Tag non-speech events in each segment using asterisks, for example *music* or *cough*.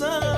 emoção.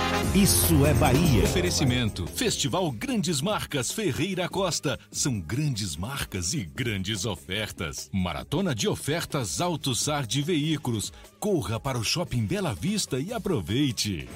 Isso é Bahia. Oferecimento. Festival Grandes Marcas Ferreira Costa. São grandes marcas e grandes ofertas. Maratona de ofertas Auto Sar de Veículos. Corra para o Shopping Bela Vista e aproveite.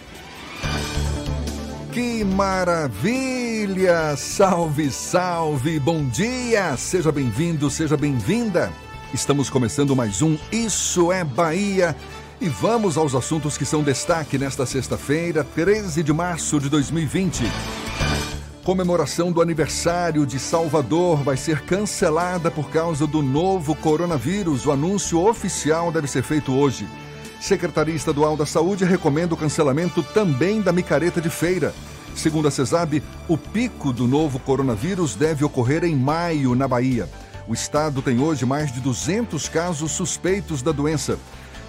Que maravilha! Salve, salve! Bom dia! Seja bem-vindo, seja bem-vinda! Estamos começando mais um Isso é Bahia. E vamos aos assuntos que são destaque nesta sexta-feira, 13 de março de 2020. Comemoração do aniversário de Salvador vai ser cancelada por causa do novo coronavírus. O anúncio oficial deve ser feito hoje. Secretaria Estadual da Saúde recomenda o cancelamento também da micareta de feira. Segundo a CESAB, o pico do novo coronavírus deve ocorrer em maio na Bahia. O estado tem hoje mais de 200 casos suspeitos da doença.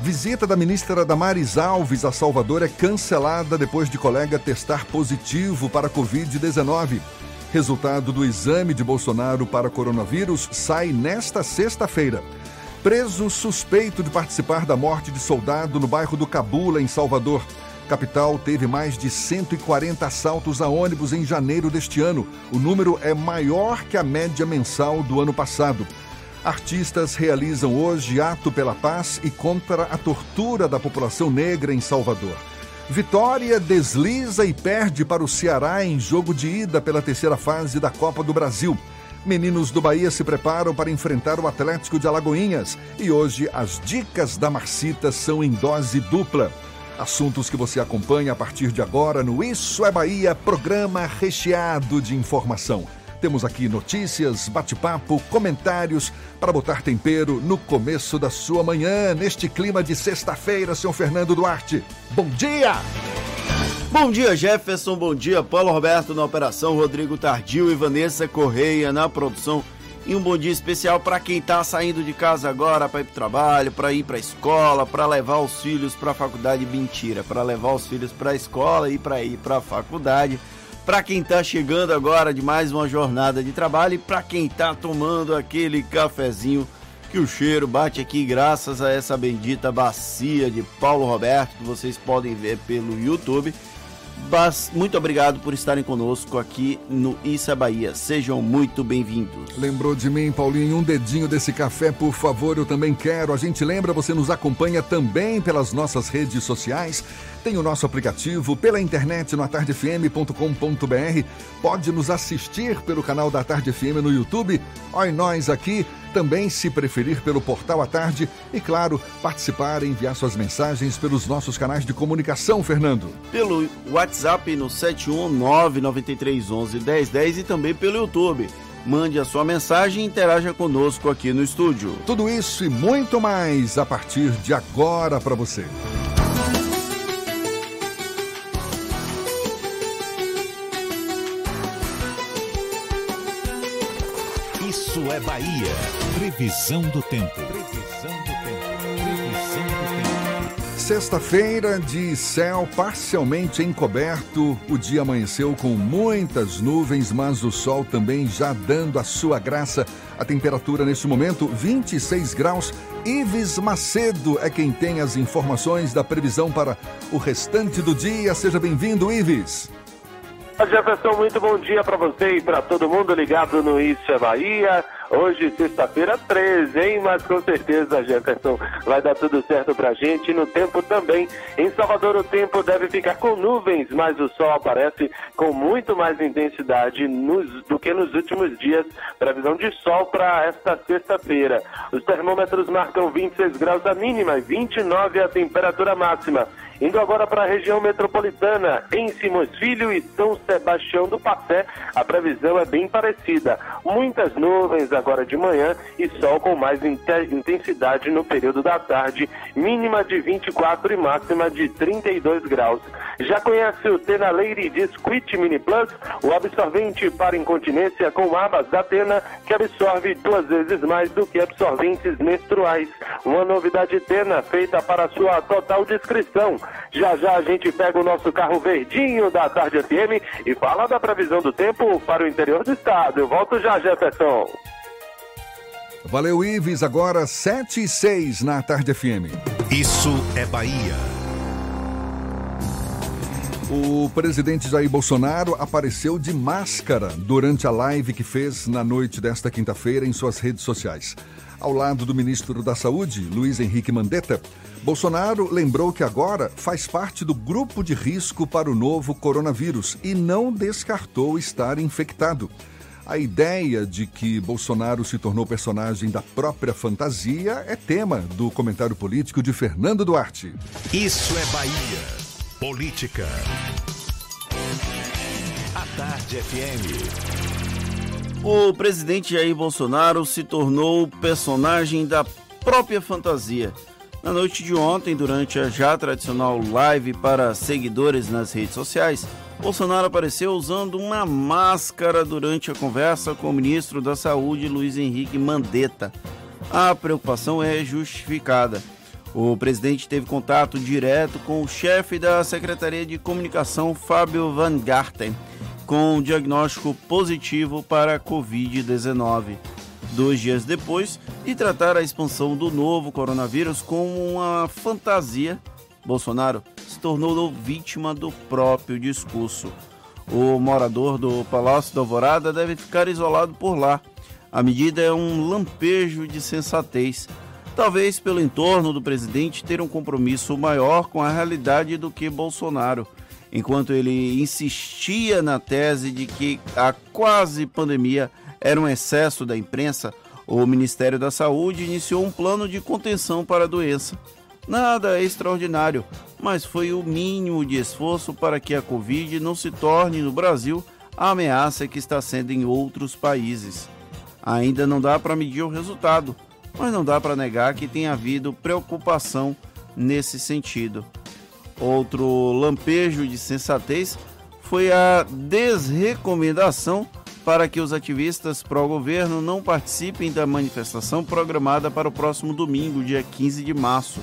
Visita da ministra Damares Alves a Salvador é cancelada depois de colega testar positivo para Covid-19. Resultado do exame de Bolsonaro para coronavírus sai nesta sexta-feira. Preso suspeito de participar da morte de soldado no bairro do Cabula, em Salvador. Capital teve mais de 140 assaltos a ônibus em janeiro deste ano. O número é maior que a média mensal do ano passado. Artistas realizam hoje ato pela paz e contra a tortura da população negra em Salvador. Vitória desliza e perde para o Ceará em jogo de ida pela terceira fase da Copa do Brasil. Meninos do Bahia se preparam para enfrentar o Atlético de Alagoinhas e hoje as dicas da Marcita são em dose dupla. Assuntos que você acompanha a partir de agora no Isso é Bahia, programa recheado de informação. Temos aqui notícias, bate-papo, comentários para botar tempero no começo da sua manhã, neste clima de sexta-feira, senhor Fernando Duarte. Bom dia! Bom dia, Jefferson. Bom dia, Paulo Roberto na operação, Rodrigo Tardio e Vanessa Correia na produção. E um bom dia especial para quem está saindo de casa agora para ir para o trabalho, para ir para a escola, para levar os filhos para a faculdade. Mentira, para levar os filhos para a escola e para ir para a faculdade para quem está chegando agora de mais uma jornada de trabalho e para quem está tomando aquele cafezinho que o cheiro bate aqui graças a essa bendita bacia de Paulo Roberto que vocês podem ver pelo YouTube. Muito obrigado por estarem conosco aqui no Issa Bahia. Sejam muito bem-vindos. Lembrou de mim, Paulinho? Um dedinho desse café, por favor, eu também quero. A gente lembra, você nos acompanha também pelas nossas redes sociais. Tem o nosso aplicativo pela internet no atardefm.com.br. Pode nos assistir pelo canal da Tarde FM no YouTube. Olha nós aqui também, se preferir, pelo Portal à Tarde e, claro, participar e enviar suas mensagens pelos nossos canais de comunicação, Fernando. Pelo WhatsApp no 71993111010 e também pelo YouTube. Mande a sua mensagem e interaja conosco aqui no estúdio. Tudo isso e muito mais a partir de agora para você. É Bahia. Previsão do tempo. Previsão do tempo. Tempo. Sexta-feira de céu parcialmente encoberto. O dia amanheceu com muitas nuvens, mas o sol também já dando a sua graça. A temperatura neste momento 26 graus. Ives Macedo é quem tem as informações da previsão para o restante do dia. Seja bem-vindo, Ives. Jefferson, muito bom dia para você e para todo mundo ligado no Isso é Bahia. Hoje, sexta-feira 13, hein? Mas com certeza, Jefferson, vai dar tudo certo pra gente. No tempo também. Em Salvador, o tempo deve ficar com nuvens, mas o sol aparece com muito mais intensidade nos, do que nos últimos dias. Previsão de sol para esta sexta-feira. Os termômetros marcam 26 graus a mínima e 29 a temperatura máxima. Indo agora para a região metropolitana, em Simões Filho e São Sebastião do Passé, a previsão é bem parecida. Muitas nuvens agora de manhã e sol com mais intensidade no período da tarde, mínima de 24 e máxima de 32 graus. Já conhece o Tena Lady Disquit Mini Plus, o absorvente para incontinência com abas da Tena, que absorve duas vezes mais do que absorventes menstruais. Uma novidade Tena feita para sua total descrição. Já já a gente pega o nosso carro verdinho da Tarde FM e fala da previsão do tempo para o interior do estado. Eu volto já, Jefferson. Valeu, Ives. Agora 7 e 6 na Tarde FM. Isso é Bahia. O presidente Jair Bolsonaro apareceu de máscara durante a live que fez na noite desta quinta-feira em suas redes sociais. Ao lado do ministro da Saúde, Luiz Henrique Mandetta, Bolsonaro lembrou que agora faz parte do grupo de risco para o novo coronavírus e não descartou estar infectado. A ideia de que Bolsonaro se tornou personagem da própria fantasia é tema do comentário político de Fernando Duarte. Isso é Bahia. Política. A Tarde FM. O presidente Jair Bolsonaro se tornou personagem da própria fantasia. Na noite de ontem, durante a já tradicional live para seguidores nas redes sociais, Bolsonaro apareceu usando uma máscara durante a conversa com o ministro da Saúde, Luiz Henrique Mandetta. A preocupação é justificada. O presidente teve contato direto com o chefe da Secretaria de Comunicação, Fábio Van Garten, com um diagnóstico positivo para a Covid-19 dois dias depois de tratar a expansão do novo coronavírus como uma fantasia, Bolsonaro se tornou vítima do próprio discurso. O morador do Palácio da Alvorada deve ficar isolado por lá. A medida é um lampejo de sensatez, talvez pelo entorno do presidente ter um compromisso maior com a realidade do que Bolsonaro, enquanto ele insistia na tese de que a quase pandemia era um excesso da imprensa, o Ministério da Saúde iniciou um plano de contenção para a doença. Nada extraordinário, mas foi o mínimo de esforço para que a Covid não se torne no Brasil a ameaça que está sendo em outros países. Ainda não dá para medir o resultado, mas não dá para negar que tem havido preocupação nesse sentido. Outro lampejo de sensatez foi a desrecomendação para que os ativistas pró-governo não participem da manifestação programada para o próximo domingo, dia 15 de março.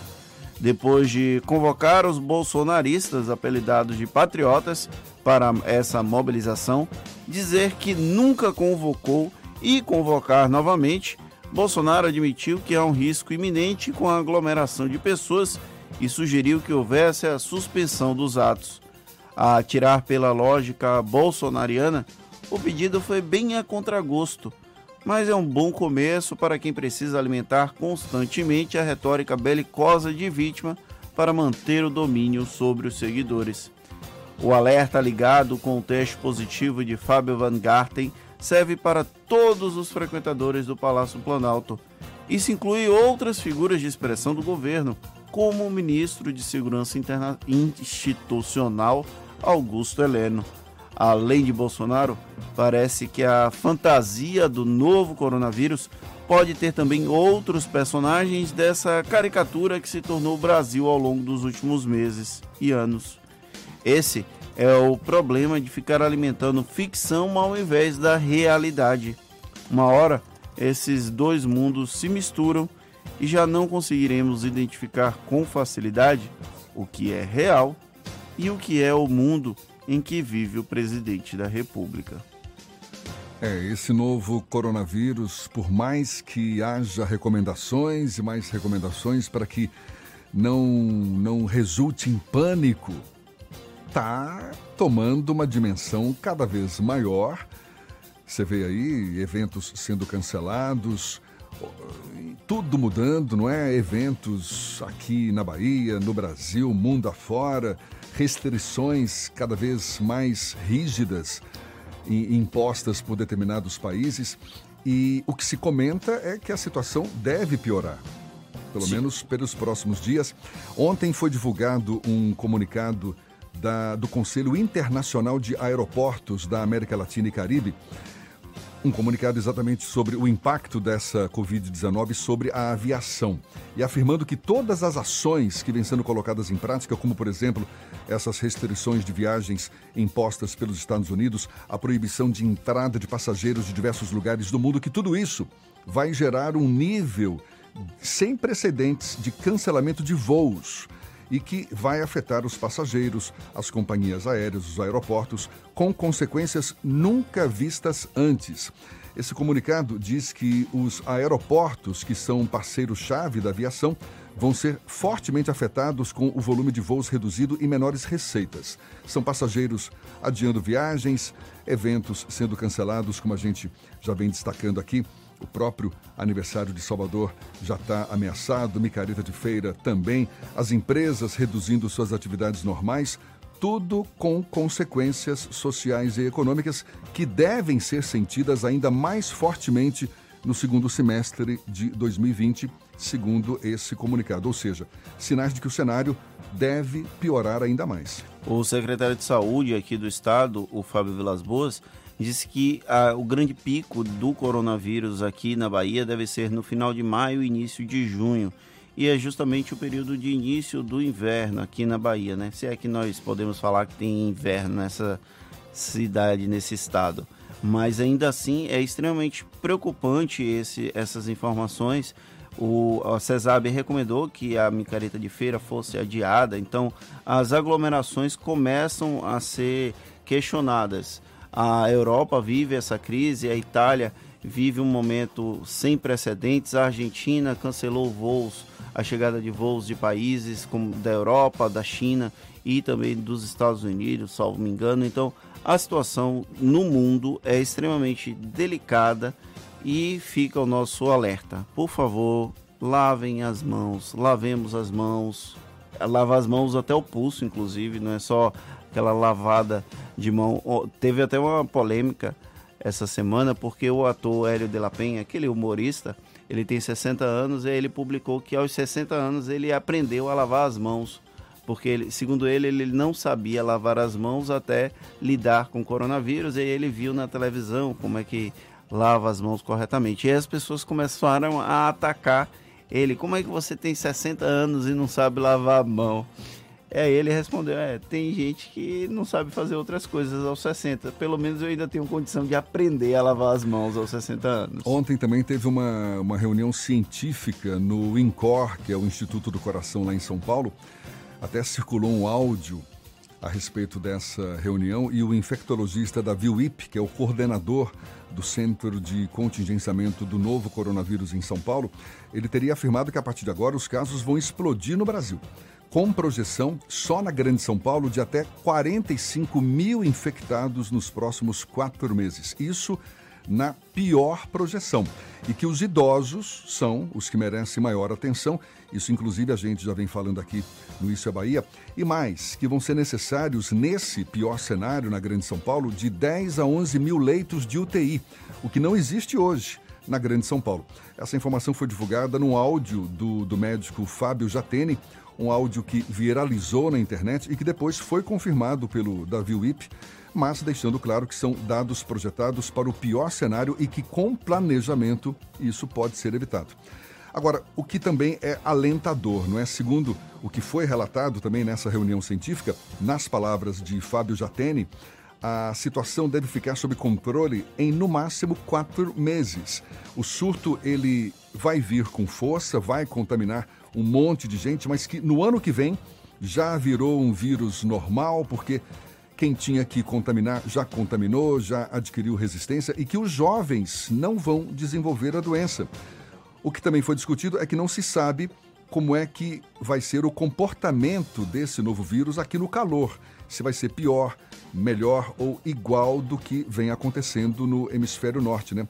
Depois de convocar os bolsonaristas, apelidados de patriotas, para essa mobilização, dizer que nunca convocou e convocar novamente, Bolsonaro admitiu que há um risco iminente com a aglomeração de pessoas e sugeriu que houvesse a suspensão dos atos. A tirar pela lógica bolsonariana, o pedido foi bem a contragosto, mas é um bom começo para quem precisa alimentar constantemente a retórica belicosa de vítima para manter o domínio sobre os seguidores. O alerta ligado com o teste positivo de Fábio Van Garten serve para todos os frequentadores do Palácio Planalto. Isso inclui outras figuras de expressão do governo, como o ministro de Segurança Interna Institucional Augusto Heleno. Além de Bolsonaro, parece que a fantasia do novo coronavírus pode ter também outros personagens dessa caricatura que se tornou o Brasil ao longo dos últimos meses e anos. Esse é o problema de ficar alimentando ficção ao invés da realidade. Uma hora, esses dois mundos se misturam e já não conseguiremos identificar com facilidade o que é real e o que é o mundo em que vive o presidente da República. É, esse novo coronavírus, por mais que haja recomendações e mais recomendações para que não, não resulte em pânico, tá tomando uma dimensão cada vez maior. Você vê aí eventos sendo cancelados, tudo mudando, não é? Eventos aqui na Bahia, no Brasil, mundo afora, restrições cada vez mais rígidas impostas por determinados países. E o que se comenta é que a situação deve piorar, pelo Sim. menos pelos próximos dias. Ontem foi divulgado um comunicado da, do Conselho Internacional de Aeroportos da América Latina e Caribe, um comunicado exatamente sobre o impacto dessa Covid-19 sobre a aviação. E afirmando que todas as ações que vêm sendo colocadas em prática, como por exemplo essas restrições de viagens impostas pelos Estados Unidos, a proibição de entrada de passageiros de diversos lugares do mundo, que tudo isso vai gerar um nível sem precedentes de cancelamento de voos e que vai afetar os passageiros, as companhias aéreas, os aeroportos, com consequências nunca vistas antes. Esse comunicado diz que os aeroportos, que são parceiros-chave da aviação, vão ser fortemente afetados com o volume de voos reduzido e menores receitas. São passageiros adiando viagens, eventos sendo cancelados, como a gente já vem destacando aqui. O próprio aniversário de Salvador já está ameaçado, micareta de feira também, as empresas reduzindo suas atividades normais, tudo com consequências sociais e econômicas que devem ser sentidas ainda mais fortemente no segundo semestre de 2020, segundo esse comunicado. Ou seja, sinais de que o cenário deve piorar ainda mais. O secretário de Saúde aqui do estado, o Fábio Vilas Boas, disse que ah, o grande pico do coronavírus aqui na Bahia deve ser no final de maio e início de junho. E é justamente o período de início do inverno aqui na Bahia, né? Se é que nós podemos falar que tem inverno nessa cidade, nesse estado. Mas ainda assim é extremamente preocupante esse, essas informações. O, a CESAB recomendou que a micareta de feira fosse adiada, então as aglomerações começam a ser questionadas. A Europa vive essa crise, a Itália vive um momento sem precedentes. A Argentina cancelou voos, a chegada de voos de países como da Europa, da China e também dos Estados Unidos, salvo me engano. Então, a situação no mundo é extremamente delicada e fica o nosso alerta. Por favor, lavem as mãos, lavemos as mãos, lavar as mãos até o pulso, inclusive, não é só aquela lavada de mão. Teve até uma polêmica essa semana porque o ator Hélio de la Penha, aquele humorista, ele tem 60 anos e ele publicou que aos 60 anos ele aprendeu a lavar as mãos, porque ele, segundo ele, ele não sabia lavar as mãos até lidar com o coronavírus e ele viu na televisão como é que lava as mãos corretamente. E as pessoas começaram a atacar ele, como é que você tem 60 anos e não sabe lavar a mão? É, ele respondeu: é, tem gente que não sabe fazer outras coisas aos 60. Pelo menos eu ainda tenho condição de aprender a lavar as mãos aos 60 anos. Ontem também teve uma, uma reunião científica no INCOR, que é o Instituto do Coração lá em São Paulo. Até circulou um áudio a respeito dessa reunião e o infectologista Davi Wip, que é o coordenador do Centro de Contingenciamento do Novo Coronavírus em São Paulo, ele teria afirmado que a partir de agora os casos vão explodir no Brasil com projeção só na Grande São Paulo de até 45 mil infectados nos próximos quatro meses. Isso na pior projeção. E que os idosos são os que merecem maior atenção. Isso, inclusive, a gente já vem falando aqui no Isso é Bahia. E mais, que vão ser necessários, nesse pior cenário na Grande São Paulo, de 10 a 11 mil leitos de UTI, o que não existe hoje na Grande São Paulo. Essa informação foi divulgada no áudio do, do médico Fábio Jatene, um áudio que viralizou na internet e que depois foi confirmado pelo Davi Wip, mas deixando claro que são dados projetados para o pior cenário e que com planejamento isso pode ser evitado. Agora, o que também é alentador, não é? Segundo o que foi relatado também nessa reunião científica, nas palavras de Fábio Jatene, a situação deve ficar sob controle em no máximo quatro meses. O surto ele vai vir com força, vai contaminar um monte de gente, mas que no ano que vem já virou um vírus normal, porque quem tinha que contaminar já contaminou, já adquiriu resistência e que os jovens não vão desenvolver a doença. O que também foi discutido é que não se sabe como é que vai ser o comportamento desse novo vírus aqui no calor. Se vai ser pior, melhor ou igual do que vem acontecendo no hemisfério norte, né?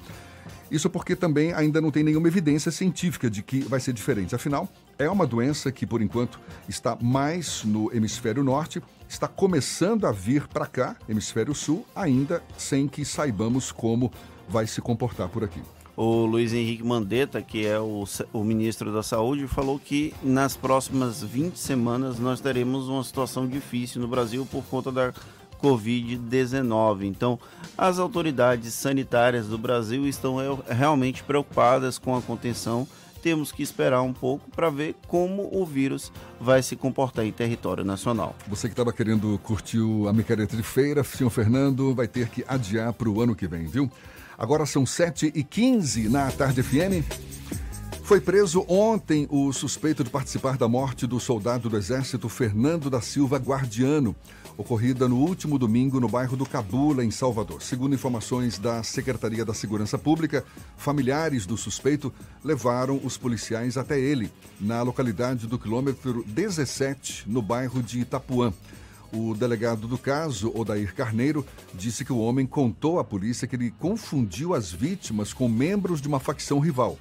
Isso porque também ainda não tem nenhuma evidência científica de que vai ser diferente. Afinal, é uma doença que, por enquanto, está mais no hemisfério norte, está começando a vir para cá, hemisfério sul, ainda sem que saibamos como vai se comportar por aqui. O Luiz Henrique Mandetta, que é o, o, ministro da Saúde, falou que nas próximas 20 semanas nós teremos uma situação difícil no Brasil por conta da Covid-19. Então, as autoridades sanitárias do Brasil estão realmente preocupadas com a contenção. Temos que esperar um pouco para ver como o vírus vai se comportar em território nacional. Você que estava querendo curtir a micareta de feira, senhor Fernando, vai ter que adiar para o ano que vem, viu? Agora são 7h15 na Tarde FM. Foi preso ontem o suspeito de participar da morte do soldado do Exército Fernando da Silva Guardiano ocorrida no último domingo no bairro do Cabula, em Salvador. Segundo informações da Secretaria da Segurança Pública, familiares do suspeito levaram os policiais até ele, na localidade do quilômetro 17, no bairro de Itapuã. O delegado do caso, Odair Carneiro, disse que o homem contou à polícia que ele confundiu as vítimas com membros de uma facção rival.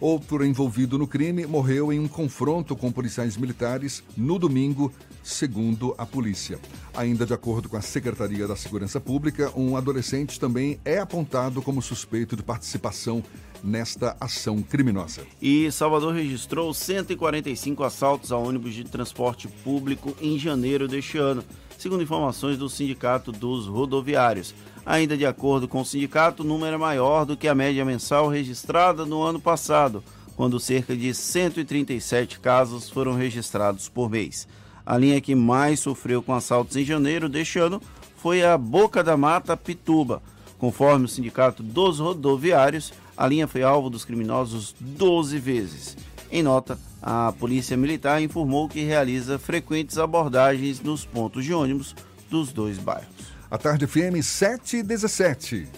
Outro envolvido no crime morreu em um confronto com policiais militares no domingo, segundo a polícia. Ainda de acordo com a Secretaria da Segurança Pública, um adolescente também é apontado como suspeito de participação nesta ação criminosa. E Salvador registrou 145 assaltos a ônibus de transporte público em janeiro deste ano, segundo informações do Sindicato dos Rodoviários. Ainda de acordo com o sindicato, o número é maior do que a média mensal registrada no ano passado, quando cerca de 137 casos foram registrados por mês. A linha que mais sofreu com assaltos em janeiro deste ano foi a Boca da Mata Pituba. Conforme o Sindicato dos Rodoviários, a linha foi alvo dos criminosos 12 vezes. Em nota, a Polícia Militar informou que realiza frequentes abordagens nos pontos de ônibus dos dois bairros. A Tarde FM 717.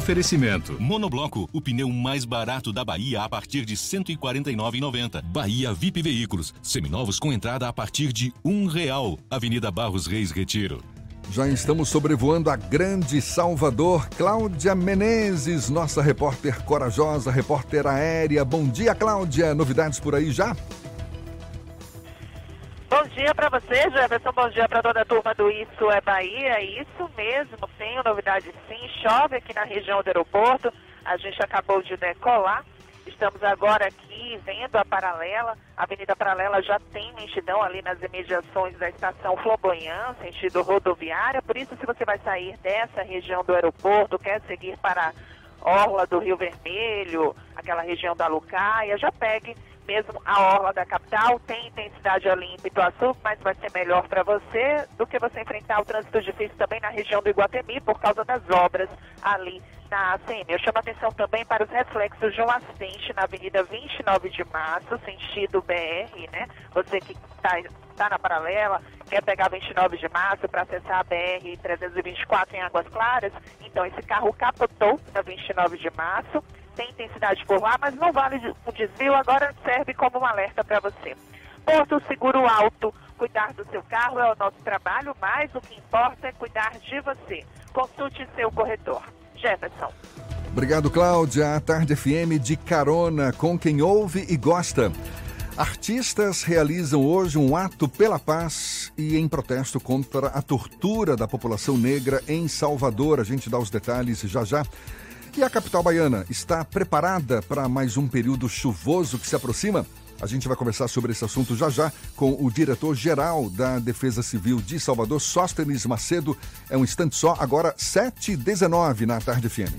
Oferecimento. Monobloco, o pneu mais barato da Bahia a partir de R$ 149,90. Bahia VIP Veículos, seminovos com entrada a partir de um real. Avenida Barros Reis Retiro. Já estamos sobrevoando a grande Salvador. Cláudia Menezes, nossa repórter corajosa, repórter aérea. Bom dia, Cláudia. Novidades por aí já? Bom dia para você, Jefferson. Bom dia para toda a turma do Isso é Bahia. Isso mesmo, tenho novidade sim. Chove aqui na região do aeroporto. A gente acabou de decolar. Estamos agora aqui vendo a paralela. A Avenida Paralela já tem lentidão ali nas imediações da estação Flobonhã, sentido rodoviária. Por isso, se você vai sair dessa região do aeroporto, quer seguir para a Orla do Rio Vermelho, aquela região da Lucaia, já pegue mesmo a orla da capital, tem intensidade ali em Pituaçu, mas vai ser melhor para você do que você enfrentar o trânsito difícil também na região do Iguatemi por causa das obras ali na ACM. Eu chamo a atenção também para os reflexos de um acidente na Avenida 29 de Março, sentido BR, né? Você que está tá na paralela, quer pegar 29 de março para acessar a BR 324 em Águas Claras, então esse carro capotou na 29 de março tem intensidade por lá, mas não vale o desvio, agora serve como um alerta para você. Porto Seguro Alto, cuidar do seu carro é o nosso trabalho, mas o que importa é cuidar de você. Consulte seu corretor. Jefferson. Obrigado, Cláudia. A Tarde FM de carona com quem ouve e gosta. Artistas realizam hoje um ato pela paz e em protesto contra a tortura da população negra em Salvador. A gente dá os detalhes já já. E a capital baiana está preparada para mais um período chuvoso que se aproxima? A gente vai conversar sobre esse assunto já já com o diretor-geral da Defesa Civil de Salvador, Sóstenes Macedo. É um instante só, agora 7h19 na Tarde FM.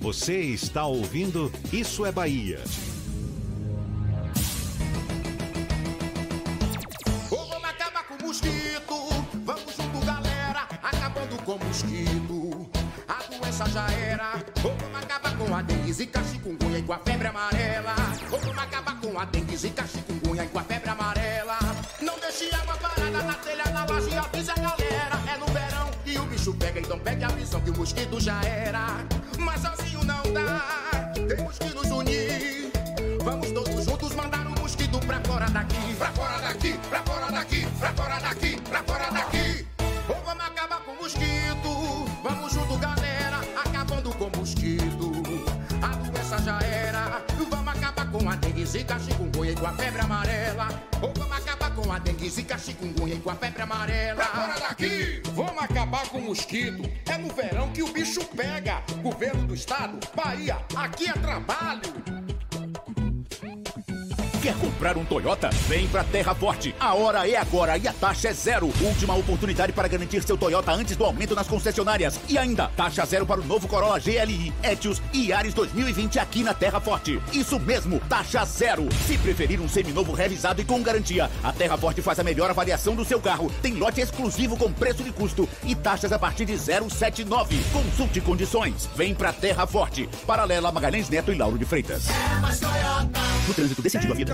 Você está ouvindo Isso é Bahia. Vamos acabar com o mosquito. O mosquito. A doença já era. Vamos acabar com a dengue, zika, chikungunya e com a febre amarela. Vamos acabar com a dengue, zika, chikungunya e com a febre amarela. Não deixe água parada na telha, na laje, avisa a galera. É no verão e o bicho pega, então pegue a visão que o mosquito já era. Mas sozinho não dá, temos que nos unir. Vamos todos juntos mandar o mosquito pra fora daqui. Pra fora daqui, pra fora daqui, pra fora daqui, a dengue, zika, chikungunya e com a febre amarela. Ou vamos acabar com a dengue, zika, chikungunya e com a febre amarela. Fora daqui! Vamos acabar com o mosquito. É no verão que o bicho pega. Governo do estado, Bahia, aqui é trabalho. Quer comprar um Toyota? Vem pra Terra Forte. A hora é agora e a taxa é zero. Última oportunidade para garantir seu Toyota antes do aumento nas concessionárias. E ainda, taxa zero para o novo Corolla GLI, Etios e Ares 2020 aqui na Terra Forte. Isso mesmo, taxa zero. Se preferir um seminovo revisado e com garantia, a Terra Forte faz a melhor avaliação do seu carro. Tem lote exclusivo com preço de custo e taxas a partir de 079. Consulte condições. Vem pra Terra Forte. Paralela Magalhães Neto e Lauro de Freitas. No trânsito decidido a vida.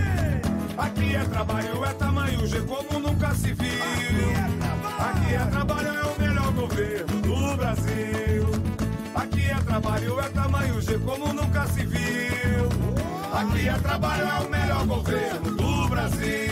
Aqui é trabalho, é tamanho G como nunca se viu. Aqui é trabalho, é o melhor governo do Brasil. Aqui é trabalho, é tamanho G como nunca se viu. Aqui é trabalho, é o melhor governo do Brasil.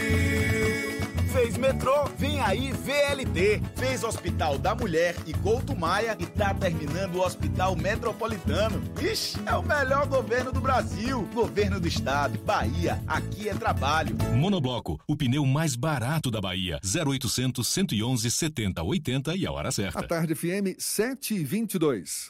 Fez metrô, vem aí VLT. Fez Hospital da Mulher e Couto Maia e tá terminando o Hospital Metropolitano. Ixi, é o melhor governo do Brasil. Governo do Estado, Bahia, aqui é trabalho. Monobloco, o pneu mais barato da Bahia. 0800 111 70 80 e a hora A certa. tarde FM 7 e 22.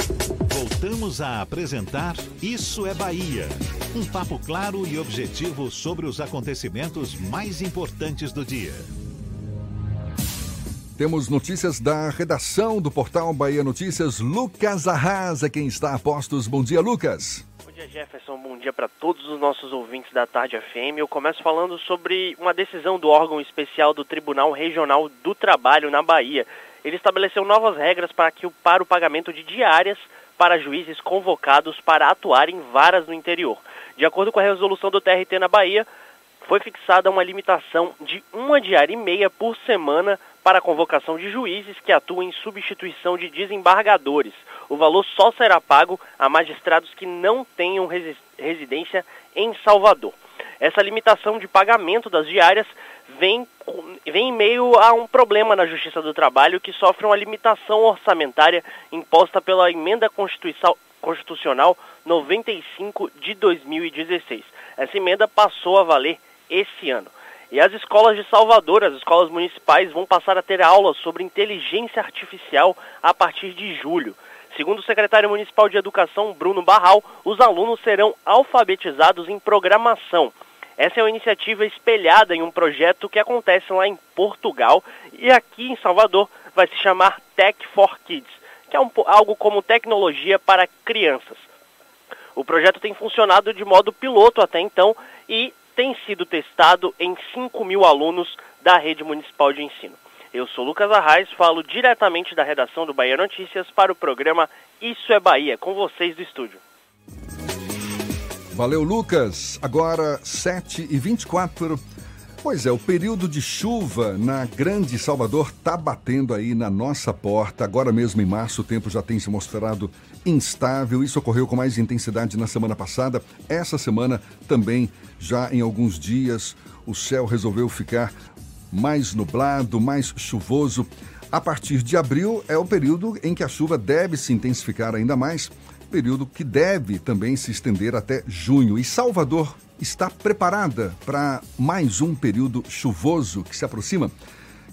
Voltamos a apresentar Isso é Bahia. Um papo claro e objetivo sobre os acontecimentos mais importantes do dia. Temos notícias da redação do portal Bahia Notícias. Lucas Arrasa, quem está a postos. Bom dia, Lucas. Bom dia, Jefferson. Bom dia para todos os nossos ouvintes da Tarde FM. Eu começo falando sobre uma decisão do órgão especial do Tribunal Regional do Trabalho na Bahia. Ele estabeleceu novas regras para, que, para o pagamento de diárias para juízes convocados para atuar em varas no interior. De acordo com a resolução do TRT na Bahia, foi fixada uma limitação de uma diária e meia por semana para a convocação de juízes que atuam em substituição de desembargadores. O valor só será pago a magistrados que não tenham resi residência em Salvador. Essa limitação de pagamento das diárias vem, vem em meio a um problema na Justiça do Trabalho que sofre uma limitação orçamentária imposta pela emenda constitucional 95 de 2016. Essa emenda passou a valer esse ano. E as escolas de Salvador, as escolas municipais, vão passar a ter aulas sobre inteligência artificial a partir de julho. Segundo o secretário municipal de Educação, Bruno Barral, os alunos serão alfabetizados em programação. Essa é uma iniciativa espelhada em um projeto que acontece lá em Portugal e aqui em Salvador vai se chamar Tech for Kids, que é um, algo como tecnologia para crianças. O projeto tem funcionado de modo piloto até então e tem sido testado em 5 mil alunos da rede municipal de ensino. Eu sou Lucas Arraes, falo diretamente da redação do Bahia Notícias para o programa Isso é Bahia, com vocês do estúdio. Valeu, Lucas. Agora 7 e 24 Pois é, o período de chuva na Grande Salvador tá batendo aí na nossa porta. Agora mesmo em março o tempo já tem se mostrado instável. Isso ocorreu com mais intensidade na semana passada. Essa semana também, já em alguns dias, o céu resolveu ficar mais nublado, mais chuvoso. A partir de abril é o período em que a chuva deve se intensificar ainda mais, período que deve também se estender até junho. E Salvador está preparada para mais um período chuvoso que se aproxima?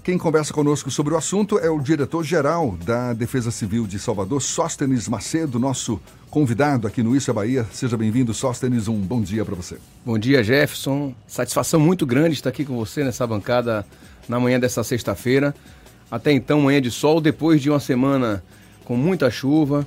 Quem conversa conosco sobre o assunto é o diretor-geral da Defesa Civil de Salvador, Sóstenes Macedo, nosso convidado aqui no Isso é Bahia. Seja bem-vindo, Sóstenes. Um bom dia para você. Bom dia, Jefferson. Satisfação muito grande estar aqui com você nessa bancada na manhã dessa sexta-feira. Até então, manhã de sol, depois de uma semana com muita chuva,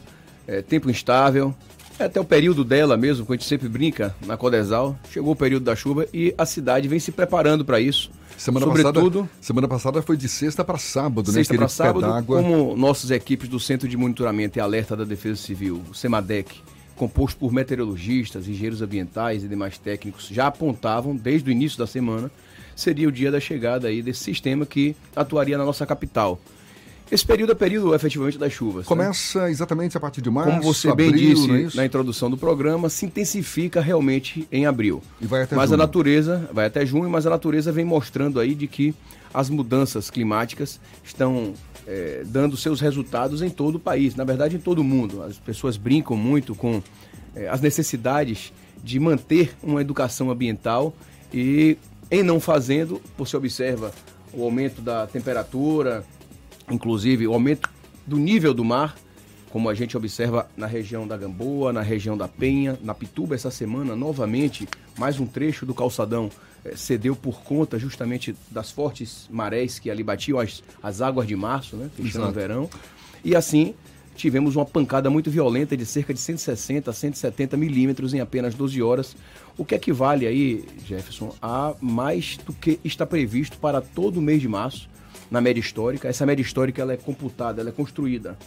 é, tempo instável. É até o período dela mesmo, que a gente sempre brinca na Codesal. Chegou o período da chuva e a cidade vem se preparando para isso. Semana Sobretudo, passada, semana passada foi de sexta para sábado, sexta né? para sábado, como nossas equipes do Centro de Monitoramento e Alerta da Defesa Civil, o CEMADEC, composto por meteorologistas, engenheiros ambientais e demais técnicos, já apontavam desde o início da semana, seria o dia da chegada aí desse sistema que atuaria na nossa capital. Esse período é período efetivamente das chuvas. Começa né? exatamente a partir de março. Como você abril, bem disse é na introdução do programa, se intensifica realmente em abril. E vai até mas junho. a natureza vai até junho, mas a natureza vem mostrando aí de que as mudanças climáticas estão é, dando seus resultados em todo o país, na verdade em todo o mundo. As pessoas brincam muito com é, as necessidades de manter uma educação ambiental e em não fazendo, você observa o aumento da temperatura, inclusive o aumento do nível do mar, como a gente observa na região da Gamboa, na região da Penha, na Pituba essa semana, novamente, mais um trecho do calçadão eh, cedeu por conta justamente das fortes marés que ali batiam as, as águas de março, né, fechando o verão. E assim, tivemos uma pancada muito violenta de cerca de 160 a 170 milímetros em apenas 12 horas, o que equivale aí, Jefferson, a mais do que está previsto para todo o mês de março, na média histórica. Essa média histórica ela é computada, ela é construída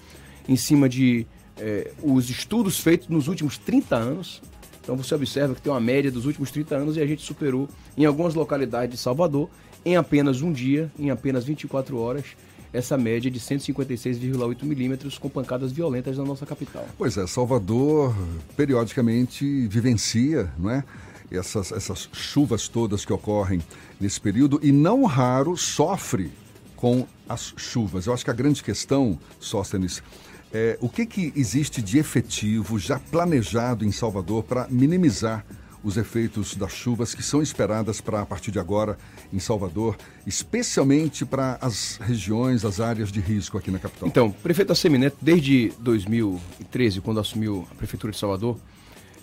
em cima de eh, os estudos feitos nos últimos 30 anos. Então você observa que tem uma média dos últimos 30 anos e a gente superou em algumas localidades de Salvador, em apenas um dia, em apenas 24 horas, essa média de 156,8 milímetros com pancadas violentas na nossa capital. Pois é, Salvador periodicamente vivencia, não é? Essas, essas chuvas todas que ocorrem nesse período e não raro sofre com as chuvas. Eu acho que a grande questão, Sóstenes, é o que, que existe de efetivo já planejado em Salvador para minimizar os efeitos das chuvas que são esperadas para a partir de agora em Salvador, especialmente para as regiões, as áreas de risco aqui na capital. Então, prefeito Assemineto, desde 2013, quando assumiu a Prefeitura de Salvador,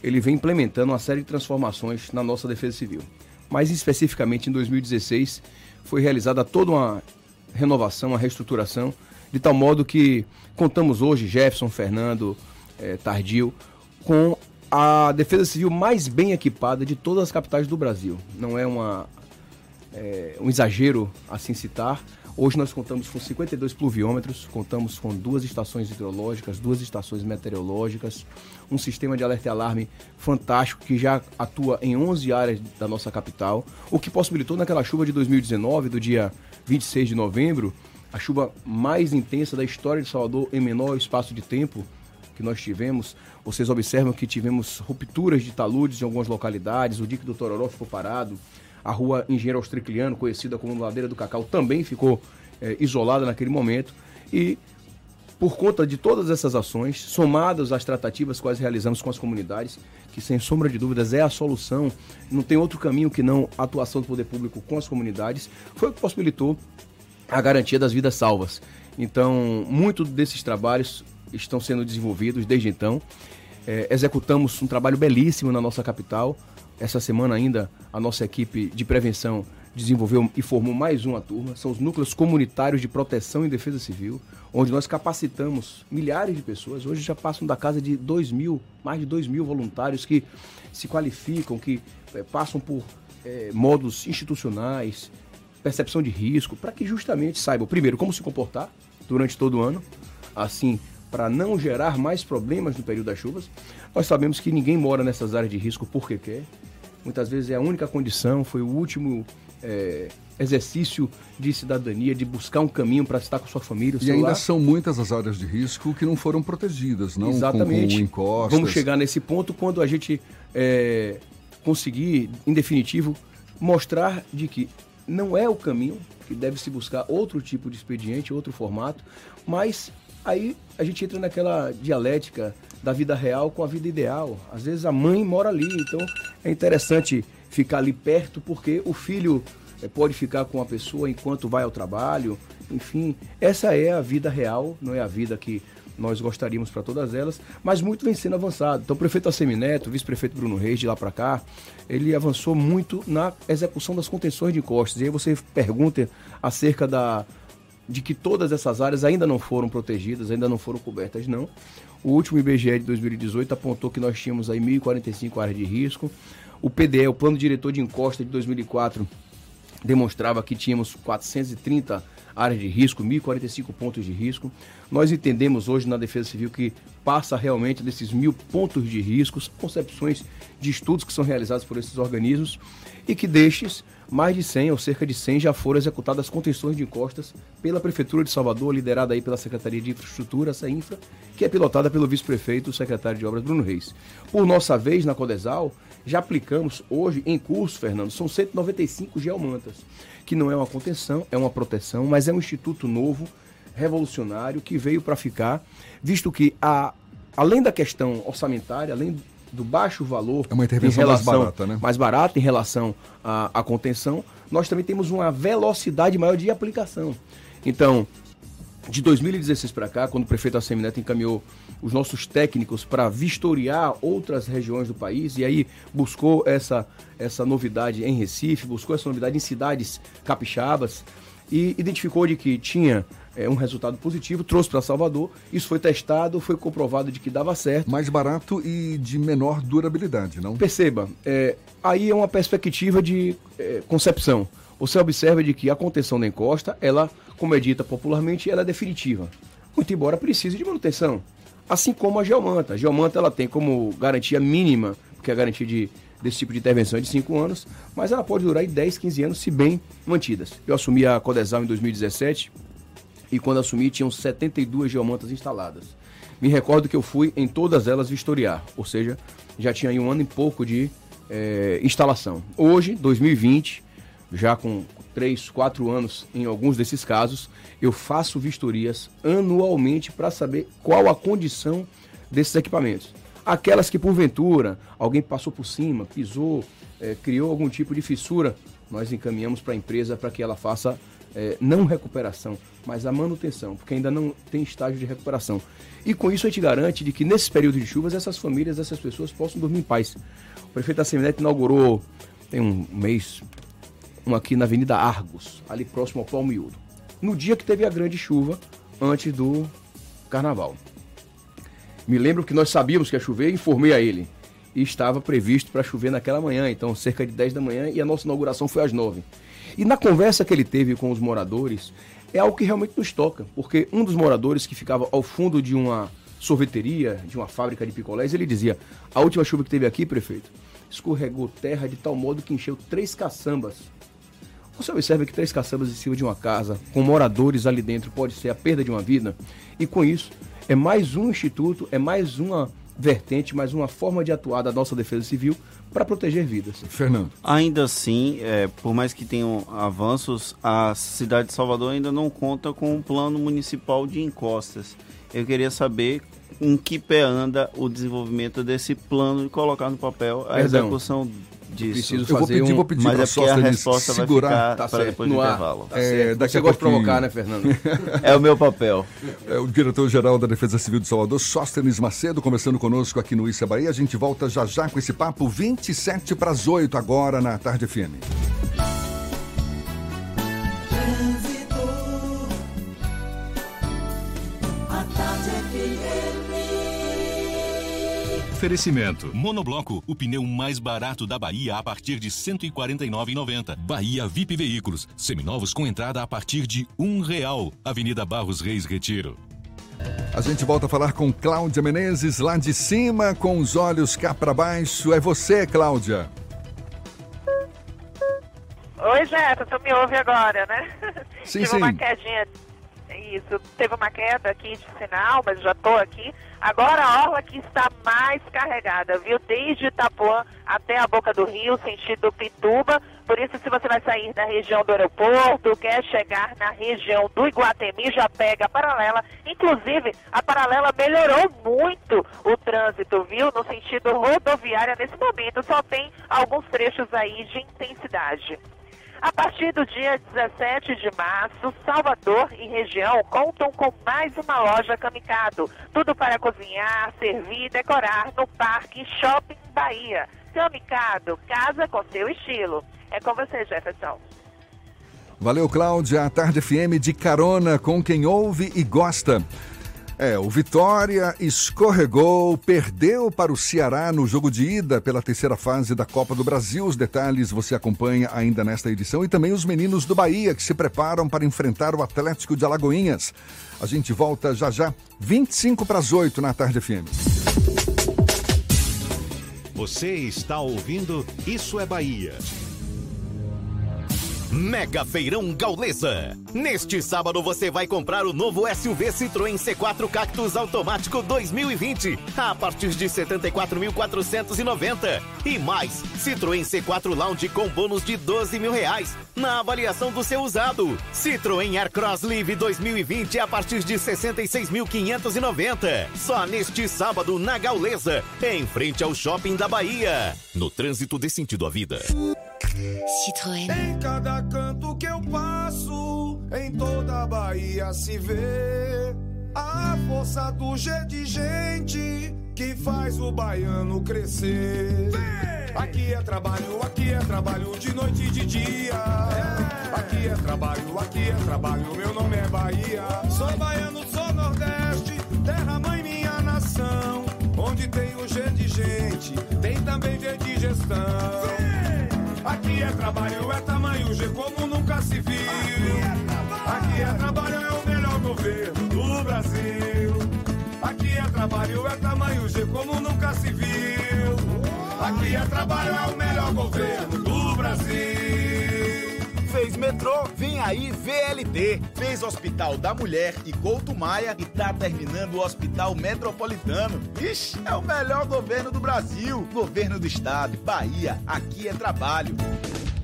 ele vem implementando uma série de transformações na nossa Defesa Civil. Mais especificamente em 2016, foi realizada toda uma renovação, uma reestruturação, de tal modo que contamos hoje, Jefferson, Fernando, eh, Tardio, com a Defesa Civil mais bem equipada de todas as capitais do Brasil. Não é uma, é, um exagero assim citar. Hoje nós contamos com 52 pluviômetros, contamos com duas estações hidrológicas, duas estações meteorológicas, um sistema de alerta e alarme fantástico que já atua em 11 áreas da nossa capital, o que possibilitou naquela chuva de 2019, do dia 26 de novembro, a chuva mais intensa da história de Salvador em menor espaço de tempo que nós tivemos. Vocês observam que tivemos rupturas de taludes em algumas localidades, o dique do Tororó ficou parado, a rua Engenheiro Austricliano, conhecida como Ladeira do Cacau, também ficou eh, isolada naquele momento. E por conta de todas essas ações, somadas às tratativas quais realizamos com as comunidades, que sem sombra de dúvidas é a solução, não tem outro caminho que não a atuação do poder público com as comunidades, foi o que possibilitou a garantia das vidas salvas. Então, muito desses trabalhos estão sendo desenvolvidos desde então. É, executamos um trabalho belíssimo na nossa capital. Essa semana ainda a nossa equipe de prevenção desenvolveu e formou mais uma turma. São os núcleos comunitários de proteção e defesa civil, onde nós capacitamos milhares de pessoas. Hoje já passam da casa de 2 mil, mais de 2 mil voluntários que se qualificam, que é, passam por é, modos institucionais, percepção de risco, para que justamente saibam, primeiro, como se comportar durante todo o ano, assim, para não gerar mais problemas no período das chuvas. Nós sabemos que ninguém mora nessas áreas de risco porque quer. Muitas vezes é a única condição, foi o último é, exercício de cidadania, de buscar um caminho para estar com sua família. E ainda são muitas as áreas de risco que não foram protegidas, não Exatamente. com, com encostas. Vamos chegar nesse ponto quando a gente é, conseguir, em definitivo, mostrar de que não é o caminho, que deve se buscar outro tipo de expediente, outro formato, mas aí a gente entra naquela dialética da vida real com a vida ideal. Às vezes a mãe mora ali, então é interessante ficar ali perto porque o filho é, pode ficar com a pessoa enquanto vai ao trabalho. Enfim, essa é a vida real, não é a vida que nós gostaríamos para todas elas, mas muito vem sendo avançado. Então, o prefeito Assemineto, o vice-prefeito Bruno Reis, de lá para cá, ele avançou muito na execução das contenções de encostas. E aí você pergunta acerca da, de que todas essas áreas ainda não foram protegidas, ainda não foram cobertas, não. O último IBGE de 2018 apontou que nós tínhamos aí 1.045 áreas de risco. O PDE, o Plano Diretor de Encosta de 2004, demonstrava que tínhamos 430 áreas de risco, 1.045 pontos de risco. Nós entendemos hoje na Defesa Civil que passa realmente desses mil pontos de riscos, concepções de estudos que são realizados por esses organismos e que destes, mais de 100 ou cerca de 100 já foram executadas contenções de encostas pela Prefeitura de Salvador, liderada aí pela Secretaria de Infraestrutura, essa infra, que é pilotada pelo vice-prefeito, o secretário de Obras Bruno Reis. Por nossa vez, na Codesal, já aplicamos hoje em curso, Fernando, são 195 geomantas, que não é uma contenção, é uma proteção, mas é um instituto novo, revolucionário, que veio para ficar, visto que a, além da questão orçamentária, além do baixo valor. É uma intervenção relação, mais barata, né? Mais barata em relação à, à contenção. Nós também temos uma velocidade maior de aplicação. Então, de 2016 para cá, quando o prefeito Assemineto encaminhou os nossos técnicos para vistoriar outras regiões do país e aí buscou essa, essa novidade em Recife, buscou essa novidade em cidades capixabas e identificou de que tinha é, um resultado positivo, trouxe para Salvador, isso foi testado, foi comprovado de que dava certo. Mais barato e de menor durabilidade, não? Perceba, é, aí é uma perspectiva de é, concepção. Você observa de que a contenção da encosta, ela, como é dita popularmente, ela é definitiva. Muito embora precise de manutenção. Assim como a geomanta. A geomanta ela tem como garantia mínima, porque a garantia de, desse tipo de intervenção é de 5 anos, mas ela pode durar 10, 15 anos se bem mantidas. Eu assumi a Codesal em 2017 e quando assumi tinham 72 geomantas instaladas. Me recordo que eu fui em todas elas vistoriar, ou seja, já tinha aí um ano e pouco de é, instalação. Hoje, 2020, já com 3, 4 anos em alguns desses casos, eu faço vistorias anualmente para saber qual a condição desses equipamentos. Aquelas que porventura alguém passou por cima, pisou, é, criou algum tipo de fissura, nós encaminhamos para a empresa para que ela faça é, não recuperação, mas a manutenção, porque ainda não tem estágio de recuperação. E com isso a gente garante de que nesses períodos de chuvas essas famílias, essas pessoas possam dormir em paz. O prefeito da Seminete inaugurou tem um mês um aqui na Avenida Argos, ali próximo ao Pau Miúdo. No dia que teve a grande chuva, antes do carnaval. Me lembro que nós sabíamos que ia chover, informei a ele. E estava previsto para chover naquela manhã, então cerca de 10 da manhã, e a nossa inauguração foi às 9. E na conversa que ele teve com os moradores, é algo que realmente nos toca, porque um dos moradores que ficava ao fundo de uma sorveteria, de uma fábrica de picolés, ele dizia: A última chuva que teve aqui, prefeito, escorregou terra de tal modo que encheu três caçambas você observa que três caçambas em cima de uma casa, com moradores ali dentro, pode ser a perda de uma vida. E com isso, é mais um instituto, é mais uma vertente, mais uma forma de atuar da nossa defesa civil para proteger vidas. Fernando. Ainda assim, é, por mais que tenham avanços, a cidade de Salvador ainda não conta com um plano municipal de encostas. Eu queria saber em que pé anda o desenvolvimento desse plano e colocar no papel a Perdão. execução disso. Preciso Eu vou fazer pedir, um... vou pedir Mas para é a porque a resposta vai segurar. ficar Tá para depois no do ar. intervalo. Tá É, Você a gosta de provocar, né, Fernando? *laughs* É o meu papel. É o diretor-geral da Defesa Civil de Salvador, Sóstenes Macedo, conversando conosco aqui no Issa Bahia. A gente volta já já com esse papo 27 para as 8 agora na Tarde FM. Oferecimento. Monobloco, o pneu mais barato da Bahia a partir de R$ 149,90. Bahia VIP Veículos, seminovos com entrada a partir de um real. Avenida Barros Reis Retiro. A gente volta a falar com Cláudia Menezes, lá de cima, com os olhos cá para baixo. É você, Cláudia. Oi, Jefferson, tu me ouve agora, né? Sim, Tive sim. uma quedinha. Isso, teve uma queda aqui de sinal, mas já tô aqui. Agora a orla aqui está mais carregada, viu? Desde Itapuã até a boca do rio, sentido Pituba. Por isso, se você vai sair da região do aeroporto, quer chegar na região do Iguatemi, já pega a paralela. Inclusive, a paralela melhorou muito o trânsito, viu? No sentido rodoviário, nesse momento, só tem alguns trechos aí de intensidade. A partir do dia 17 de março, Salvador e região contam com mais uma loja Camicado. Tudo para cozinhar, servir e decorar no Parque Shopping Bahia. Camicado, casa com seu estilo. É com você, Jefferson. Valeu, Cláudia. A Tarde FM de carona com quem ouve e gosta. É, o Vitória escorregou, perdeu para o Ceará no jogo de ida pela terceira fase da Copa do Brasil. Os detalhes você acompanha ainda nesta edição e também os meninos do Bahia que se preparam para enfrentar o Atlético de Alagoinhas. A gente volta já já, 25 para as 8 na Tarde FM. Você está ouvindo Isso é Bahia. Mega Feirão Gaulesa. Neste sábado você vai comprar o novo SUV Citroën C4 Cactus Automático 2020 a partir de 74.490 e mais Citroën C4 Lounge com bônus de 12 mil reais na avaliação do seu usado. Citroën Aircross Live 2020 a partir de 66.590 só neste sábado na Gaulesa em frente ao Shopping da Bahia. No trânsito dê sentido à vida. Citroën. Em cada canto que eu passo, em toda a Bahia se vê a força do G de gente que faz o baiano crescer. Aqui é trabalho, aqui é trabalho de noite e de dia. Aqui é trabalho, aqui é trabalho, meu nome é Bahia. Sou baiano, sou Nordeste, terra mãe minha nação. Onde tem o G de gente, tem também G de gestão. Aqui é trabalho, é tamanho Aqui é trabalho, é o melhor governo do Brasil. Fez metrô, vem aí VLT. Fez Hospital da Mulher e Couto Maia e tá terminando o Hospital Metropolitano. Ixi, é o melhor governo do Brasil. Governo do Estado, Bahia, aqui é trabalho.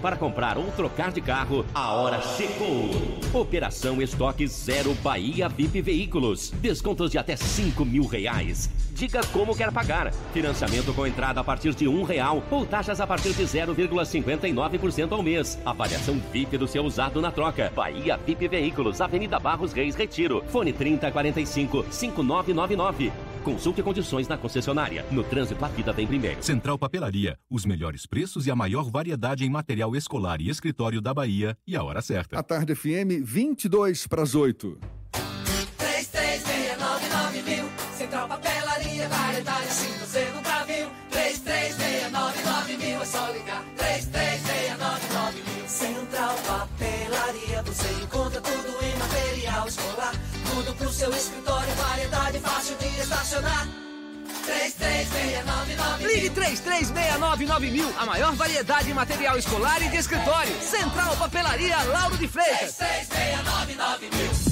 para comprar ou trocar de carro, a hora chegou! Operação Estoque Zero Bahia VIP Veículos. Descontos de até 5 mil reais. Diga como quer pagar. Financiamento com entrada a partir de um real ou taxas a partir de 0,59% ao mês. Avaliação VIP do seu usado na troca. Bahia VIP Veículos, Avenida Barros Reis Retiro. Fone 3045 5999. Consulte condições na concessionária. No trânsito, a vida vem primeiro. Central Papelaria. Os melhores preços e a maior variedade em material escolar e escritório da Bahia. E a hora certa. A Tarde FM, 22 para as 8. 3369 mil. Central Papelaria, variedade assim você nunca viu. 3369 mil, é só ligar. 3369 mil. Central Papelaria, você encontra tudo em material escolar. Tudo pro seu escritório, variedade fácil de estacionar. 3369 Ligue 3369 mil, a maior variedade em material escolar e de escritório. Central Papelaria Lauro de Freitas. 3369 mil.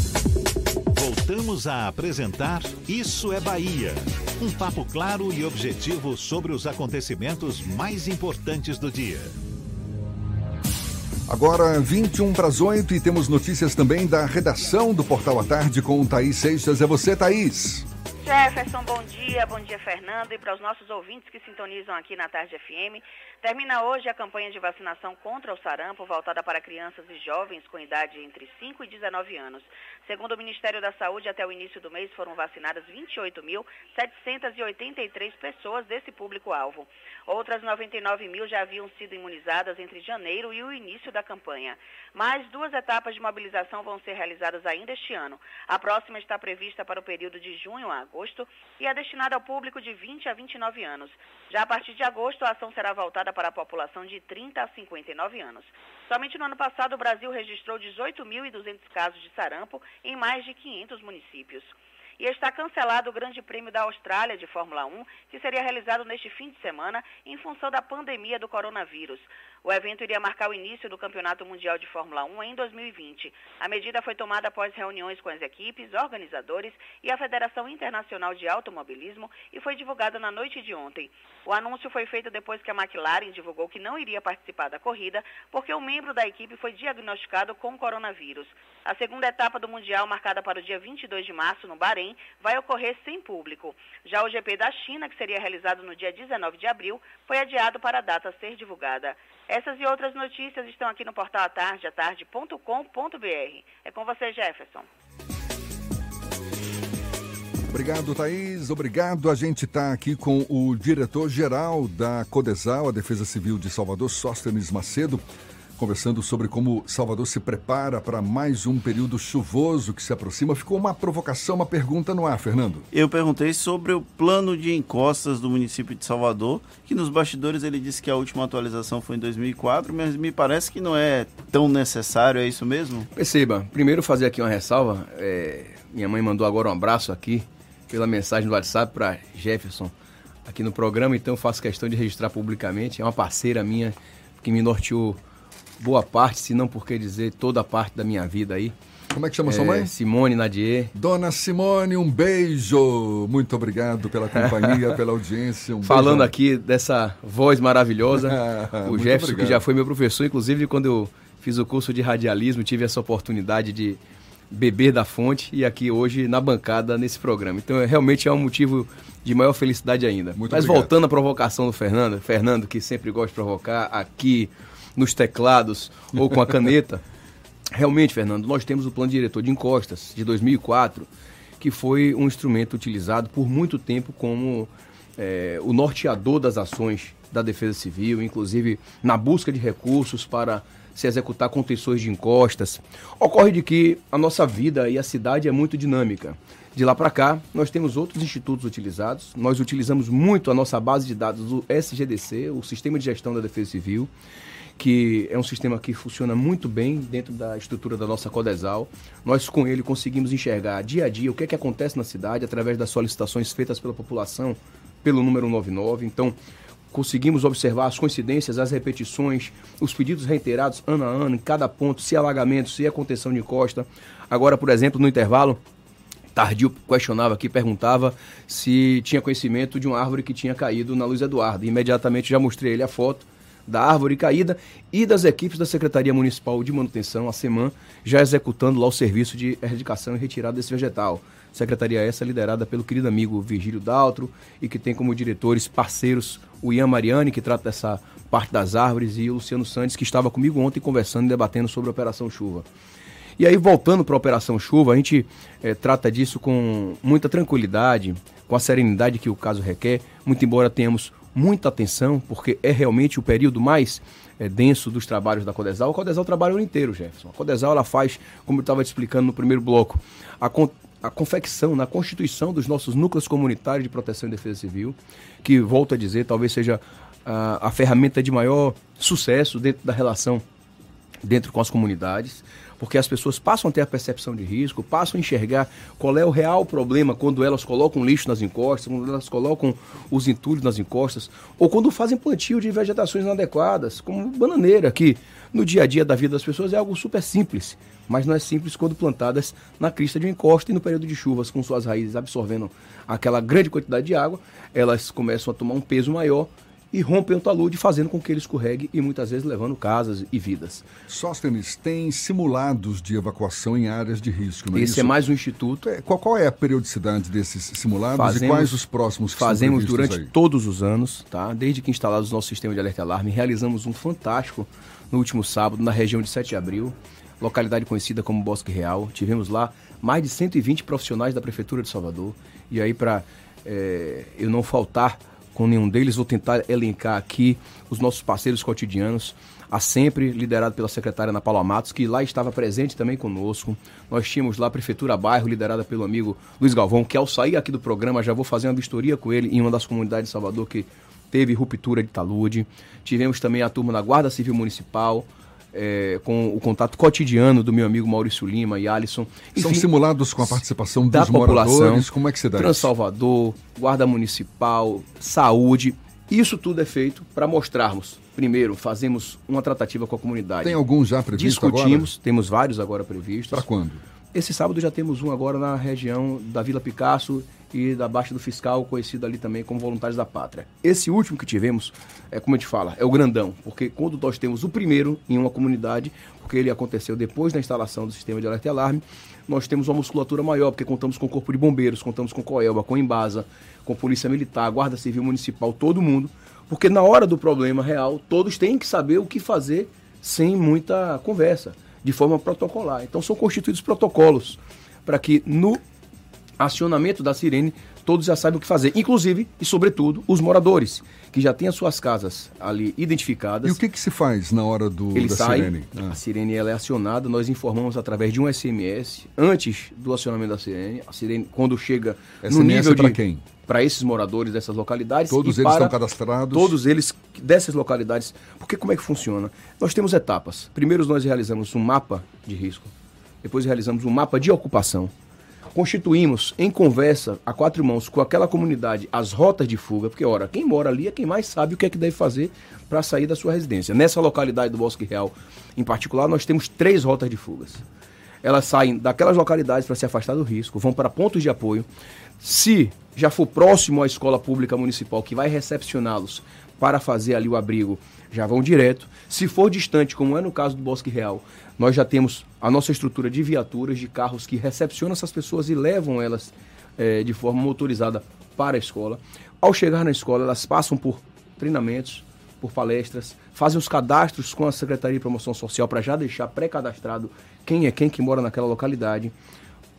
Voltamos a apresentar Isso é Bahia. Um papo claro e objetivo sobre os acontecimentos mais importantes do dia. Agora, 21 para as 8 e temos notícias também da redação do Portal à Tarde com Thaís Seixas. É você, Thaís. Jefferson, bom dia, bom dia Fernando e para os nossos ouvintes que sintonizam aqui na Tarde FM. Termina hoje a campanha de vacinação contra o sarampo voltada para crianças e jovens com idade entre 5 e 19 anos. Segundo o Ministério da Saúde, até o início do mês foram vacinadas 28.783 pessoas desse público-alvo. Outras 99 mil já haviam sido imunizadas entre janeiro e o início da campanha. Mais duas etapas de mobilização vão ser realizadas ainda este ano. A próxima está prevista para o período de junho a agosto e é destinada ao público de 20 a 29 anos. Já a partir de agosto, a ação será voltada para a população de 30 a 59 anos. Somente no ano passado, o Brasil registrou 18.200 casos de sarampo em mais de 500 municípios. E está cancelado o Grande Prêmio da Austrália de Fórmula 1, que seria realizado neste fim de semana em função da pandemia do coronavírus. O evento iria marcar o início do Campeonato Mundial de Fórmula 1 em 2020. A medida foi tomada após reuniões com as equipes, organizadores e a Federação Internacional de Automobilismo e foi divulgada na noite de ontem. O anúncio foi feito depois que a McLaren divulgou que não iria participar da corrida porque um membro da equipe foi diagnosticado com coronavírus. A segunda etapa do Mundial, marcada para o dia 22 de março no Bahrein, vai ocorrer sem público. Já o GP da China, que seria realizado no dia 19 de abril, foi adiado para a data ser divulgada. Essas e outras notícias estão aqui no portal atardeatarde.com.br. É com você, Jefferson. Obrigado, Thaís. Obrigado. A gente está aqui com o diretor-geral da Codesal, a Defesa Civil de Salvador, Sóstenes Macedo conversando sobre como Salvador se prepara para mais um período chuvoso que se aproxima. Ficou uma provocação, uma pergunta no ar, Fernando. Eu perguntei sobre o plano de encostas do município de Salvador, que nos bastidores ele disse que a última atualização foi em 2004, mas me parece que não é tão necessário, é isso mesmo? Perceba, primeiro fazer aqui uma ressalva. É, minha mãe mandou agora um abraço aqui pela mensagem do WhatsApp para Jefferson aqui no programa, então eu faço questão de registrar publicamente. É uma parceira minha que me norteou boa parte, se não por que dizer toda a parte da minha vida aí. Como é que chama é, sua mãe? Simone Nadier. Dona Simone, um beijo. Muito obrigado pela *laughs* companhia, pela audiência. Um Falando aqui dessa voz maravilhosa, *laughs* o Jefferson, obrigado. que já foi meu professor, inclusive quando eu fiz o curso de radialismo, tive essa oportunidade de beber da fonte e aqui hoje na bancada nesse programa. Então, realmente é um motivo de maior felicidade ainda. Muito Mas obrigado. voltando à provocação do Fernando, Fernando que sempre gosta de provocar aqui nos teclados ou com a caneta. Realmente, Fernando, nós temos o plano diretor de encostas de 2004, que foi um instrumento utilizado por muito tempo como é, o norteador das ações da Defesa Civil, inclusive na busca de recursos para se executar contenções de encostas. Ocorre de que a nossa vida e a cidade é muito dinâmica. De lá para cá, nós temos outros institutos utilizados. Nós utilizamos muito a nossa base de dados do SGDC, o Sistema de Gestão da Defesa Civil que é um sistema que funciona muito bem dentro da estrutura da nossa Codesal. Nós com ele conseguimos enxergar dia a dia o que é que acontece na cidade através das solicitações feitas pela população pelo número 99. Então, conseguimos observar as coincidências, as repetições, os pedidos reiterados ano a ano, em cada ponto, se alagamento, se é contenção de encosta. Agora, por exemplo, no intervalo, Tardio questionava aqui, perguntava se tinha conhecimento de uma árvore que tinha caído na Luz Eduardo. Imediatamente já mostrei ele a foto da árvore caída e das equipes da Secretaria Municipal de Manutenção, a SEMAN, já executando lá o serviço de erradicação e retirada desse vegetal. Secretaria essa liderada pelo querido amigo Virgílio Daltro e que tem como diretores parceiros o Ian Mariani, que trata dessa parte das árvores, e o Luciano Santos, que estava comigo ontem conversando e debatendo sobre a Operação Chuva. E aí, voltando para a Operação Chuva, a gente é, trata disso com muita tranquilidade, com a serenidade que o caso requer, muito embora tenhamos muita atenção, porque é realmente o período mais é, denso dos trabalhos da Codesal. A Codesal trabalha o ano inteiro, Jefferson. A Codesal ela faz, como eu estava te explicando no primeiro bloco, a, con a confecção, na constituição dos nossos núcleos comunitários de proteção e defesa civil, que, volto a dizer, talvez seja a, a ferramenta de maior sucesso dentro da relação dentro com as comunidades porque as pessoas passam a ter a percepção de risco, passam a enxergar qual é o real problema quando elas colocam lixo nas encostas, quando elas colocam os entulhos nas encostas, ou quando fazem plantio de vegetações inadequadas, como bananeira, que no dia a dia da vida das pessoas é algo super simples, mas não é simples quando plantadas na crista de um encosto e no período de chuvas, com suas raízes absorvendo aquela grande quantidade de água, elas começam a tomar um peso maior e rompem o talude, fazendo com que ele escorregue e muitas vezes levando casas e vidas. Sóstenes, tem simulados de evacuação em áreas de risco, não é Esse isso? é mais um instituto. É, qual, qual, é a periodicidade desses simulados fazemos, e quais os próximos que Fazemos durante aí? todos os anos, tá? Desde que instalados o nosso sistema de alerta alarme, realizamos um fantástico no último sábado na região de 7 de abril, localidade conhecida como Bosque Real. Tivemos lá mais de 120 profissionais da Prefeitura de Salvador. E aí, para é, eu não faltar com nenhum deles. Vou tentar elencar aqui os nossos parceiros cotidianos. A sempre liderado pela secretária Ana Paula Matos, que lá estava presente também conosco. Nós tínhamos lá a Prefeitura Bairro, liderada pelo amigo Luiz Galvão, que ao sair aqui do programa já vou fazer uma vistoria com ele em uma das comunidades de Salvador que teve ruptura de talude. Tivemos também a turma da Guarda Civil Municipal, é, com o contato cotidiano do meu amigo Maurício Lima e Alisson. São simulados com a participação da dos população. moradores? Como é que se dá isso? Transalvador, Guarda Municipal, Saúde. Isso tudo é feito para mostrarmos. Primeiro, fazemos uma tratativa com a comunidade. Tem algum já previsto Discutimos, agora? temos vários agora previstos. Para quando? Esse sábado já temos um agora na região da Vila Picasso e da Baixa do Fiscal, conhecido ali também como Voluntários da Pátria. Esse último que tivemos, é como a gente fala, é o grandão, porque quando nós temos o primeiro em uma comunidade, porque ele aconteceu depois da instalação do sistema de alerta e alarme, nós temos uma musculatura maior, porque contamos com o Corpo de Bombeiros, contamos com Coelba, com Embasa, com Polícia Militar, Guarda Civil Municipal, todo mundo, porque na hora do problema real, todos têm que saber o que fazer sem muita conversa, de forma protocolar. Então são constituídos protocolos para que no acionamento da sirene todos já saibam o que fazer, inclusive e sobretudo os moradores que já têm as suas casas ali identificadas. E o que, que se faz na hora do, Ele da sai, sirene? Ah. a sirene ela é acionada, nós informamos através de um SMS antes do acionamento da sirene. A sirene quando chega no SMS nível pra de quem? para esses moradores dessas localidades. Todos eles para estão cadastrados? Todos eles dessas localidades. Porque como é que funciona? Nós temos etapas. Primeiro nós realizamos um mapa de risco. Depois realizamos um mapa de ocupação. Constituímos em conversa a quatro mãos com aquela comunidade as rotas de fuga, porque, ora, quem mora ali é quem mais sabe o que é que deve fazer para sair da sua residência. Nessa localidade do Bosque Real, em particular, nós temos três rotas de fugas. Elas saem daquelas localidades para se afastar do risco, vão para pontos de apoio. Se já for próximo à escola pública municipal que vai recepcioná-los para fazer ali o abrigo, já vão direto. Se for distante, como é no caso do Bosque Real, nós já temos a nossa estrutura de viaturas, de carros que recepcionam essas pessoas e levam elas eh, de forma motorizada para a escola. Ao chegar na escola, elas passam por treinamentos, por palestras, fazem os cadastros com a Secretaria de Promoção Social para já deixar pré-cadastrado quem é quem que mora naquela localidade.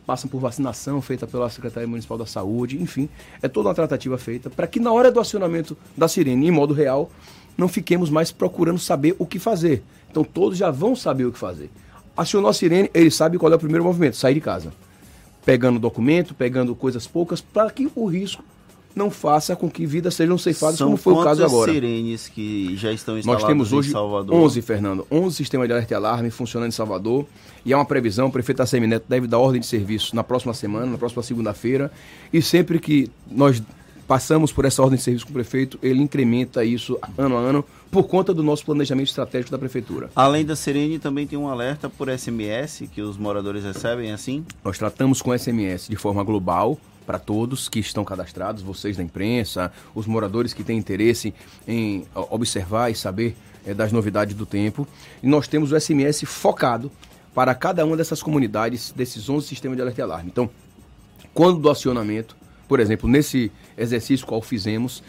Passam por vacinação feita pela Secretaria Municipal da Saúde, enfim, é toda uma tratativa feita para que na hora do acionamento da sirene, em modo real, não fiquemos mais procurando saber o que fazer. Então todos já vão saber o que fazer. Acionou a sirene, ele sabe qual é o primeiro movimento, sair de casa. Pegando documento, pegando coisas poucas, para que o risco não faça com que vidas sejam ceifadas, São como foi o caso agora. sirenes que já estão Nós instaladas temos hoje em Salvador? 11, Fernando. 11 sistemas de alerta e alarme funcionando em Salvador. E é uma previsão, o prefeito Assemineto deve dar ordem de serviço na próxima semana, na próxima segunda-feira. E sempre que nós passamos por essa ordem de serviço com o prefeito, ele incrementa isso ano a ano por conta do nosso planejamento estratégico da prefeitura. Além da sirene, também tem um alerta por SMS que os moradores recebem assim? Nós tratamos com SMS de forma global para todos que estão cadastrados, vocês da imprensa, os moradores que têm interesse em observar e saber eh, das novidades do tempo. E nós temos o SMS focado para cada uma dessas comunidades, desses 11 sistemas de alerta e alarme. Então, quando do acionamento, por exemplo, nesse exercício qual fizemos,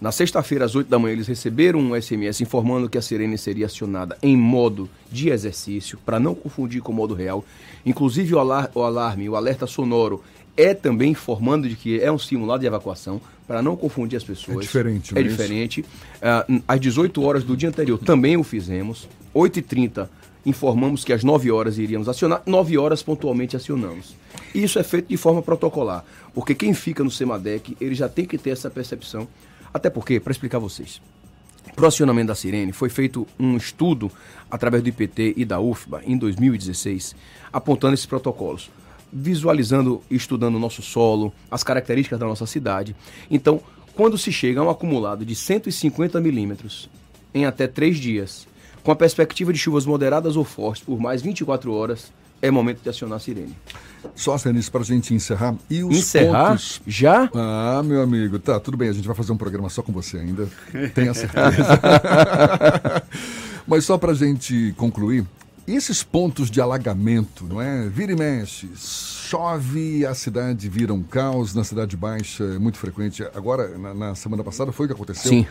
na sexta-feira, às 8 da manhã, eles receberam um SMS informando que a sirene seria acionada em modo de exercício, para não confundir com o modo real. Inclusive, o, alar o alarme, o alerta sonoro, é também informando de que é um simulado de evacuação, para não confundir as pessoas. É diferente, É é isso? diferente. Ah, às 18 horas do dia anterior também o fizemos. 8h30 informamos que às 9 horas iríamos acionar, 9 horas pontualmente acionamos. E isso é feito de forma protocolar, porque quem fica no SEMADEC, ele já tem que ter essa percepção. Até porque, para explicar vocês, para o acionamento da sirene foi feito um estudo através do IPT e da UFBA em 2016, apontando esses protocolos, visualizando e estudando o nosso solo, as características da nossa cidade. Então, quando se chega a um acumulado de 150 milímetros em até três dias, com a perspectiva de chuvas moderadas ou fortes por mais 24 horas, é momento de acionar a sirene. Só, Denis, para a gente encerrar. E os Encerrar? pontos... Já? Ah, meu amigo, tá, tudo bem, a gente vai fazer um programa só com você ainda, *laughs* tenha certeza. *laughs* Mas só para a gente concluir, esses pontos de alagamento, não é? Vira e mexe, chove, a cidade vira um caos, na Cidade Baixa é muito frequente. Agora, na, na semana passada, foi o que aconteceu. Sim.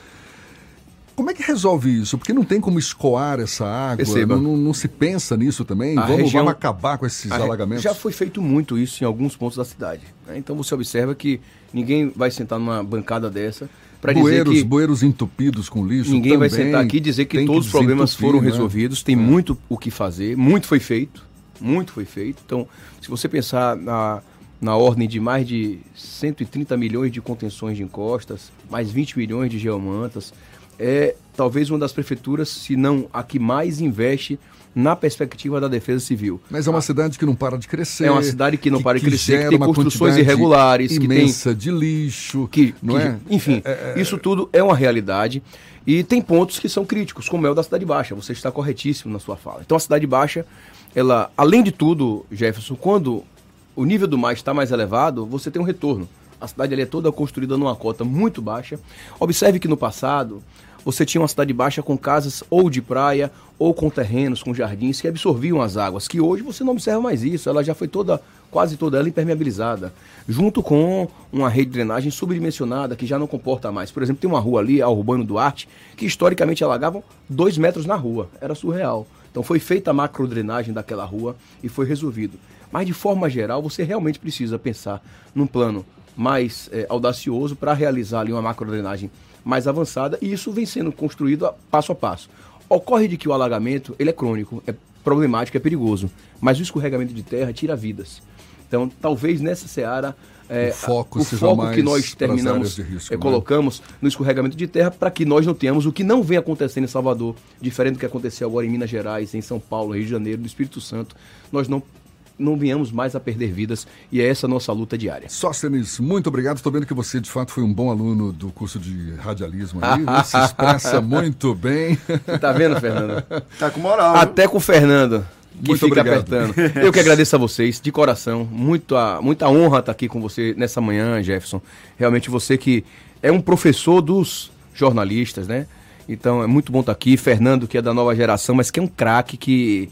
Como é que resolve isso? Porque não tem como escoar essa água, não, não- não se pensa nisso também? A Vamos, região- vamos acabar com esses alagamentos? Já foi feito muito isso em alguns pontos da cidade. né? Então você observa que ninguém vai sentar numa bancada dessa para dizer que bueiros entupidos com lixo. ninguém vai sentar aqui e dizer que todos os problemas foram né? resolvidos. Tem muito o que fazer, muito foi feito, muito foi feito. Então, se você pensar na, na ordem de mais de 130 milhões de contenções de encostas, mais 20 milhões de geomantas, é talvez uma das prefeituras, se não a que mais investe na perspectiva da defesa civil. Mas é uma cidade que não para de crescer. É uma cidade que não para de crescer, que tem construções irregulares, que tem imensa de lixo, que, não que- é? Enfim, isso tudo é uma realidade e tem pontos que são críticos, como é o da Cidade Baixa. Você está corretíssimo na sua fala. Então a Cidade Baixa, ela, além de tudo, Jefferson, quando o nível do mar está mais elevado, você tem um retorno. A cidade ali é toda construída numa cota muito baixa. Observe que no passado você tinha uma cidade baixa com casas ou de praia ou com terrenos, com jardins que absorviam as águas, que hoje você não observa mais isso, ela já foi toda, quase toda ela impermeabilizada, junto com uma rede de drenagem subdimensionada que já não comporta mais. Por exemplo, tem uma rua ali, a Urbano Duarte, que historicamente alagavam dois metros na rua, era surreal. Então foi feita a macrodrenagem daquela rua e foi resolvido. Mas de forma geral, você realmente precisa pensar num plano mais eh, audacioso para realizar ali uma macrodrenagem mais avançada e isso vem sendo construído a- passo a passo. Ocorre de que o alagamento ele é crônico, é problemático, é perigoso, mas o escorregamento de terra tira vidas. Então, talvez nessa seara eh, O foco o foco que nós terminamos risco, eh, né? colocamos no escorregamento de terra para que nós não tenhamos o que não vem acontecendo em Salvador, diferente do que aconteceu agora em Minas Gerais, em São Paulo, Rio de Janeiro, no Espírito Santo. Nós não não venhamos mais a perder vidas e é essa a nossa luta diária. Sóstenes, muito obrigado. Estou vendo que você, de fato, foi um bom aluno do curso de radialismo aí. viu? Se expressa *laughs* muito bem. Tá vendo, Fernando? Tá com moral. Até com o Fernando, que Muito fica obrigado. apertando. Eu que agradeço a vocês, de coração. Muita, muita honra estar aqui com você nessa manhã, Jefferson. Realmente você que é um professor dos jornalistas, né? Então é muito bom estar aqui. Fernando, que é da nova geração, mas que é um craque que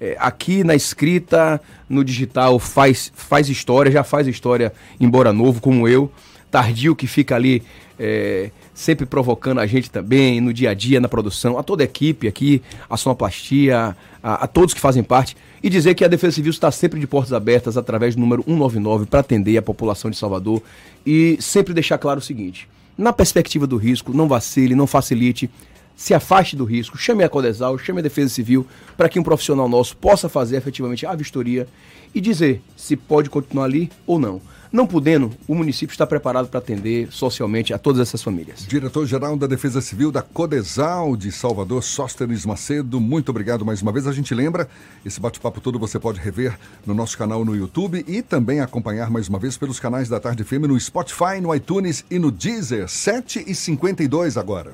é, aqui na escrita, no digital, faz, faz história, já faz história, embora novo, como eu. Tardio, que fica ali é, sempre provocando a gente também, no dia a dia, na produção, a toda a equipe aqui, a Sonoplastia, a, a todos que fazem parte. E dizer que a Defesa Civil está sempre de portas abertas através do número 199 para atender a população de Salvador. E sempre deixar claro o seguinte: na perspectiva do risco, não vacile, não facilite se afaste do risco, chame a Codesal, chame a Defesa Civil, para que um profissional nosso possa fazer efetivamente a vistoria e dizer se pode continuar ali ou não. Não podendo, o município está preparado para atender socialmente a todas essas famílias. Diretor-geral da Defesa Civil da Codesal de Salvador, Sóstenes Macedo, muito obrigado mais uma vez. A gente lembra, esse bate-papo todo você pode rever no nosso canal no YouTube e também acompanhar mais uma vez pelos canais da Tarde FM no Spotify, no iTunes e no Deezer. 7h52 agora.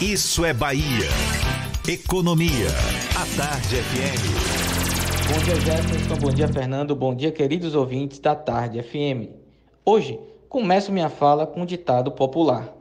Isso é Bahia. Economia. A Tarde FM. Bom dia, Jefferson. Bom dia, Fernando. Bom dia, queridos ouvintes da Tarde FM. Hoje, começo minha fala com um ditado popular.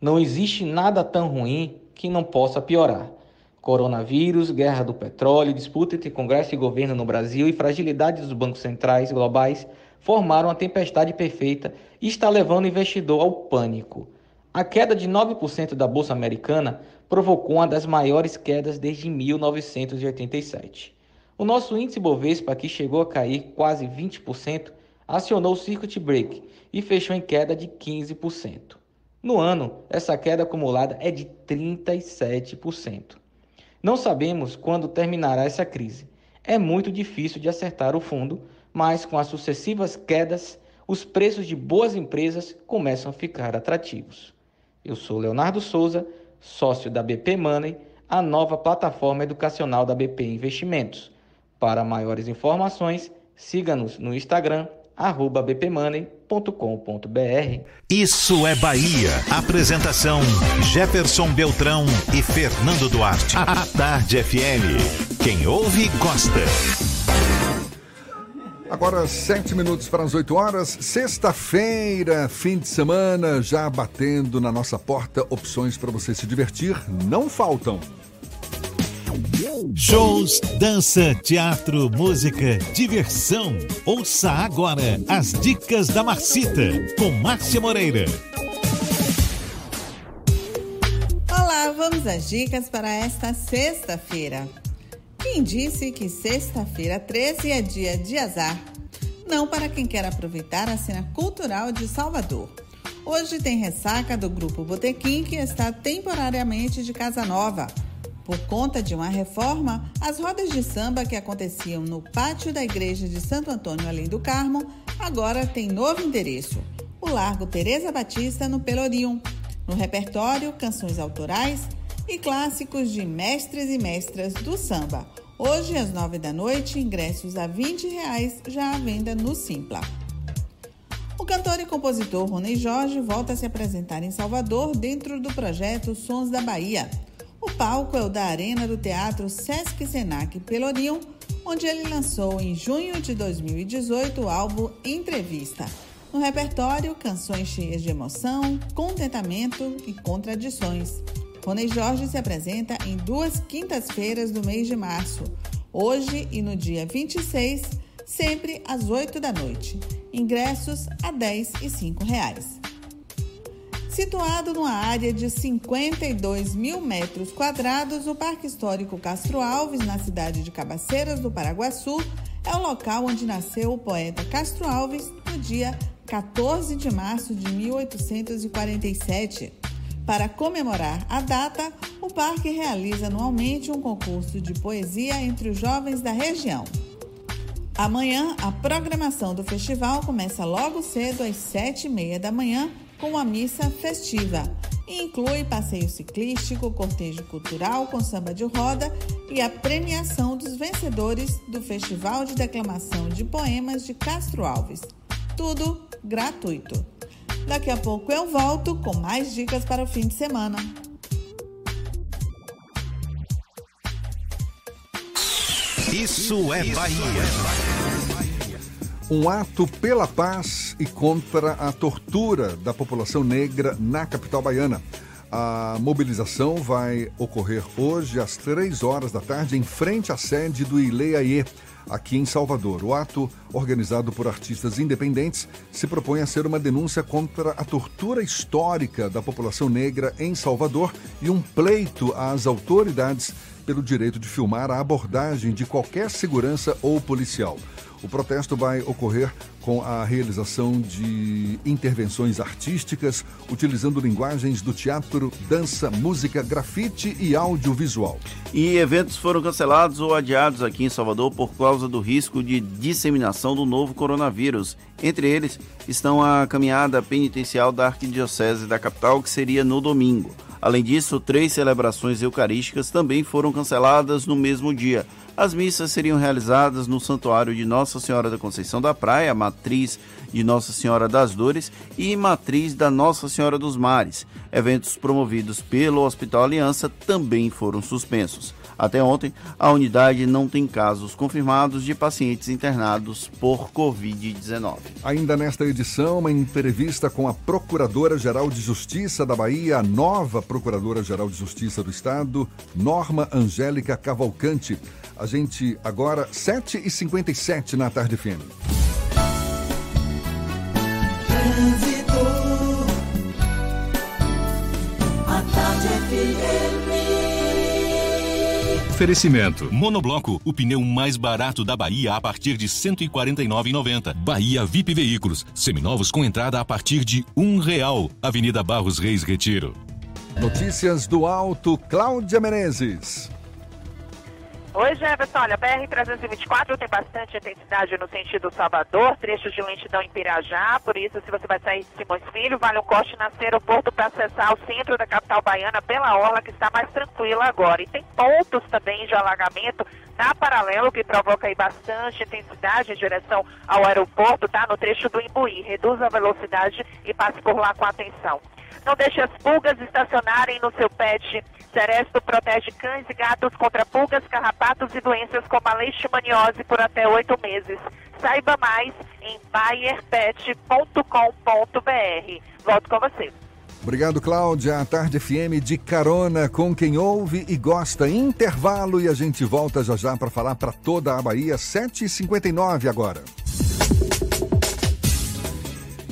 Não existe nada tão ruim que não possa piorar. Coronavírus, guerra do petróleo, disputa entre Congresso e governo no Brasil e fragilidade dos bancos centrais globais formaram a tempestade perfeita e está levando o investidor ao pânico. A queda de 9% da Bolsa Americana provocou uma das maiores quedas desde 1987. O nosso índice Bovespa, que chegou a cair quase 20%, acionou o circuit break e fechou em queda de 15%. No ano, essa queda acumulada é de 37%. Não sabemos quando terminará essa crise. É muito difícil de acertar o fundo, mas com as sucessivas quedas, os preços de boas empresas começam a ficar atrativos. Eu sou Leonardo Souza, sócio da BP Money, a nova plataforma educacional da BP Investimentos. Para maiores informações, siga-nos no Instagram, arroba bpmoney.com.br. Isso é Bahia. Apresentação: Jefferson Beltrão e Fernando Duarte. A Tarde FM. Quem ouve, gosta. Agora, sete minutos para as 8 horas, sexta-feira, fim de semana, já batendo na nossa porta, opções para você se divertir não faltam. Shows, dança, teatro, música, diversão. Ouça agora as dicas da Marcita com Márcia Moreira. Olá, vamos às dicas para esta sexta-feira. Quem disse que sexta-feira 13 é dia de azar? Não para quem quer aproveitar a cena cultural de Salvador. Hoje tem ressaca do Grupo Botequim, que está temporariamente de casa nova. Por conta de uma reforma, as rodas de samba que aconteciam no pátio da igreja de Santo Antônio Além do Carmo agora tem novo endereço: o Largo Teresa Batista, no Pelourinho. No repertório, canções autorais e clássicos de mestres e mestras do samba. Hoje, às nove da noite, ingressos a 20 reais já à venda no Simpla. O cantor e compositor Rony Jorge volta a se apresentar em Salvador dentro do projeto Sons da Bahia. O palco é o da Arena do Teatro Sesc Senac Pelourinho, onde ele lançou em junho de 2018 o álbum Entrevista. No repertório, canções cheias de emoção, contentamento e contradições. Rony Jorge se apresenta em duas quintas-feiras do mês de março, hoje e no dia 26, sempre às 8 da noite. Ingressos a R$ 10 e 5 reais. Situado numa área de 52 mil metros quadrados, o Parque Histórico Castro Alves, na cidade de Cabaceiras do Paraguaçu, é o local onde nasceu o poeta Castro Alves no dia 14 de março de 1847. Para comemorar a data, o parque realiza anualmente um concurso de poesia entre os jovens da região. Amanhã, a programação do festival começa logo cedo às sete e meia da manhã com a missa festiva e inclui passeio ciclístico, cortejo cultural com samba de roda e a premiação dos vencedores do Festival de Declamação de Poemas de Castro Alves. Tudo gratuito. Daqui a pouco eu volto com mais dicas para o fim de semana. Isso é Bahia. Um ato pela paz e contra a tortura da população negra na capital baiana. A mobilização vai ocorrer hoje às três horas da tarde em frente à sede do ILEAE, aqui em Salvador. O ato, organizado por artistas independentes, se propõe a ser uma denúncia contra a tortura histórica da população negra em Salvador e um pleito às autoridades pelo direito de filmar a abordagem de qualquer segurança ou policial. O protesto vai ocorrer com a realização de intervenções artísticas utilizando linguagens do teatro, dança, música, grafite e audiovisual. E eventos foram cancelados ou adiados aqui em Salvador por causa do risco de disseminação do novo coronavírus. Entre eles estão a caminhada penitencial da Arquidiocese da capital, que seria no domingo. Além disso, três celebrações eucarísticas também foram canceladas no mesmo dia. As missas seriam realizadas no Santuário de Nossa Senhora da Conceição da Praia, matriz de Nossa Senhora das Dores e matriz da Nossa Senhora dos Mares. Eventos promovidos pelo Hospital Aliança também foram suspensos. Até ontem, a unidade não tem casos confirmados de pacientes internados por Covid-19. Ainda nesta edição, uma entrevista com a Procuradora-Geral de Justiça da Bahia, a nova Procuradora-Geral de Justiça do Estado, Norma Angélica Cavalcante. A gente agora, 7h57 na tarde FM. A tarde FM. Oferecimento. Monobloco, o pneu mais barato da Bahia a partir de R$ 149,90. Bahia VIP Veículos, seminovos com entrada a partir de um real. Avenida Barros Reis Retiro. Notícias do Alto, Cláudia Menezes. Oi, Jefferson. Olha, BR-324 tem bastante intensidade no sentido Salvador, trechos de lentidão em Pirajá, por isso, se você vai sair de Simões Filho, vale um corte na aeroporto para acessar o centro da capital baiana pela orla, que está mais tranquila agora. E tem pontos também de alagamento na paralelo, que provoca aí bastante intensidade em direção ao aeroporto, tá? No trecho do Imbuí. Reduza a velocidade e passe por lá com atenção. Não deixe as pulgas estacionarem no seu pet. Seresto protege cães e gatos contra pulgas, carrapatos e doenças como a leishmaniose por até oito meses. Saiba mais em bayerpet.com.br. Volto com você. Obrigado, Cláudia. A Tarde FM de carona com quem ouve e gosta. Intervalo e a gente volta já já para falar para toda a Bahia. 7h59 agora.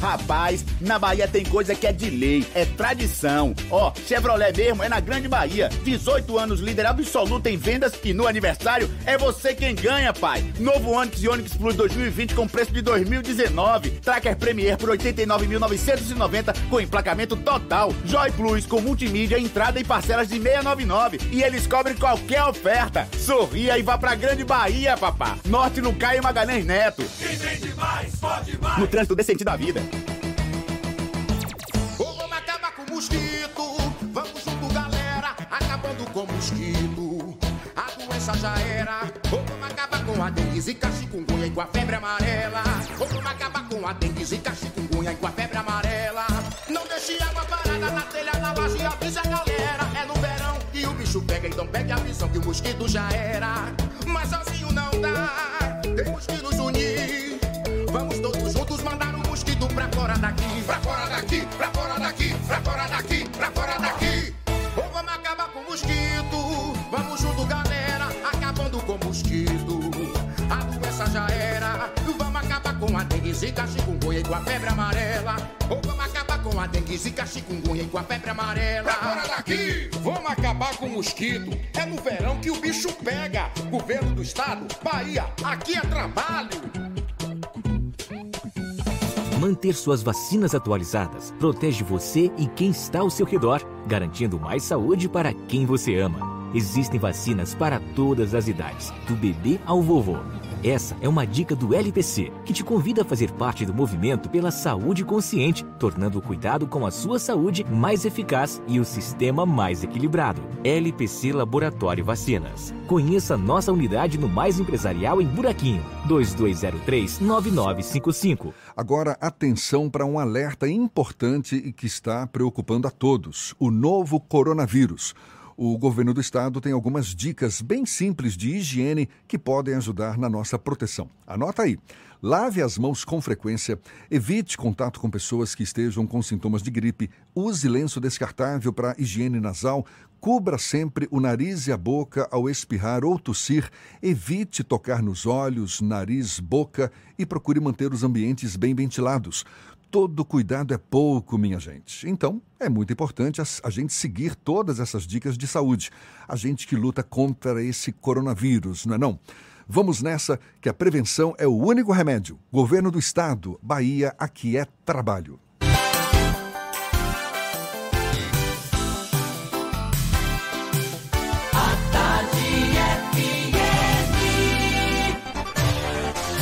Rapaz, na Bahia tem coisa que é de lei, é tradição. Ó, Chevrolet mesmo é na Grande Bahia. 18 anos líder absoluto em vendas e no aniversário é você quem ganha, pai. Novo Onix e Onix Plus 2020 com preço de 2019. Tracker Premier por 89.990 com emplacamento total. Joy Plus com multimídia, entrada e parcelas de 699. E eles cobrem qualquer oferta. Sorria e vá pra Grande Bahia, papá. Norte no Caio Magalhães Neto. Quem vende mais, pode mais. No trânsito decente da vida. Com mosquito. A doença já era. Vamos acabar com a dengue, zika, chikungunya e com a febre amarela. Vamos acabar com a dengue, zika, chikungunya e com a febre amarela. Não deixe água parada na telha, na laje, avisa a galera. É no verão e o bicho pega, então pegue a visão que o mosquito já era. Mas sozinho não dá. Temos que nos unir. Vamos todos juntos mandar o mosquito pra fora daqui. Pra fora daqui, pra fora daqui, pra fora daqui, pra fora daqui. Zika, chikungunya e com a febre amarela. Ou vamos acabar com a dengue, zika, chikungunya e com a febre amarela. Pra fora daqui! Vamos acabar com o mosquito. É no verão que o bicho pega. Governo do estado, Bahia, aqui é trabalho. Manter suas vacinas atualizadas protege você e quem está ao seu redor, garantindo mais saúde para quem você ama. Existem vacinas para todas as idades, do bebê ao vovô. Essa é uma dica do LPC, que te convida a fazer parte do movimento pela saúde consciente, tornando o cuidado com a sua saúde mais eficaz e o sistema mais equilibrado. LPC Laboratório Vacinas. Conheça nossa unidade no Mais Empresarial em Buraquinho, 2203-9955. Agora, atenção para um alerta importante e que está preocupando a todos: o novo coronavírus. O governo do estado tem algumas dicas bem simples de higiene que podem ajudar na nossa proteção. Anota aí. Lave as mãos com frequência, evite contato com pessoas que estejam com sintomas de gripe, use lenço descartável para higiene nasal, cubra sempre o nariz e a boca ao espirrar ou tossir, evite tocar nos olhos, nariz, boca e procure manter os ambientes bem ventilados. Todo cuidado é pouco, minha gente. Então, é muito importante a, gente seguir todas essas dicas de saúde. A gente que luta contra esse coronavírus, não é não? Vamos nessa, que a prevenção é o único remédio. Governo do Estado, Bahia, aqui é trabalho.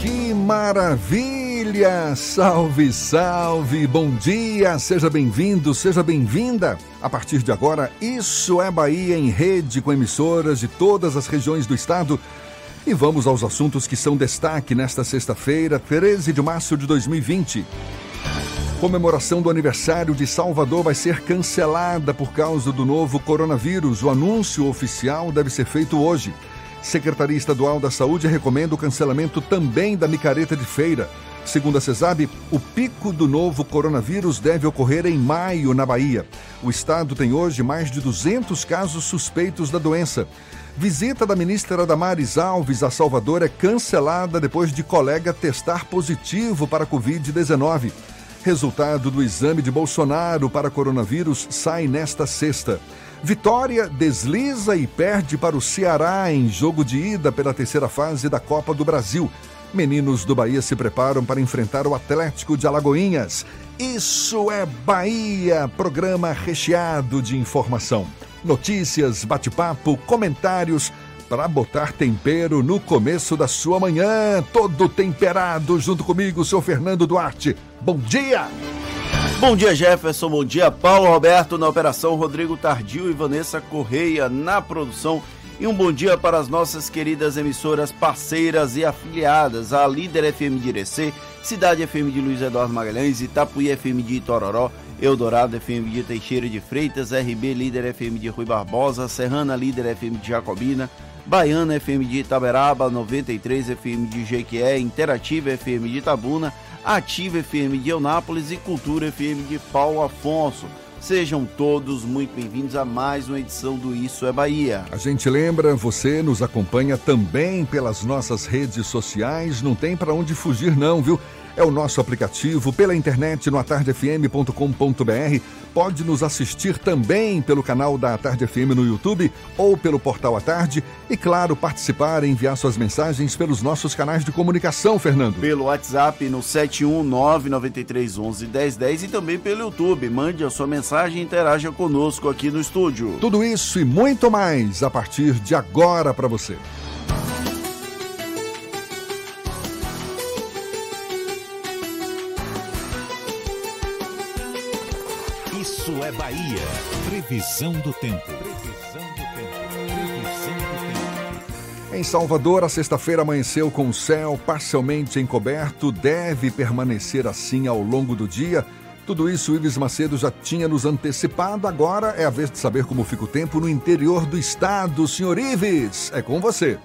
Que maravilha! Salve, salve! Bom dia! Seja bem-vindo, seja bem-vinda! A partir de agora, Isso é Bahia em rede com emissoras de todas as regiões do estado. E vamos aos assuntos que são destaque nesta sexta-feira, 13 de março de 2020. Comemoração do aniversário de Salvador vai ser cancelada por causa do novo coronavírus. O anúncio oficial deve ser feito hoje. Secretaria Estadual da Saúde recomenda o cancelamento também da micareta de feira. Segundo a CESAB, o pico do novo coronavírus deve ocorrer em maio na Bahia. O estado tem hoje mais de 200 casos suspeitos da doença. Visita da ministra Damares Alves a Salvador é cancelada depois de colega testar positivo para Covid-19. Resultado do exame de Bolsonaro para coronavírus sai nesta sexta. Vitória desliza e perde para o Ceará em jogo de ida pela terceira fase da Copa do Brasil. Meninos do Bahia se preparam para enfrentar o Atlético de Alagoinhas. Isso é Bahia, programa recheado de informação. Notícias, bate-papo, comentários para botar tempero no começo da sua manhã. Todo temperado junto comigo, seu Fernando Duarte. Bom dia! Bom dia, Jefferson. Bom dia, Paulo Roberto na operação, Rodrigo Tardio e Vanessa Correia na produção. E um bom dia para as nossas queridas emissoras parceiras e afiliadas, a Líder FM de Irecê, Cidade FM de Luiz Eduardo Magalhães, Itapuí FM de Itororó, Eldorado FM de Teixeira de Freitas, RB Líder FM de Rui Barbosa, Serrana Líder FM de Jacobina, Baiana FM de Itaberaba, 93 FM de Jequié, Interativa FM de Itabuna, Ativa FM de Eunápolis e Cultura FM de Paulo Afonso. Sejam todos muito bem-vindos a mais uma edição do Isso é Bahia. A gente lembra, você nos acompanha também pelas nossas redes sociais, não tem para onde fugir não, viu? É o nosso aplicativo pela internet no atardefm.com.br. Pode nos assistir também pelo canal da Tarde FM no YouTube ou pelo portal A Tarde. E, claro, participar e enviar suas mensagens pelos nossos canais de comunicação, Fernando. Pelo WhatsApp no 71993111010 e também pelo YouTube. Mande a sua mensagem e interaja conosco aqui no estúdio. Tudo isso e muito mais a partir de agora para você. É Bahia. Previsão do tempo. Previsão do tempo. Previsão do tempo. Em Salvador, a sexta-feira amanheceu com céu parcialmente encoberto, deve permanecer assim ao longo do dia. Tudo isso Ives Macedo já tinha nos antecipado. Agora é a vez de saber como fica o tempo no interior do estado. Senhor Ives, é com você.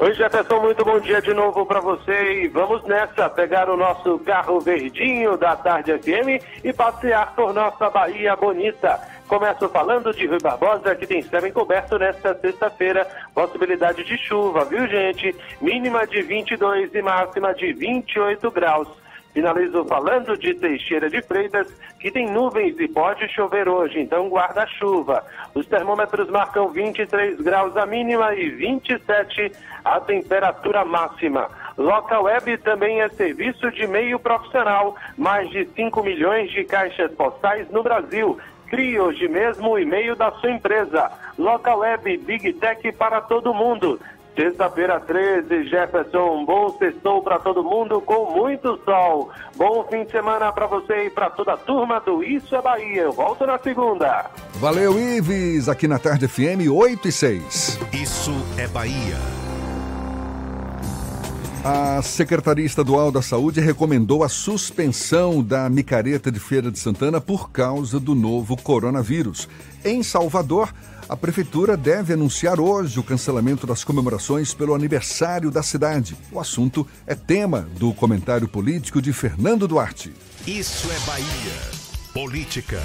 Oi, Jefferson, muito bom dia de novo para você e vamos nessa, pegar o nosso carro verdinho da Tarde FM e passear por nossa Bahia bonita. Começo falando de Rui Barbosa, que tem céu encoberto nesta sexta-feira, possibilidade de chuva, viu gente? Mínima de 22 e máxima de 28 graus. Finalizo falando de Teixeira de Freitas, que tem nuvens e pode chover hoje, então guarda-chuva. Os termômetros marcam 23 graus a mínima e 27 a temperatura máxima. Local Web também é serviço de meio profissional, mais de 5 milhões de caixas postais no Brasil. Crie hoje mesmo o e-mail da sua empresa. Local Web Big Tech para todo mundo. Sexta-feira 13, Jefferson, bom sextou para todo mundo com muito sol. Bom fim de semana para você e para toda a turma do Isso é Bahia. Eu volto na segunda. Valeu, Ives, aqui na Tarde FM 8 e 6. Isso é Bahia. A Secretaria Estadual da Saúde recomendou a suspensão da micareta de Feira de Santana por causa do novo coronavírus. Em Salvador, a Prefeitura deve anunciar hoje o cancelamento das comemorações pelo aniversário da cidade. O assunto é tema do comentário político de Fernando Duarte. Isso é Bahia. Política.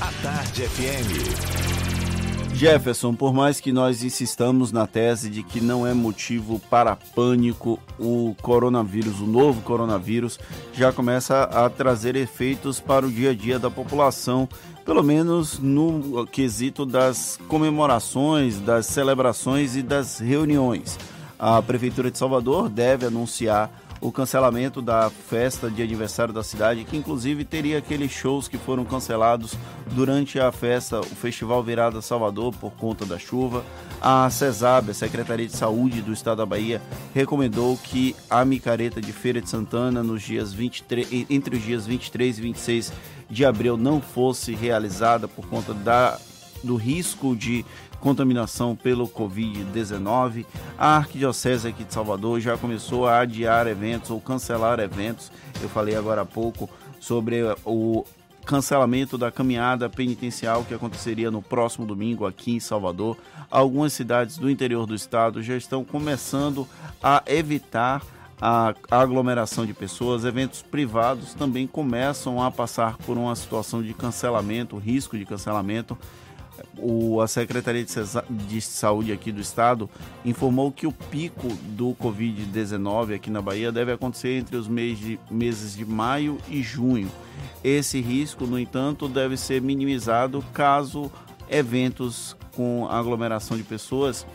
A Tarde FM. Jefferson, por mais que nós insistamos na tese de que não é motivo para pânico, o coronavírus, o novo coronavírus, já começa a trazer efeitos para o dia a dia da população, pelo menos no quesito das comemorações, das celebrações e das reuniões. A Prefeitura de Salvador deve anunciar o cancelamento da festa de aniversário da cidade, que inclusive teria aqueles shows que foram cancelados durante a festa, o Festival Virada Salvador, por conta da chuva. A CESAB, a Secretaria de Saúde do Estado da Bahia, recomendou que a micareta de Feira de Santana nos dias 23, entre os dias 23 e 26 de abril não fosse realizada por conta da, do risco de contaminação pelo Covid-19. A Arquidiocese aqui de Salvador já começou a adiar eventos ou cancelar eventos. Eu falei agora há pouco sobre o cancelamento da caminhada penitencial que aconteceria no próximo domingo aqui em Salvador. Algumas cidades do interior do estado já estão começando a evitar a aglomeração de pessoas, eventos privados também começam a passar por uma situação de cancelamento, risco de cancelamento o, a Secretaria de, de, Saúde aqui do estado informou que o pico do Covid-19 aqui na Bahia deve acontecer entre os meses de, meses de maio e junho. Esse risco, no entanto, deve ser minimizado caso eventos com aglomeração de pessoas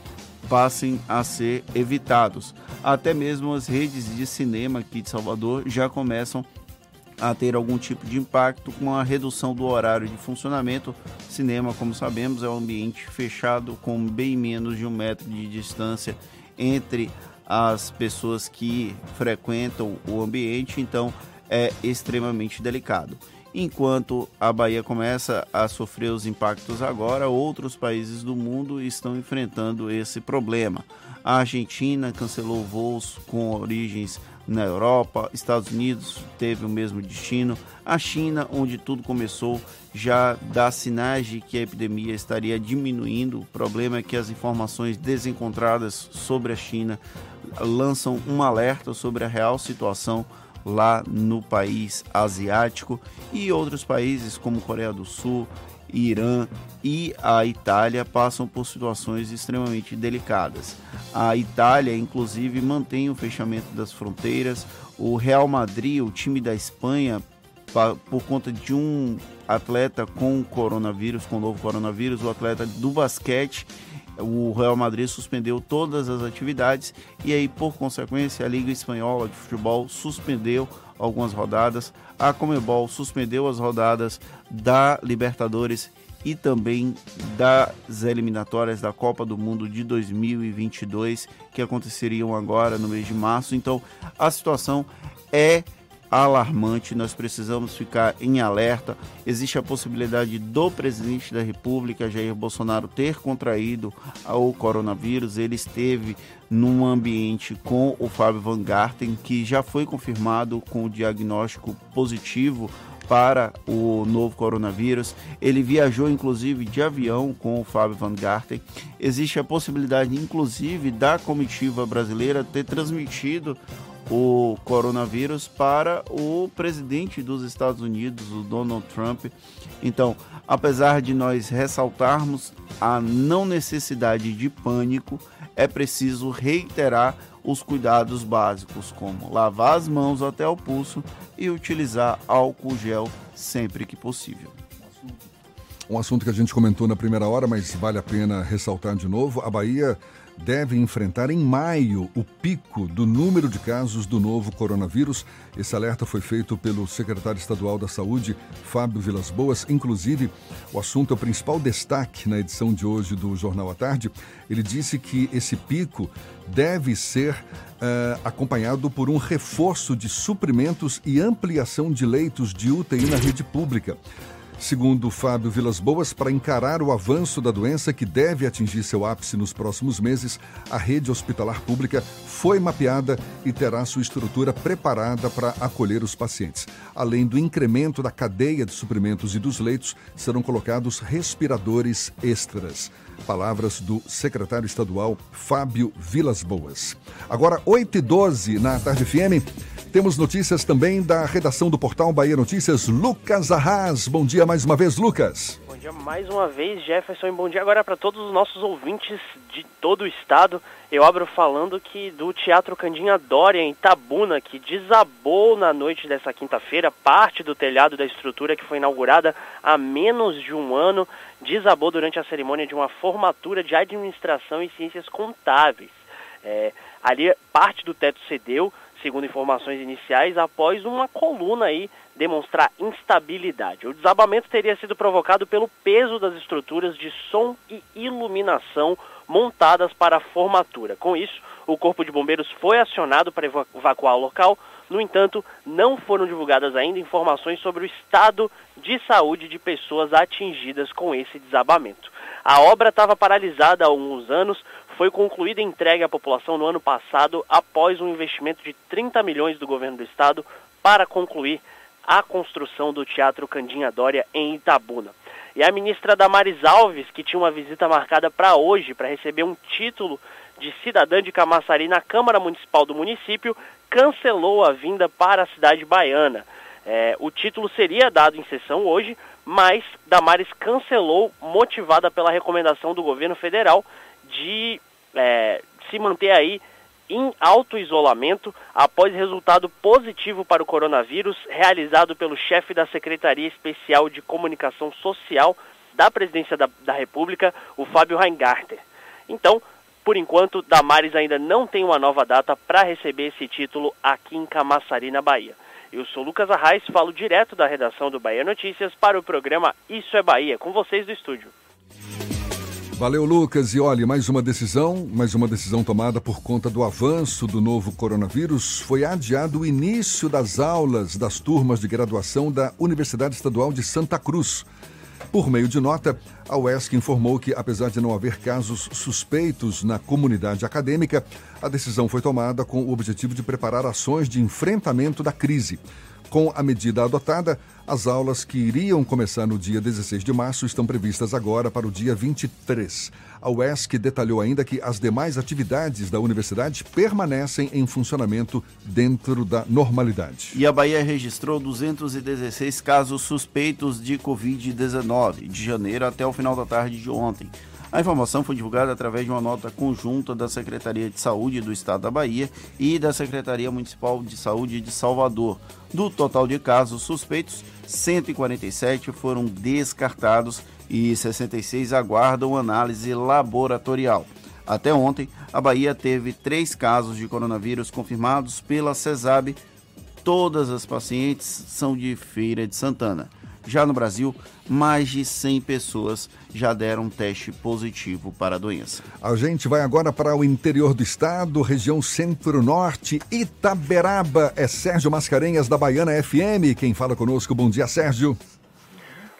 passem a ser evitados. Até mesmo as redes de cinema aqui de Salvador já começam a ter algum tipo de impacto com a redução do horário de funcionamento. Cinema, como sabemos, é um ambiente fechado com bem menos de um metro de distância entre as pessoas que frequentam o ambiente, então é extremamente delicado. Enquanto a Bahia começa a sofrer os impactos agora, outros países do mundo estão enfrentando esse problema. A Argentina cancelou voos com origens na Europa, Estados Unidos teve o mesmo destino, a China, onde tudo começou, já dá sinais de que a epidemia estaria diminuindo. O problema é que as informações desencontradas sobre a China lançam um alerta sobre a real situação lá no país asiático e outros países como Coreia do Sul, Irã e a Itália passam por situações extremamente delicadas. A Itália, inclusive, mantém o fechamento das fronteiras. O Real Madrid, o time da Espanha, por conta de um atleta com coronavírus, com novo coronavírus, o atleta do basquete, o Real Madrid suspendeu todas as atividades e aí, por consequência, a Liga Espanhola de Futebol suspendeu algumas rodadas, a Comebol suspendeu as rodadas da Libertadores e também das eliminatórias da Copa do Mundo de 2022 que aconteceriam agora no mês de março. Então, a situação é alarmante, nós precisamos ficar em alerta. Existe a possibilidade do presidente da República, Jair Bolsonaro, ter contraído o coronavírus. Ele esteve num ambiente com o Fábio Van Garten, que já foi confirmado com o diagnóstico positivo para o novo coronavírus. Ele viajou inclusive de avião com o Fábio Van Garten. Existe a possibilidade, inclusive, da comitiva brasileira ter transmitido o coronavírus para o presidente dos Estados Unidos, o Donald Trump. Então, apesar de nós ressaltarmos a não necessidade de pânico, é preciso reiterar os cuidados básicos, como lavar as mãos até o pulso e utilizar álcool gel sempre que possível. Um assunto que a gente comentou na primeira hora, mas vale a pena ressaltar de novo: a Bahia deve enfrentar em maio o pico do número de casos do novo coronavírus. Esse alerta foi feito pelo secretário estadual da Saúde, Fábio Vilas Boas. Inclusive, o assunto é o principal destaque na edição de hoje do Jornal à Tarde. Ele disse que esse pico deve ser uh, acompanhado por um reforço de suprimentos e ampliação de leitos de UTI na rede pública. Segundo Fábio Vilas Boas, para encarar o avanço da doença que deve atingir seu ápice nos próximos meses, a rede hospitalar pública foi mapeada e terá sua estrutura preparada para acolher os pacientes. Além do incremento da cadeia de suprimentos e dos leitos, serão colocados respiradores extras. Palavras do secretário estadual Fábio Vilas Boas. Agora, 8 e 12 na Tarde FM. Temos notícias também da redação do portal Bahia Notícias, Lucas Arras. Bom dia mais uma vez, Lucas. Bom dia mais uma vez, Jefferson, e bom dia agora para todos os nossos ouvintes de todo o estado. Eu abro falando que do Teatro Candinha Dória, em Itabuna, que desabou na noite dessa quinta-feira, parte do telhado da estrutura que foi inaugurada há menos de um ano, desabou durante a cerimônia de uma formatura de administração e ciências contábeis. É, ali parte do teto cedeu, segundo informações iniciais, após uma coluna aí demonstrar instabilidade. O desabamento teria sido provocado pelo peso das estruturas de som e iluminação montadas para a formatura. Com isso, o Corpo de Bombeiros foi acionado para evacuar o local. No entanto, não foram divulgadas ainda informações sobre o estado de saúde de pessoas atingidas com esse desabamento. A obra estava paralisada há alguns anos foi concluída e entregue à população no ano passado após um investimento de 30 milhões do governo do estado para concluir a construção do Teatro Candinha Dória em Itabuna. E a ministra Damares Alves, que tinha uma visita marcada para hoje para receber um título de cidadã de Camaçari na Câmara Municipal do município, cancelou a vinda para a cidade baiana. É, o título seria dado em sessão hoje, mas Damares cancelou, motivada pela recomendação do governo federal de é, se manter aí em auto-isolamento após resultado positivo para o coronavírus realizado pelo chefe da Secretaria Especial de Comunicação Social da Presidência da, da República, o Fábio Reingarter. Então, por enquanto, Damares ainda não tem uma nova data para receber esse título aqui em Camaçari, na Bahia. Eu sou Lucas Arraes, falo direto da redação do Bahia Notícias para o programa Isso é Bahia, com vocês do estúdio. Valeu, Lucas. E olha, mais uma decisão, mais uma decisão tomada por conta do avanço do novo coronavírus. Foi adiado o início das aulas das turmas de graduação da Universidade Estadual de Santa Cruz. Por meio de nota, a UESC informou que, apesar de não haver casos suspeitos na comunidade acadêmica, a decisão foi tomada com o objetivo de preparar ações de enfrentamento da crise. Com a medida adotada, as aulas que iriam começar no dia 16 de março estão previstas agora para o dia 23. A UESC detalhou ainda que as demais atividades da universidade permanecem em funcionamento dentro da normalidade. E a Bahia registrou 216 casos suspeitos de Covid-19 de janeiro até o final da tarde de ontem. A informação foi divulgada através de uma nota conjunta da Secretaria de Saúde do Estado da Bahia e da Secretaria Municipal de Saúde de Salvador. Do total de casos suspeitos, 147 foram descartados e 66 aguardam análise laboratorial. Até ontem, a Bahia teve três casos de coronavírus confirmados pela CESAB. Todas as pacientes são de Feira de Santana. Já no Brasil, mais de 100 pessoas já deram teste positivo para a doença. A gente vai agora para o interior do estado, região centro-norte, Itaberaba. É Sérgio Mascarenhas da Baiana FM. Quem fala conosco, bom dia, Sérgio.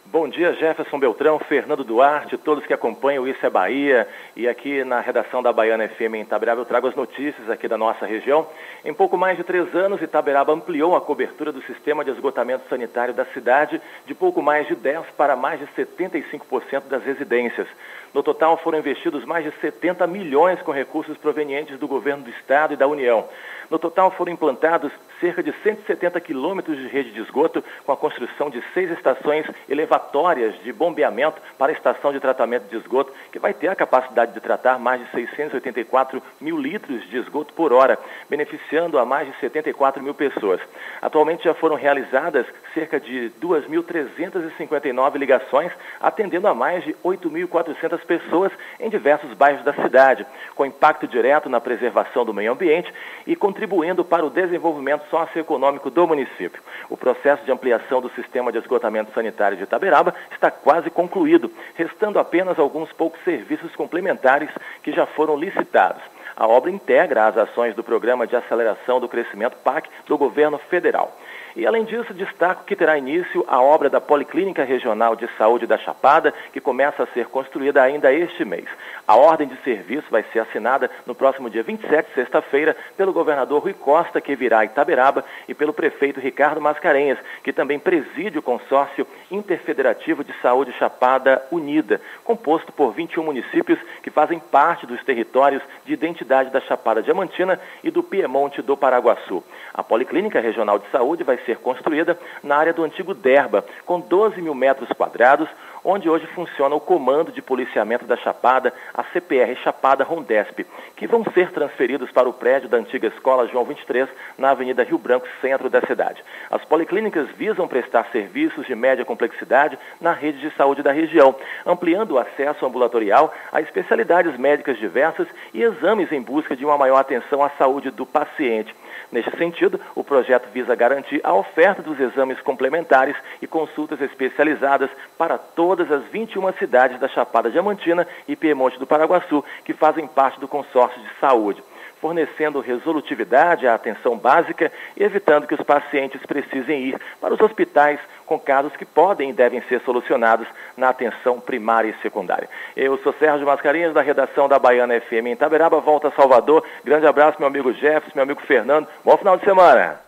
Bom dia, Jefferson Beltrão, Fernando Duarte, todos que acompanham Isso é Bahia. E aqui na redação da Baiana FM em Itaberaba eu trago as notícias aqui da nossa região. Em pouco mais de três anos, Itaberaba ampliou a cobertura do sistema de esgotamento sanitário da cidade de pouco mais de 10% para mais de 75% das residências. No total, foram investidos mais de 70 milhões com recursos provenientes do governo do Estado e da União. No total, foram implantados cerca de 170 quilômetros de rede de esgoto, com a construção de seis estações elevatórias de bombeamento para a estação de tratamento de esgoto, que vai ter a capacidade de tratar mais de 684 mil litros de esgoto por hora, beneficiando a mais de 74 mil pessoas. Atualmente já foram realizadas cerca de 2.359 ligações, atendendo a mais de 8.400 pessoas em diversos bairros da cidade, com impacto direto na preservação do meio ambiente e contribuindo para o desenvolvimento socioeconômico do município. O processo de ampliação do sistema de esgotamento sanitário de Itaberaba está quase concluído, restando apenas alguns poucos serviços complementares que já foram licitados. A obra integra as ações do Programa de Aceleração do Crescimento PAC do governo federal. E além disso, destaco que terá início a obra da Policlínica Regional de Saúde da Chapada, que começa a ser construída ainda este mês. A ordem de serviço vai ser assinada no próximo dia 27, sexta-feira, pelo governador Rui Costa, que virá a Itaberaba, e pelo prefeito Ricardo Mascarenhas, que também preside o consórcio interfederativo de saúde Chapada Unida, composto por 21 municípios que fazem parte dos territórios de identidade da Chapada Diamantina e do Piemonte do Paraguaçu. A Policlínica Regional de Saúde vai ser construída na área do antigo Derba, com 12 mil metros quadrados, onde hoje funciona o Comando de Policiamento da Chapada, a CPR Chapada Rondesp, que vão ser transferidos para o prédio da antiga Escola João 23, na Avenida Rio Branco, centro da cidade. As policlínicas visam prestar serviços de média complexidade na rede de saúde da região, ampliando o acesso ambulatorial a especialidades médicas diversas e exames em busca de uma maior atenção à saúde do paciente. Neste sentido, o projeto visa garantir a oferta dos exames complementares e consultas especializadas para todas as 21 cidades da Chapada Diamantina e Piemonte do Paraguaçu, que fazem parte do consórcio de saúde fornecendo resolutividade à atenção básica e evitando que os pacientes precisem ir para os hospitais com casos que podem e devem ser solucionados na atenção primária e secundária. Eu sou Sérgio Mascarinhas, da redação da Baiana FM em Itaberaba, volta a Salvador. Grande abraço, meu amigo Jefferson, meu amigo Fernando. Bom final de semana.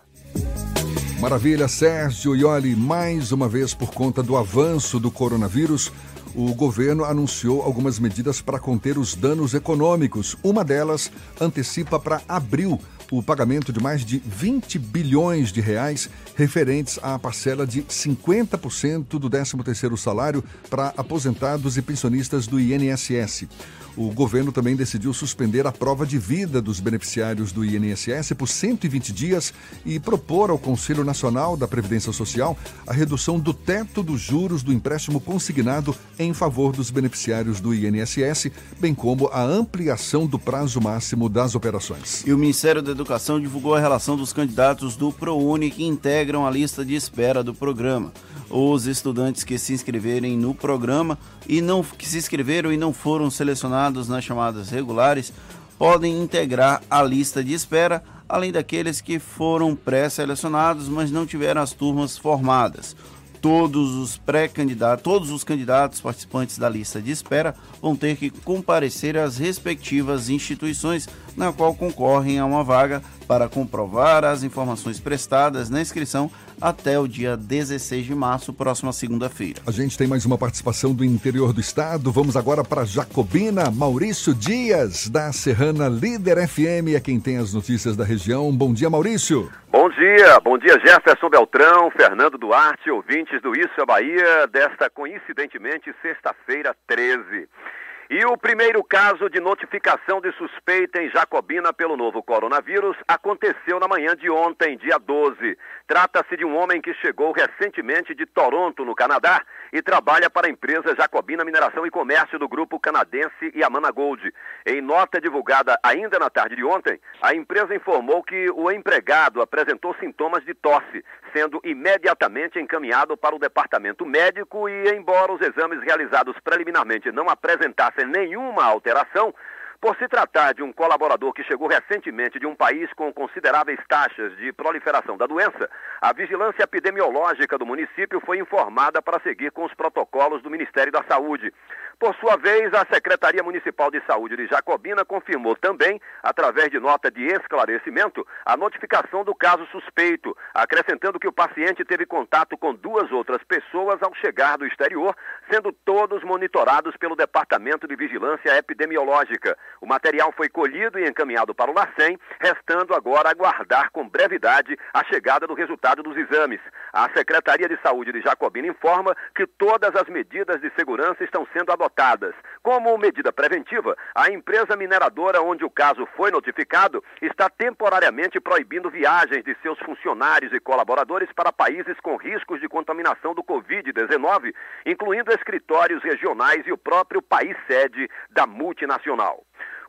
Maravilha, Sérgio. E mais uma vez, por conta do avanço do coronavírus, o governo anunciou algumas medidas para conter os danos econômicos. Uma delas antecipa para abril o pagamento de mais de 20 bilhões de reais referentes à parcela de 50% do 13º salário para aposentados e pensionistas do INSS. O governo também decidiu suspender a prova de vida dos beneficiários do INSS por 120 dias e propor ao Conselho Nacional da Previdência Social a redução do teto dos juros do empréstimo consignado em favor dos beneficiários do INSS, bem como a ampliação do prazo máximo das operações. E o Ministério da Educação divulgou a relação dos candidatos do ProUni que integram a lista de espera do programa. Os estudantes que se inscreverem no programa e não que se inscreveram e não foram selecionados nas chamadas regulares podem integrar a lista de espera, além daqueles que foram pré-selecionados, mas não tiveram as turmas formadas. Todos os pré-candidatos, todos os candidatos participantes da lista de espera vão ter que comparecer às respectivas instituições na qual concorrem a uma vaga para comprovar as informações prestadas na inscrição até o dia 16 de março, próxima segunda-feira. A gente tem mais uma participação do interior do estado. Vamos agora para Jacobina. Maurício Dias, da Serrana Líder FM, é quem tem as notícias da região. Bom dia, Maurício. Bom dia, bom dia Jefferson Beltrão, Fernando Duarte, ouvintes do Isso é Bahia, desta coincidentemente sexta-feira 13. E o primeiro caso de notificação de suspeita em Jacobina pelo novo coronavírus aconteceu na manhã de ontem, dia 12. Trata-se de um homem que chegou recentemente de Toronto, no Canadá, e trabalha para a empresa Jacobina Mineração e Comércio do grupo canadense Yamana Gold. Em nota divulgada ainda na tarde de ontem, a empresa informou que o empregado apresentou sintomas de tosse, sendo imediatamente encaminhado para o departamento médico e, embora os exames realizados preliminarmente não apresentassem sem nenhuma alteração, por se tratar de um colaborador que chegou recentemente de um país com consideráveis taxas de proliferação da doença, a vigilância epidemiológica do município foi informada para seguir com os protocolos do Ministério da Saúde. Por sua vez, a Secretaria Municipal de Saúde de Jacobina confirmou também, através de nota de esclarecimento, a notificação do caso suspeito, acrescentando que o paciente teve contato com duas outras pessoas ao chegar do exterior, sendo todos monitorados pelo Departamento de Vigilância Epidemiológica. O material foi colhido e encaminhado para o LACEN, restando agora aguardar com brevidade a chegada do resultado dos exames. A Secretaria de Saúde de Jacobina informa que todas as medidas de segurança estão sendo adotadas adotadas. Como medida preventiva, a empresa mineradora onde o caso foi notificado está temporariamente proibindo viagens de seus funcionários e colaboradores para países com riscos de contaminação do Covid-19, incluindo escritórios regionais e o próprio país sede da multinacional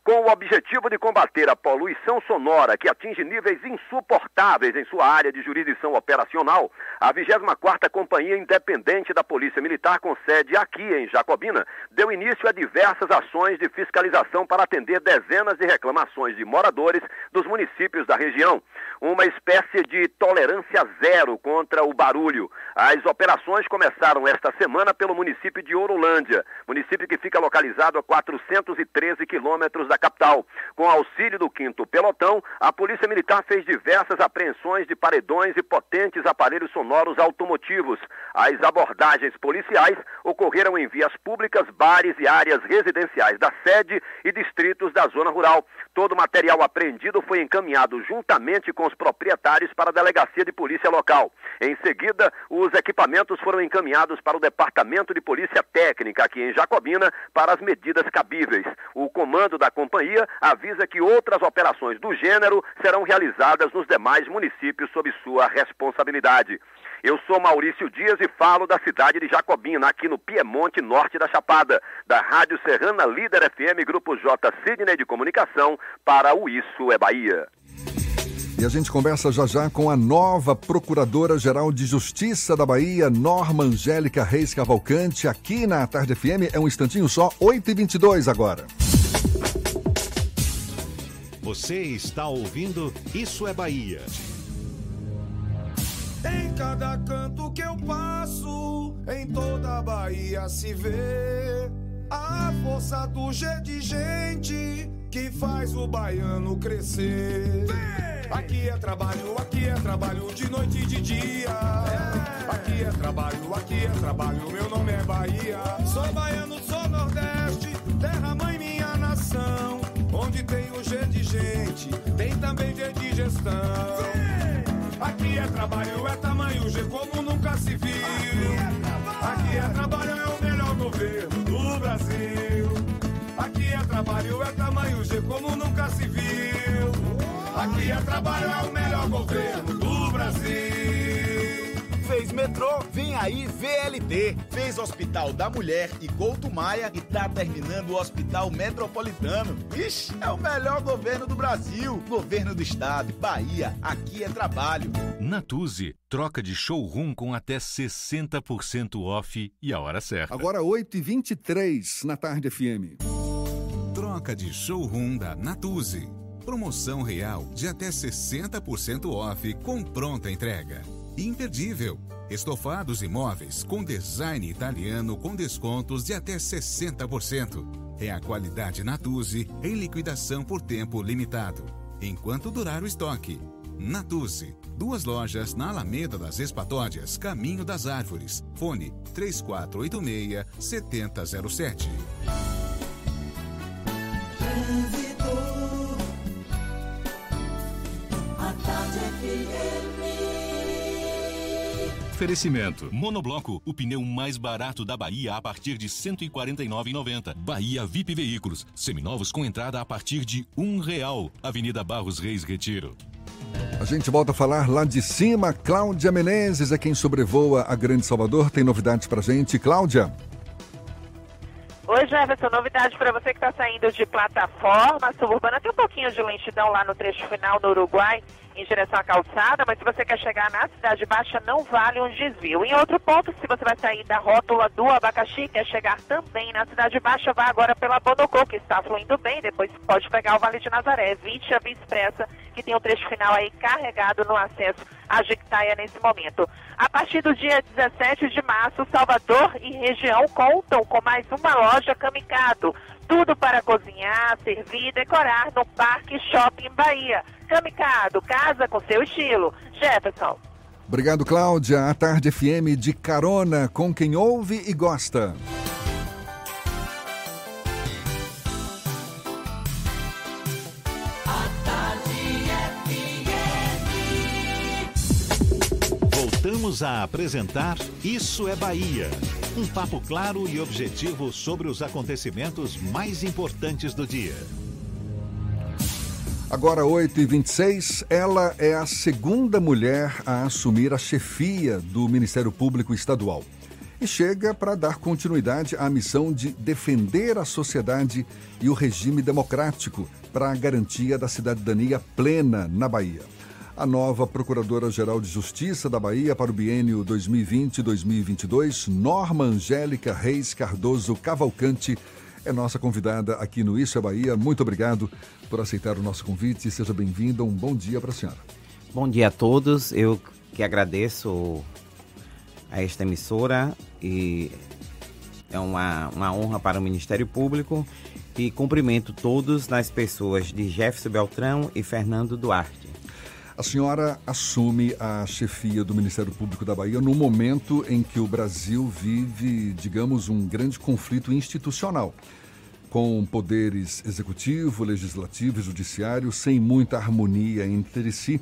com o objetivo de combater a poluição sonora que atinge níveis insuportáveis em sua área de jurisdição operacional, a 24ª Companhia Independente da Polícia Militar com sede aqui em Jacobina deu início a diversas ações de fiscalização para atender dezenas de reclamações de moradores dos municípios da região. Uma espécie de tolerância zero contra o barulho. As operações começaram esta semana pelo município de Orolândia, município que fica localizado a 413 quilômetros da capital. Com auxílio do 5 Pelotão, a Polícia Militar fez diversas apreensões de paredões e potentes aparelhos sonoros automotivos. As abordagens policiais ocorreram em vias públicas, bares e áreas residenciais da sede e distritos da zona rural. Todo o material apreendido foi encaminhado juntamente com os proprietários para a delegacia de polícia local. Em seguida, os equipamentos foram encaminhados para o Departamento de Polícia Técnica aqui em Jacobina para as medidas cabíveis. O comando da companhia avisa que outras operações do gênero serão realizadas nos demais municípios sob sua responsabilidade. Eu sou Maurício Dias e falo da cidade de Jacobina, aqui no Piemonte Norte da Chapada, da Rádio Serrana Líder FM Grupo J Sidney de Comunicação para o Isso é Bahia. E a gente conversa já já com a nova Procuradora-Geral de Justiça da Bahia, Norma Angélica Reis Cavalcante, aqui na Tarde FM. É um instantinho só, 8h22 agora. Você está ouvindo Isso é Bahia. Em cada canto que eu passo, em toda a Bahia se vê a força do G de gente que faz o baiano crescer. Aqui é trabalho, aqui é trabalho de noite e de dia. Aqui é trabalho, aqui é trabalho, meu nome é Bahia. Sou baiano, Onde tem o G de gente, tem também G de gestão. Aqui é trabalho, é tamanho G como nunca se viu. Aqui é trabalho, é o melhor governo do Brasil. Aqui é trabalho, é tamanho G como nunca se viu. Aqui é trabalho, é o melhor governo do Brasil. Fez metrô? Vem aí VLT. Fez Hospital da Mulher e Couto Maia e tá terminando o Hospital Metropolitano. Ixi, é o melhor governo do Brasil. Governo do Estado, Bahia, aqui é trabalho. Natuse, troca de showroom com até 60% off e a hora certa. Agora 8h23 na tarde FM. Troca de showroom da Natuse. Promoção real de até 60% off com pronta entrega. Imperdível. Estofados imóveis com design italiano com descontos de até 60%. É a qualidade Natuse em liquidação por tempo limitado. Enquanto durar o estoque. Natuse. Duas lojas na Alameda das Espatódias, Caminho das Árvores. Fone 3486 7007. A tarde FM. Oferecimento. Monobloco, o pneu mais barato da Bahia a partir de R$ 149,90. Bahia VIP Veículos, seminovos com entrada a partir de um real. Avenida Barros Reis Retiro. A gente volta a falar lá de cima. Cláudia Menezes é quem sobrevoa a Grande Salvador. Tem novidades pra gente. Cláudia. Oi, Jefferson, novidade para você que está saindo de plataforma suburbana. Tem um pouquinho de lentidão lá no trecho final no Uruguai, em direção à calçada, mas se você quer chegar na Cidade Baixa, não vale um desvio. Em outro ponto, se você vai sair da rótula do abacaxi, quer chegar também na Cidade Baixa, vá agora pela Bonocô, que está fluindo bem, depois pode pegar o Vale de Nazaré. Evite a Via Expressa, que tem o trecho final aí carregado no acesso à Jequitaia nesse momento. A partir do dia 17 de março, Salvador e região contam com mais uma loja Kamikado. Tudo para cozinhar, servir e decorar no Parque Shopping Bahia. Kamikado, casa com seu estilo. Jefferson. Obrigado, Cláudia. A Tarde FM de carona com quem ouve e gosta. Voltamos a apresentar Isso é Bahia. Um papo claro e objetivo sobre os acontecimentos mais importantes do dia. Agora 8h26, ela é a segunda mulher a assumir a chefia do Ministério Público Estadual. E chega para dar continuidade à missão de defender a sociedade e o regime democrático para a garantia da cidadania plena na Bahia. A nova Procuradora-Geral de Justiça da Bahia para o biênio 2020-2022, Norma Angélica Reis Cardoso Cavalcante, é nossa convidada aqui no Isso é Bahia. Muito obrigado por aceitar o nosso convite. Seja bem-vinda. Um bom dia para a senhora. Bom dia a todos. Eu que agradeço a esta emissora e é uma, uma honra para o Ministério Público e cumprimento todos nas pessoas de Jefferson Beltrão e Fernando Duarte. A senhora assume a chefia do Ministério Público da Bahia no momento em que o Brasil vive, digamos, um grande conflito institucional, com poderes executivo, legislativo e judiciário sem muita harmonia entre si.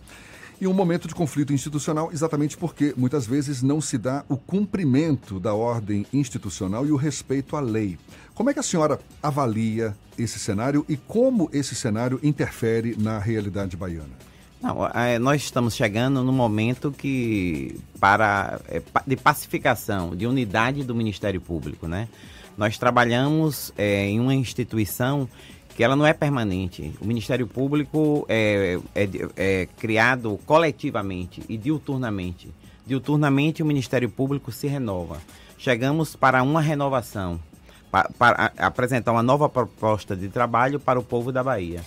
E um momento de conflito institucional exatamente porque muitas vezes não se dá o cumprimento da ordem institucional e o respeito à lei. Como é que a senhora avalia esse cenário e como esse cenário interfere na realidade baiana? Não, é, nós estamos chegando no momento que para é, de pacificação, de unidade do Ministério Público, né? Nós trabalhamos é, em uma instituição que ela não é permanente. O Ministério Público é, é, é criado coletivamente e diuturnamente. Diuturnamente o Ministério Público se renova. Chegamos para uma renovação, para, para apresentar uma nova proposta de trabalho para o povo da Bahia.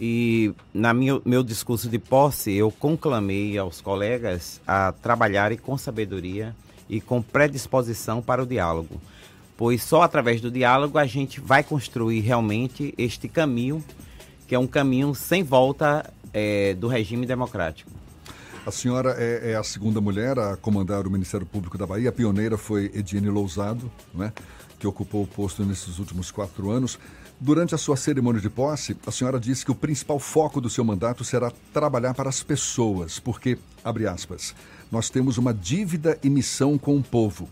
E na minha, meu discurso de posse, eu conclamei aos colegas a trabalharem com sabedoria e com predisposição para o diálogo, pois só através do diálogo a gente vai construir realmente este caminho, que é um caminho sem volta é, do regime democrático. A senhora é, é, a segunda mulher a comandar o Ministério Público da Bahia. A pioneira foi Ediane Lousado, né, que ocupou o posto nesses últimos quatro anos. Durante a sua cerimônia de posse, a senhora disse que o principal foco do seu mandato será trabalhar para as pessoas, porque, abre aspas, nós temos uma dívida e missão com o povo.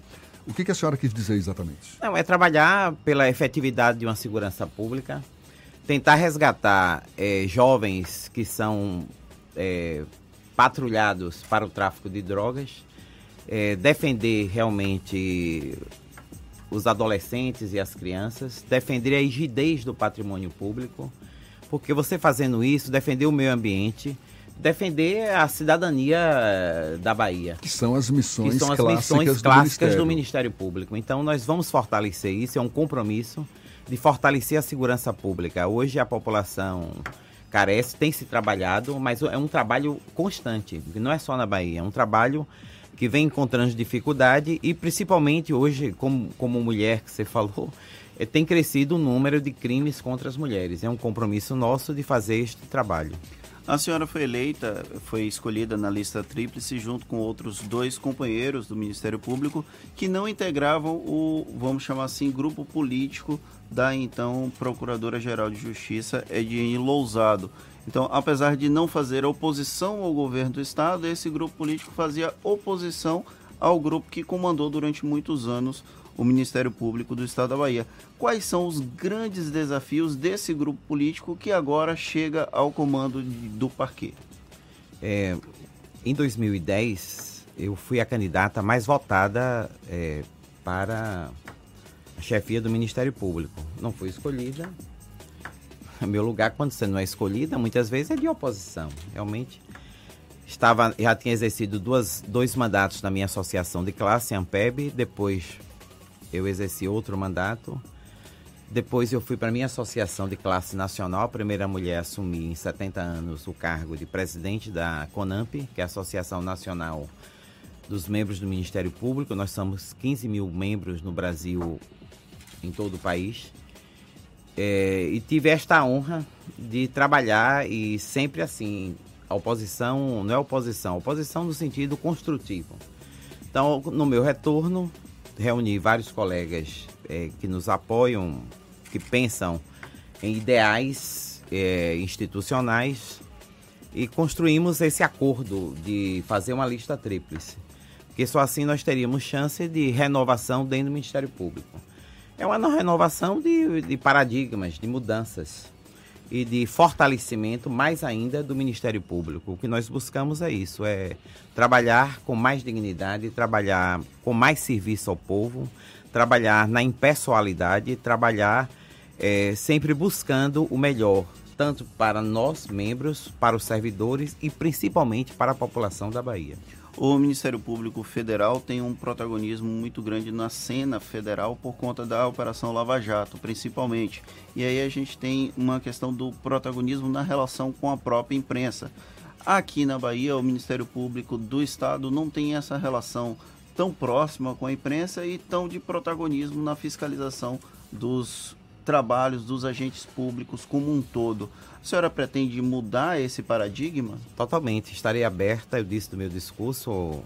O que, a senhora quis dizer exatamente? Não, é trabalhar pela efetividade de uma segurança pública, tentar resgatar é, jovens que são é, patrulhados para o tráfico de drogas, é, defender realmente os adolescentes e as crianças, defender a rigidez do patrimônio público, porque você fazendo isso, defender o meio ambiente, defender a cidadania eh, da Bahia. Que são as missões que são as clássicas, missões do clássicas Ministério. do Ministério Público. Então nós vamos fortalecer isso, é um compromisso de fortalecer a segurança pública. Hoje a população carece, tem se trabalhado, mas é um trabalho constante, que não é só na Bahia, é um trabalho que vem encontrando dificuldade e principalmente hoje, como, como mulher que você falou, eh, tem crescido o número de crimes contra as mulheres. É um compromisso nosso de fazer este trabalho. A senhora foi eleita, foi escolhida na lista tríplice junto com outros dois companheiros do Ministério Público que não integravam o, vamos chamar assim, grupo político da então Procuradora-Geral de Justiça, Ediane Lousado. Então, apesar de não fazer oposição ao governo do Estado, esse grupo político fazia oposição ao grupo que comandou durante muitos anos o Ministério Público do Estado da Bahia. Quais são os grandes desafios desse grupo político que agora chega ao comando do parquê? É, em 2010, eu fui a candidata mais votada é, para a chefia do Ministério Público. Não fui escolhida. *laughs* Meu lugar, quando você não é escolhida, muitas vezes é de oposição. Realmente, estava, já tinha exercido duas, dois mandatos na minha associação de classe, Ampeb. Depois, eu exerci outro mandato. Depois eu fui para a minha associação de classe nacional, a primeira mulher a assumir em 70 anos o cargo de presidente da CONAMP, que é a Associação Nacional dos Membros do Ministério Público. Nós somos 15 mil membros no Brasil, em todo o país. É, e tive esta honra de trabalhar e sempre assim, a oposição, não é oposição, oposição no sentido construtivo. Então, no meu retorno, reuni vários colegas eh, que nos apoiam, que pensam em ideais eh, institucionais e construímos esse acordo de fazer uma lista tríplice. Porque só assim nós teríamos chance de renovação dentro do Ministério Público. É uma no- renovação de, de paradigmas, de mudanças e de fortalecimento mais ainda do Ministério Público. O que nós buscamos é isso, é trabalhar com mais dignidade, trabalhar com mais serviço ao povo, trabalhar na impessoalidade, trabalhar eh, sempre buscando o melhor, tanto para nós, membros, para os servidores e principalmente para a população da Bahia. O Ministério Público Federal tem um protagonismo muito grande na cena federal por conta da Operação Lava Jato, principalmente. E aí a gente tem uma questão do protagonismo na relação com a própria imprensa. Aqui na Bahia, o Ministério Público do Estado não tem essa relação tão próxima com a imprensa e tão de protagonismo na fiscalização dos trabalhos dos agentes públicos como um todo. A senhora pretende mudar esse paradigma? Totalmente, estarei aberta, eu disse no meu discurso,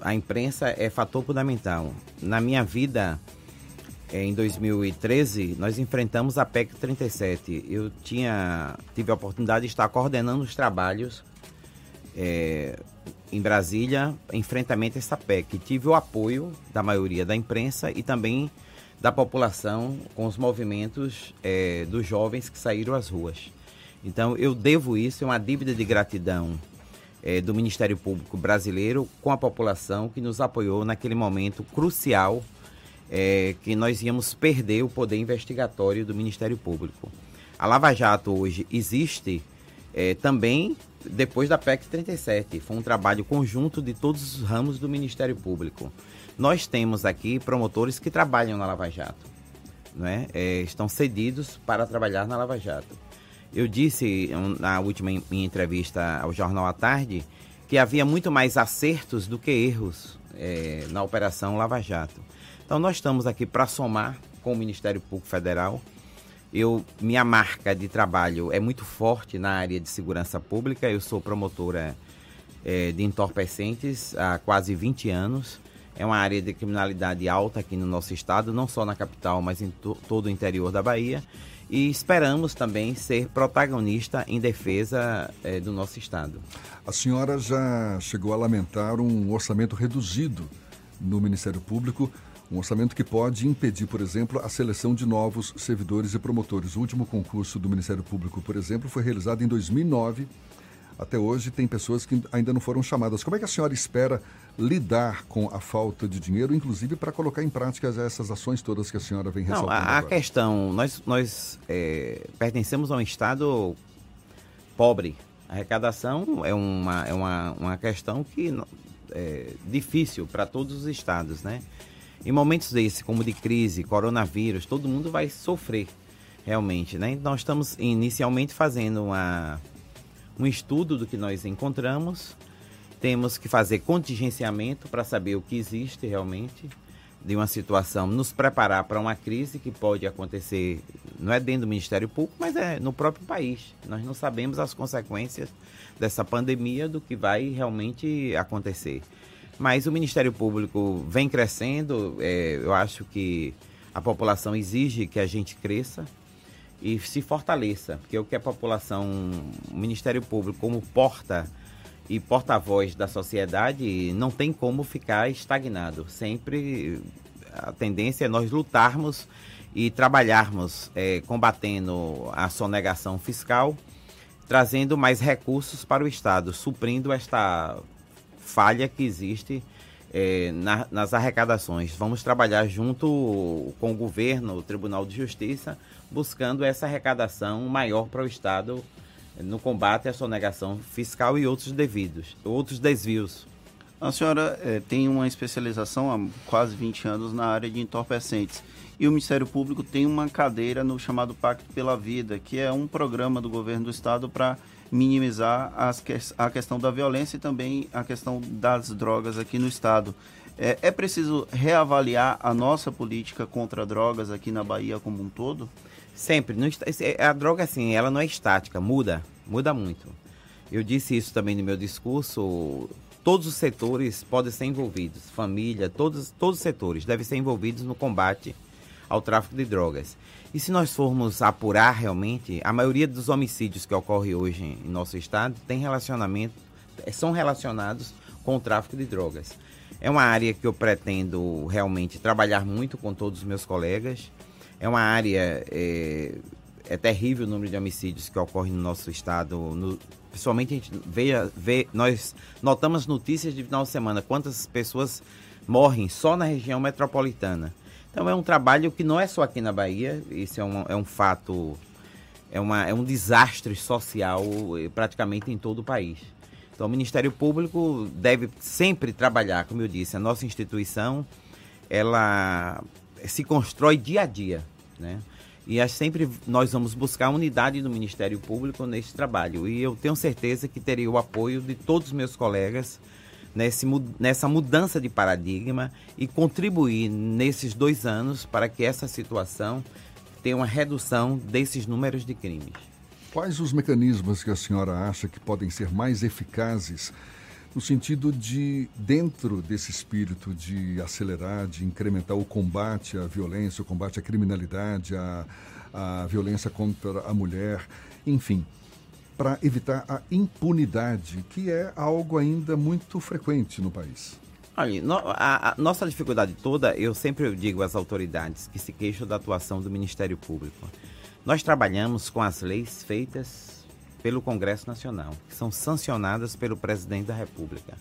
a imprensa é fator fundamental. Na minha vida, em 2013, nós enfrentamos a PEC 37. Eu tinha, tive a oportunidade de estar coordenando os trabalhos eh, em Brasília, enfrentamento a essa PEC. Tive o apoio da maioria da imprensa e também da população com os movimentos eh, dos jovens que saíram às ruas. Então, eu devo isso, é uma dívida de gratidão eh, do Ministério Público brasileiro com a população que nos apoiou naquele momento crucial eh, que nós íamos perder o poder investigatório do Ministério Público. A Lava Jato hoje existe eh, também depois da PEC 37. Foi um trabalho conjunto de todos os ramos do Ministério Público. Nós temos aqui promotores que trabalham na Lava Jato, não é? Eh, estão cedidos para trabalhar na Lava Jato. Eu disse na última minha entrevista ao Jornal à Tarde que havia muito mais acertos do que erros eh, na Operação Lava Jato. Então nós estamos aqui para somar com o Ministério Público Federal. Eu, minha marca de trabalho é muito forte na área de segurança pública. Eu sou promotora eh, de entorpecentes há quase 20 anos. É uma área de criminalidade alta aqui no nosso estado, não só na capital, mas em to- todo o interior da Bahia. E esperamos também ser protagonista em defesa eh, do nosso estado. A senhora já chegou a lamentar um orçamento reduzido no Ministério Público, um orçamento que pode impedir, por exemplo, a seleção de novos servidores e promotores. O último concurso do Ministério Público, por exemplo, foi realizado em 2009. Até hoje tem pessoas que ainda não foram chamadas. Como é que a senhora espera lidar com a falta de dinheiro, inclusive para colocar em prática essas ações todas que a senhora vem ressaltando? Não, a, a questão, nós, nós é, pertencemos a um estado pobre. A arrecadação é uma, é uma, uma questão que é difícil para todos os estados, né? Em momentos desses, como de crise, coronavírus, todo mundo vai sofrer realmente, né? Nós estamos inicialmente fazendo uma, um estudo do que nós encontramos, temos que fazer contingenciamento para saber o que existe realmente de uma situação, nos preparar para uma crise que pode acontecer, não é dentro do Ministério Público, mas é no próprio país. Nós não sabemos as consequências dessa pandemia, do que vai realmente acontecer. Mas o Ministério Público vem crescendo, é, eu acho que a população exige que a gente cresça e se fortaleça, porque o que a população, o Ministério Público como porta e porta-voz da sociedade não tem como ficar estagnado. Sempre a tendência é nós lutarmos e trabalharmos é, combatendo a sonegação fiscal, trazendo mais recursos para o Estado, suprindo esta falha que existe é, na, nas arrecadações. Vamos trabalhar junto com o governo, o Tribunal de Justiça, buscando essa arrecadação maior para o Estado no combate à sonegação fiscal e outros devidos, outros desvios. A senhora eh, tem uma especialização há quase 20 anos na área de entorpecentes. E o Ministério Público tem uma cadeira no chamado Pacto pela Vida, que é um programa do governo do estado para minimizar as que, a questão da violência e também a questão das drogas aqui no estado. É, é preciso reavaliar a nossa política contra drogas aqui na Bahia como um todo? Sempre. Não é, a droga, assim, ela não é estática, muda, muda muito. Eu disse isso também no meu discurso. Todos os setores podem ser envolvidos, família, todos, todos os setores devem ser envolvidos no combate ao tráfico de drogas. E se nós formos apurar realmente, a maioria dos homicídios que ocorrem hoje em nosso estado tem relacionamento, são relacionados com o tráfico de drogas. É uma área que eu pretendo realmente trabalhar muito com todos os meus colegas. É uma área é, é terrível o número de homicídios que ocorrem no nosso estado. No, principalmente a gente vê, vê, nós notamos notícias de final de semana quantas pessoas morrem só na região metropolitana. Então é um trabalho que não é só aqui na Bahia, isso é um, é um fato, é, uma, é um desastre social eh, praticamente em todo o país. Então o Ministério Público deve sempre trabalhar, como eu disse, a nossa instituição, ela se constrói dia a dia, né? E é sempre nós vamos buscar unidade do Ministério Público nesse trabalho. E eu tenho certeza que teria o apoio de todos os meus colegas nesse, nessa mudança de paradigma e contribuir nesses dois anos para que essa situação tenha uma redução desses números de crimes. Quais os mecanismos que a senhora acha que podem ser mais eficazes no sentido de, dentro desse espírito de acelerar, de incrementar o combate à violência, o combate à criminalidade, à, à violência contra a mulher, enfim, para evitar a impunidade, que é algo ainda muito frequente no país? Olha, a nossa dificuldade toda, eu sempre digo às autoridades que se queixam da atuação do Ministério Público. Nós trabalhamos com as leis feitas pelo Congresso Nacional, que são sancionadas pelo Presidente da República.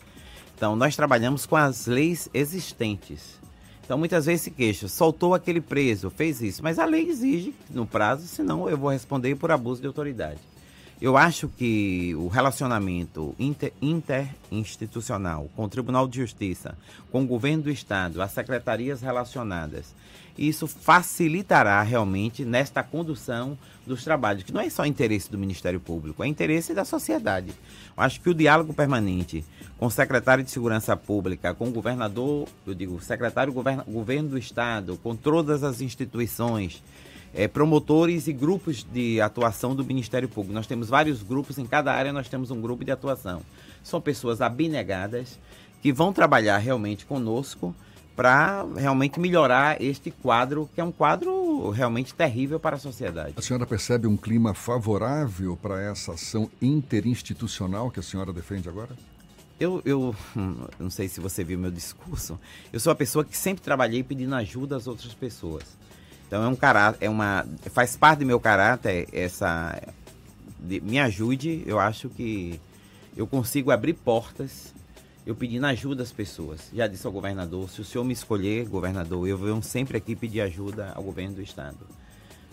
Então, nós trabalhamos com as leis existentes. Então, muitas vezes se queixa, soltou aquele preso, fez isso, mas a lei exige no prazo, senão eu vou responder por abuso de autoridade. Eu acho que o relacionamento inter- interinstitucional com o Tribunal de Justiça, com o governo do Estado, as secretarias relacionadas, isso facilitará realmente nesta condução dos trabalhos, que não é só interesse do Ministério Público, é interesse da sociedade. Eu acho que o diálogo permanente com o secretário de Segurança Pública, com o governador, eu digo, secretário governo, governo do Estado, com todas as instituições, eh, promotores e grupos de atuação do Ministério Público. Nós temos vários grupos, em cada área nós temos um grupo de atuação. São pessoas abnegadas que vão trabalhar realmente conosco para realmente melhorar este quadro, que é um quadro realmente terrível para a sociedade. A senhora percebe um clima favorável para essa ação interinstitucional que a senhora defende agora? Eu, eu hum, não sei se você viu meu discurso. Eu sou uma pessoa que sempre trabalhei pedindo ajuda às outras pessoas. Então é um caráter, é uma, faz parte do meu caráter essa, de- me ajude. Eu acho que eu consigo abrir portas, eu pedindo ajuda às pessoas. Já disse ao governador, se o senhor me escolher governador, eu venho sempre aqui pedir ajuda ao governo do estado.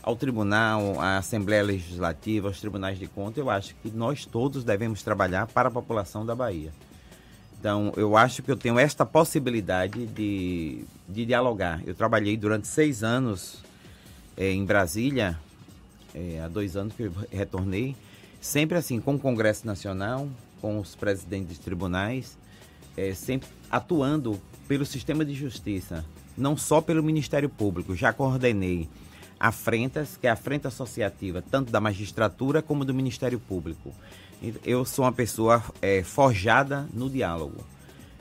Ao tribunal, à Assembleia Legislativa, aos tribunais de contas, eu acho que nós todos devemos trabalhar para a população da Bahia. Então, eu acho que eu tenho esta possibilidade de, de dialogar. Eu trabalhei durante seis anos é, em Brasília, é, há dois anos que eu retornei, sempre assim, com o Congresso Nacional, com os presidentes de tribunais, é, sempre atuando pelo sistema de justiça, não só pelo Ministério Público. Já coordenei a Frentas, que é a frente associativa, tanto da magistratura como do Ministério Público. Eu sou uma pessoa é, forjada no diálogo.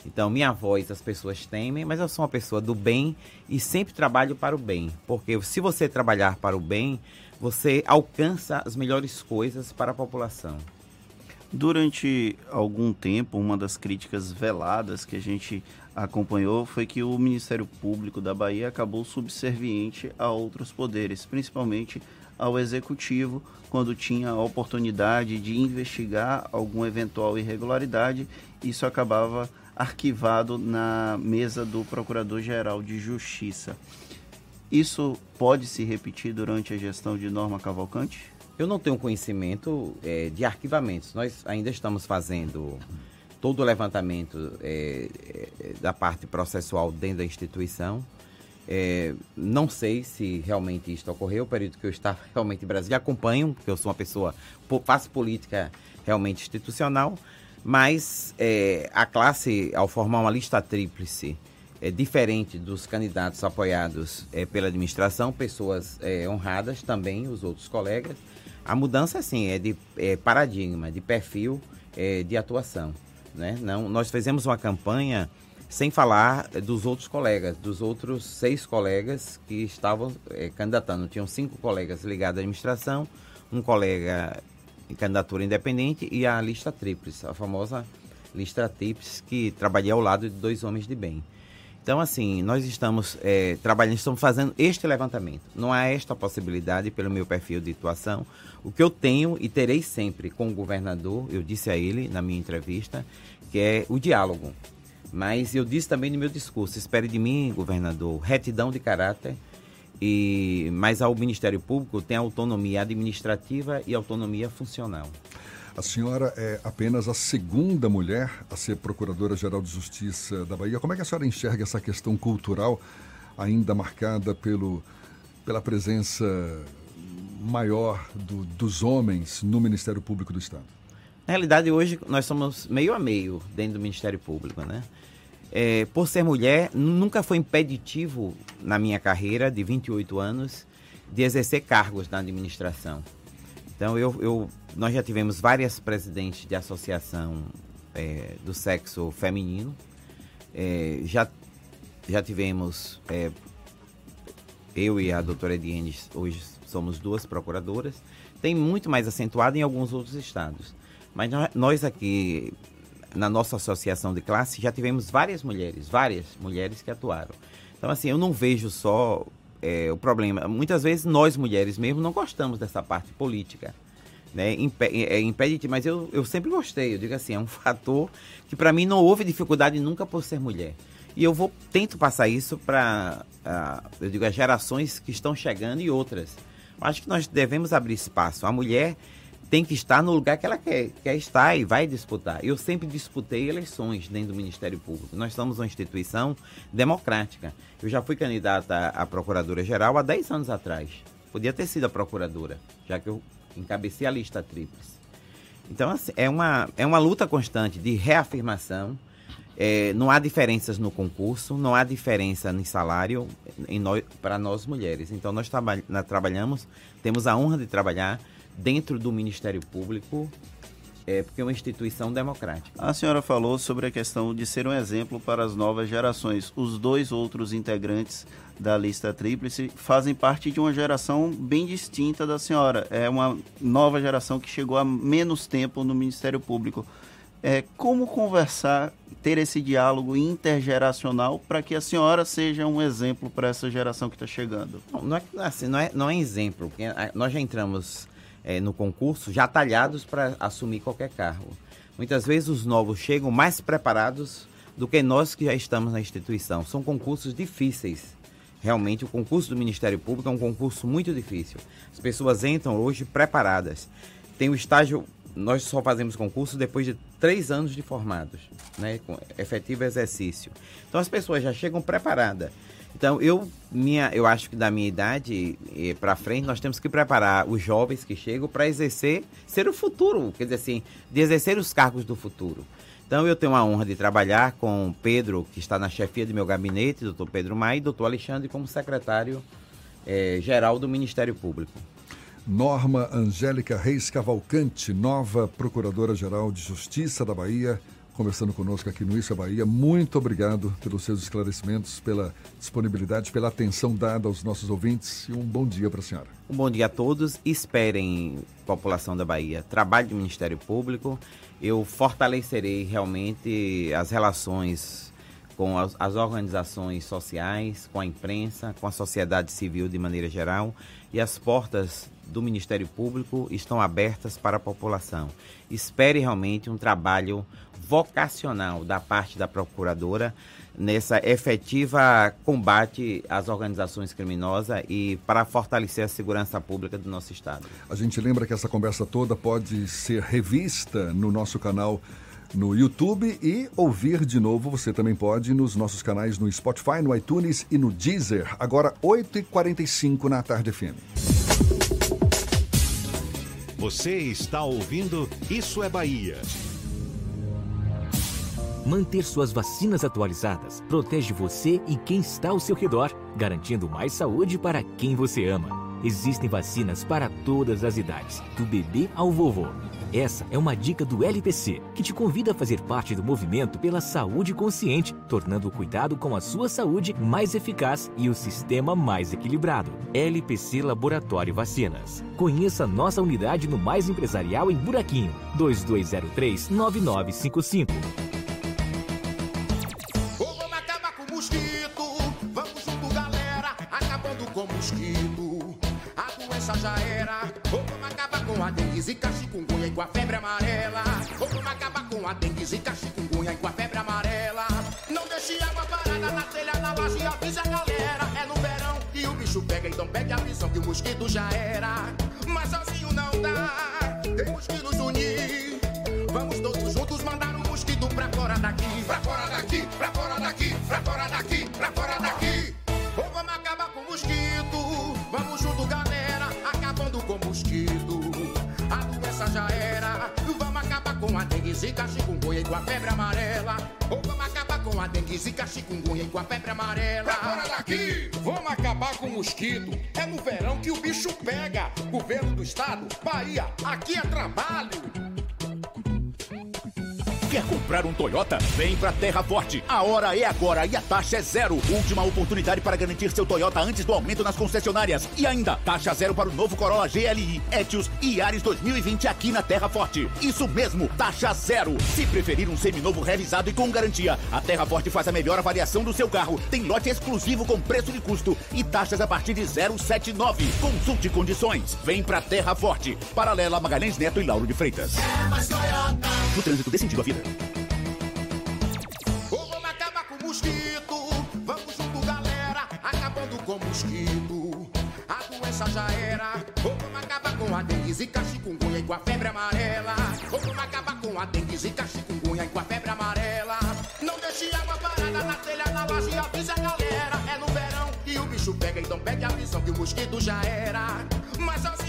Então, minha voz as pessoas temem, mas eu sou uma pessoa do bem e sempre trabalho para o bem. Porque se você trabalhar para o bem, você alcança as melhores coisas para a população. Durante algum tempo, uma das críticas veladas que a gente acompanhou foi que o Ministério Público da Bahia acabou subserviente a outros poderes, principalmente ao executivo, quando tinha a oportunidade de investigar alguma eventual irregularidade, isso acabava arquivado na mesa do Procurador-Geral de Justiça. Isso pode se repetir durante a gestão de Norma Cavalcante? Eu não tenho conhecimento é, de arquivamentos. Nós ainda estamos fazendo todo o levantamento é, é, da parte processual dentro da instituição. É, não sei se realmente isto ocorreu, o período que eu estava *laughs* realmente em Brasília, acompanho, porque eu sou uma pessoa, faço política realmente institucional, mas é, a classe, ao formar uma lista tríplice, é diferente dos candidatos apoiados é, pela administração, pessoas é, honradas também, os outros colegas. A mudança, sim, é de é, paradigma, de perfil é, de atuação. Né? Não, nós fizemos uma campanha sem falar dos outros colegas, dos outros seis colegas que estavam é, candidatando. Tinham cinco colegas ligados à administração, um colega em candidatura independente e a lista tríplice, a famosa lista tríplice que trabalhei ao lado de dois homens de bem. Então, assim, nós estamos é, trabalhando, estamos fazendo este levantamento. Não há esta possibilidade pelo meu perfil de atuação. O que eu tenho e terei sempre com o governador, eu disse a ele na minha entrevista, que é o diálogo. Mas eu disse também no meu discurso, espere de mim, governador, retidão de caráter, e mas ao Ministério Público tem autonomia administrativa e autonomia funcional. A senhora é apenas a segunda mulher a ser Procuradora-Geral de Justiça da Bahia. Como é que a senhora enxerga essa questão cultural ainda marcada pelo, pela presença maior do, dos homens no Ministério Público do Estado? Na realidade, hoje nós somos meio a meio dentro do Ministério Público, né? É, por ser mulher, nunca foi impeditivo na minha carreira de 28 anos de exercer cargos na administração. Então, eu, eu nós já tivemos várias presidentes de associação é, do sexo feminino, é, já, já tivemos, é, eu e a doutora Ediene, hoje somos duas procuradoras, tem muito mais acentuado em alguns outros estados. Mas nós aqui na nossa associação de classe já tivemos várias mulheres, várias mulheres que atuaram. Então, assim, eu não vejo só é, o problema. Muitas vezes nós mulheres mesmo não gostamos dessa parte política. Né, impede, é, impede, mas eu, eu sempre gostei. Eu digo assim, é um *laughs* fator que para mim não houve dificuldade nunca por ser mulher. E eu vou tento passar isso para, eu digo, as gerações que estão chegando e outras. Eu acho que nós devemos abrir espaço. A mulher tem que estar no lugar que ela quer, quer estar e vai disputar. Eu sempre disputei eleições dentro do Ministério Público. Nós somos uma instituição democrática. Eu já fui candidata à Procuradora-Geral há 10 anos atrás. Podia ter sido a Procuradora, já que eu encabecei a lista tríplice. Então, assim, é uma, é uma luta constante de reafirmação. É, não há diferenças no concurso, não há diferença em salário para nós mulheres. Então, nós traba trabalhamos, temos a honra de trabalhar dentro do Ministério Público, é, porque é uma instituição democrática. A senhora falou sobre a questão de ser um exemplo para as novas gerações. Os dois outros integrantes da lista tríplice fazem parte de uma geração bem distinta da senhora. É uma nova geração que chegou há menos tempo no Ministério Público. É, como conversar, ter esse diálogo intergeracional para que a senhora seja um exemplo para essa geração que está chegando? Não, não, é, assim, não, é, não é exemplo, porque nós já entramos é, no concurso já talhados para assumir qualquer cargo. Muitas vezes os novos chegam mais preparados do que nós que já estamos na instituição. São concursos difíceis. Realmente, o concurso do Ministério Público é um concurso muito difícil. As pessoas entram hoje preparadas. Tem o estágio, nós só fazemos concurso depois de três anos de formados, né, com efetivo exercício. Então as pessoas já chegam preparadas. Então eu, minha, eu acho que da minha idade para frente nós temos que preparar os jovens que chegam para exercer, ser o futuro, quer dizer assim, de exercer os cargos do futuro. Então eu tenho a honra de trabalhar com Pedro, que está na chefia do meu gabinete, doutor Pedro Maia, e doutor Alexandre como secretário eh, geral do Ministério Público. Norma Angélica Reis Cavalcante, nova Procuradora-Geral de Justiça da Bahia, conversando conosco aqui no Isso é Bahia. Muito obrigado pelos seus esclarecimentos, pela disponibilidade, pela atenção dada aos nossos ouvintes e um bom dia para a senhora. Um bom dia a todos. Esperem, população da Bahia, trabalho do Ministério Público. Eu fortalecerei realmente as relações com as, as, organizações sociais, com a imprensa, com a sociedade civil de maneira geral. E as portas do Ministério Público estão abertas para a população. Espere realmente um trabalho vocacional da parte da procuradora nessa efetiva combate às organizações criminosas e para fortalecer a segurança pública do nosso estado. A gente lembra que essa conversa toda pode ser revista no nosso canal no YouTube e ouvir de novo você também pode nos nossos canais no Spotify, no iTunes e no Deezer. Agora 8h45 na Tarde FM. Você está ouvindo Isso é Bahia. Manter suas vacinas atualizadas protege você e quem está ao seu redor, garantindo mais saúde para quem você ama. Existem vacinas para todas as idades, do bebê ao vovô. Essa é uma dica do LPC, que te convida a fazer parte do movimento pela saúde consciente, tornando o cuidado com a sua saúde mais eficaz e o sistema mais equilibrado. LPC Laboratório Vacinas. Conheça nossa unidade no Mais Empresarial em Buraquinho, 2203 Com mosquito. A doença já era. Vamos acabar com a dengue, zika, chikungunya e com a febre amarela. Vamos acabar com a dengue, zika, chikungunya e com a febre amarela. Não deixe água parada na telha, na laje, avisa a galera. É no verão e o bicho pega, então pegue a visão que o mosquito já era. Mas sozinho não dá. Temos que nos unir. Vamos todos juntos mandar o mosquito fora daqui. Pra fora daqui, pra fora daqui, pra fora daqui, pra fora daqui. Zika, chikungunya e com a febre amarela. Ou vamos acabar com a dengue, zika, chikungunya e com a febre amarela. Pra fora daqui! Vamos acabar com o mosquito. É no verão que o bicho pega. Governo do estado, Bahia, aqui é trabalho. Quer comprar um Toyota? Vem pra Terra Forte. A hora é agora e a taxa é zero. Última oportunidade para garantir seu Toyota antes do aumento nas concessionárias. E ainda, taxa zero para o novo Corolla GLI, Etios e Yaris 2020 aqui na Terra Forte. Isso mesmo, taxa zero. Se preferir um seminovo revisado e com garantia, a Terra Forte faz a melhor avaliação do seu carro. Tem lote exclusivo com preço de custo e taxas a partir de 079. Consulte condições. Vem pra Terra Forte. Paralela Magalhães Neto e Lauro de Freitas. É mais Toyota. No trânsito dê sentido à vida. Ou vamos acabar com o mosquito. Vamos junto, galera, acabando com o mosquito. A doença já era. Ou vamos acabar com a dengue, zika, chikungunya e com a febre amarela. Ou vamos acabar com a dengue, zika, chikungunya e com a febre amarela. Não deixe água parada na telha, na laje, avisa a galera. É no verão e o bicho pega, então pegue a visão que o mosquito já era. Mas sozinho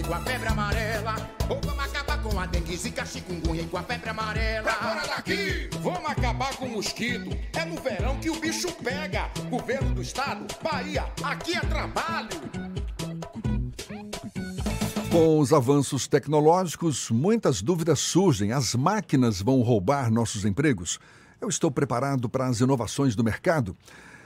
e com a febre amarela. Ou vamos acabar com a dengue, zika, chikungunya e com a febre amarela. Pra fora daqui! Vamos acabar com o mosquito. É no verão que o bicho pega. Governo do estado, Bahia, aqui é trabalho. Com os avanços tecnológicos, muitas dúvidas surgem. As máquinas vão roubar nossos empregos? Eu estou preparado para as inovações do mercado?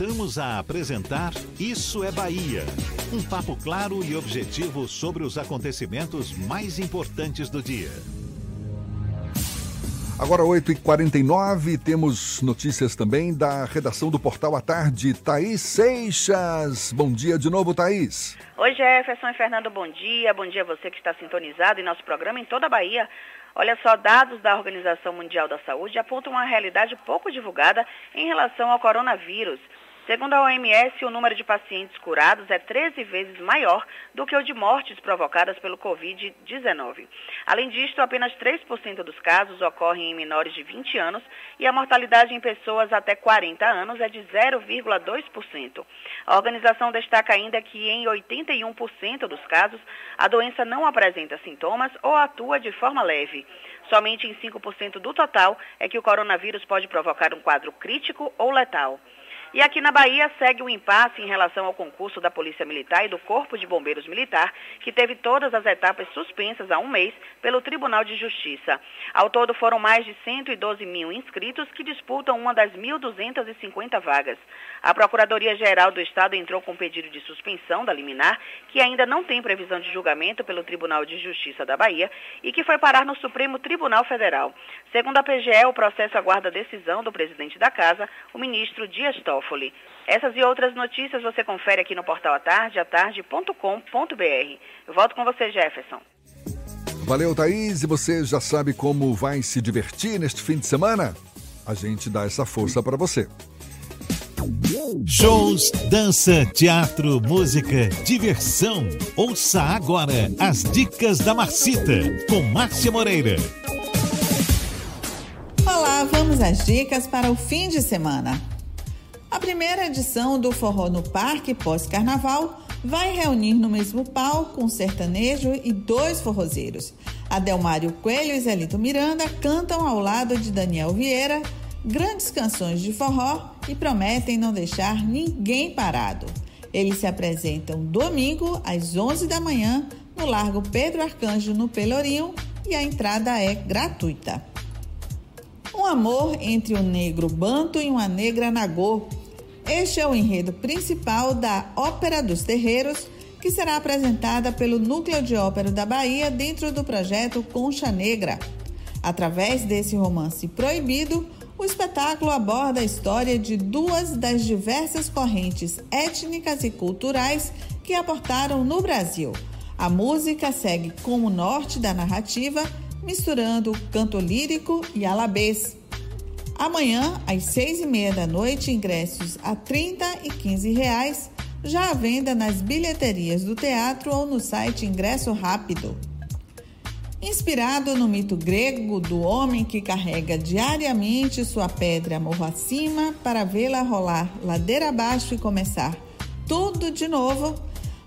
Voltamos a apresentar Isso é Bahia. Um papo claro e objetivo sobre os acontecimentos mais importantes do dia. Agora 8h49, temos notícias também da redação do Portal à Tarde. Thaís Seixas. Bom dia de novo, Thaís. Oi, Jefferson e Fernando, bom dia. Bom dia a você que está sintonizado em nosso programa em toda a Bahia. Olha só, dados da Organização Mundial da Saúde apontam uma realidade pouco divulgada em relação ao coronavírus. Segundo a OMS, o número de pacientes curados é 13 vezes maior do que o de mortes provocadas pelo Covid-19. Além disto, apenas 3% dos casos ocorrem em menores de 20 anos e a mortalidade em pessoas até 40 anos é de 0,2%. A organização destaca ainda que em 81% dos casos a doença não apresenta sintomas ou atua de forma leve. Somente em 5% do total é que o coronavírus pode provocar um quadro crítico ou letal. E aqui na Bahia segue um impasse em relação ao concurso da Polícia Militar e do Corpo de Bombeiros Militar, que teve todas as etapas suspensas há um mês pelo Tribunal de Justiça. Ao todo foram mais de 112 mil inscritos que disputam uma das 1.250 vagas. A Procuradoria-Geral do Estado entrou com pedido de suspensão da liminar, que ainda não tem previsão de julgamento pelo Tribunal de Justiça da Bahia e que foi parar no Supremo Tribunal Federal. Segundo a PGE, o processo aguarda decisão do presidente da Casa, o ministro Dias Toffoli. Essas e outras notícias você confere aqui no portal atarde, atarde.com.br. Eu volto com você, Jefferson. Valeu, Thaís. E você já sabe como vai se divertir neste fim de semana? A gente dá essa força para você. Shows, dança, teatro, música, diversão. Ouça agora as dicas da Marcita com Márcia Moreira. Olá, vamos às dicas para o fim de semana. A primeira edição do Forró no Parque pós-carnaval vai reunir no mesmo palco um sertanejo e dois forrozeiros. Adelmário Coelho e Zelito Miranda cantam ao lado de Daniel Vieira grandes canções de forró e prometem não deixar ninguém parado. Eles se apresentam domingo às 11 da manhã no Largo Pedro Arcanjo, no Pelourinho, e a entrada é gratuita. Um amor entre um negro banto e uma negra nagô este é o enredo principal da Ópera dos Terreiros, que será apresentada pelo Núcleo de Ópera da Bahia dentro do projeto Concha Negra. Através desse romance proibido, o espetáculo aborda a história de duas das diversas correntes étnicas e culturais que aportaram no Brasil. A música segue como norte da narrativa, misturando canto lírico e alabês. Amanhã, às seis e meia da noite, ingressos a 30 e 15 reais, já à venda nas bilheterias do teatro ou no site Ingresso Rápido. Inspirado no mito grego do homem que carrega diariamente sua pedra morro acima para vê-la rolar ladeira abaixo e começar tudo de novo,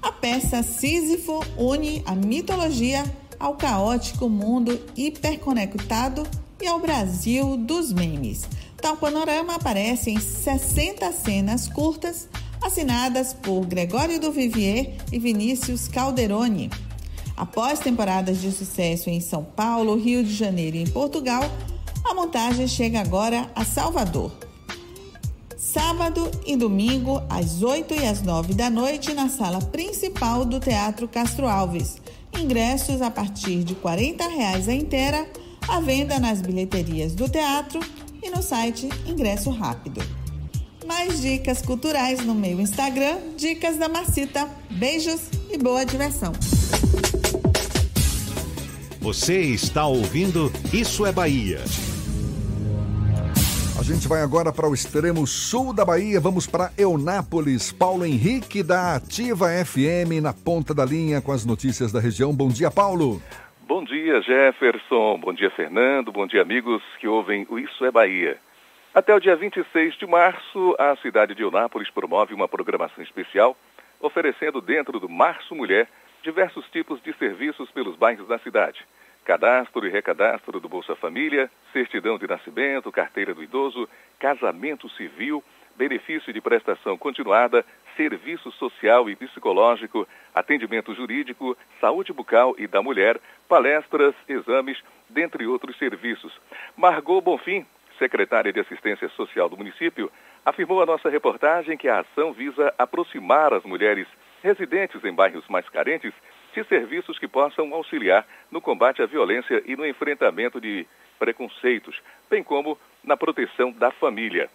a peça Sísifo une a mitologia ao caótico mundo hiperconectado e ao Brasil dos memes. Tal panorama aparece em 60 cenas curtas assinadas por Gregório do Vivier e Vinícius Calderoni. Após temporadas de sucesso em São Paulo, Rio de Janeiro e em Portugal, a montagem chega agora a Salvador. Sábado e domingo, às 8 e às 9 da noite, na sala principal do Teatro Castro Alves. Ingressos a partir de 40 reais a inteira à venda nas bilheterias do teatro e no site Ingresso Rápido. Mais dicas culturais no meu Instagram, Dicas da Marcita. Beijos e boa diversão. Você está ouvindo Isso é Bahia. A gente vai agora para o extremo sul da Bahia. Vamos para Eunápolis. Paulo Henrique da Ativa FM na ponta da linha com as notícias da região. Bom dia, Paulo. Bom dia, Jefferson. Bom dia, Fernando. Bom dia, amigos que ouvem o Isso é Bahia. Até o dia 26 de março, a cidade de Eunápolis promove uma programação especial, oferecendo dentro do Março Mulher diversos tipos de serviços pelos bairros da cidade. Cadastro e recadastro do Bolsa Família, certidão de nascimento, carteira do idoso, casamento civil, benefício de prestação continuada, serviço social e psicológico, atendimento jurídico, saúde bucal e da mulher, palestras, exames, dentre outros serviços. Margot Bonfim, secretária de Assistência Social do município, afirmou à nossa reportagem que a ação visa aproximar as mulheres residentes em bairros mais carentes de serviços que possam auxiliar no combate à violência e no enfrentamento de preconceitos, bem como na proteção da família.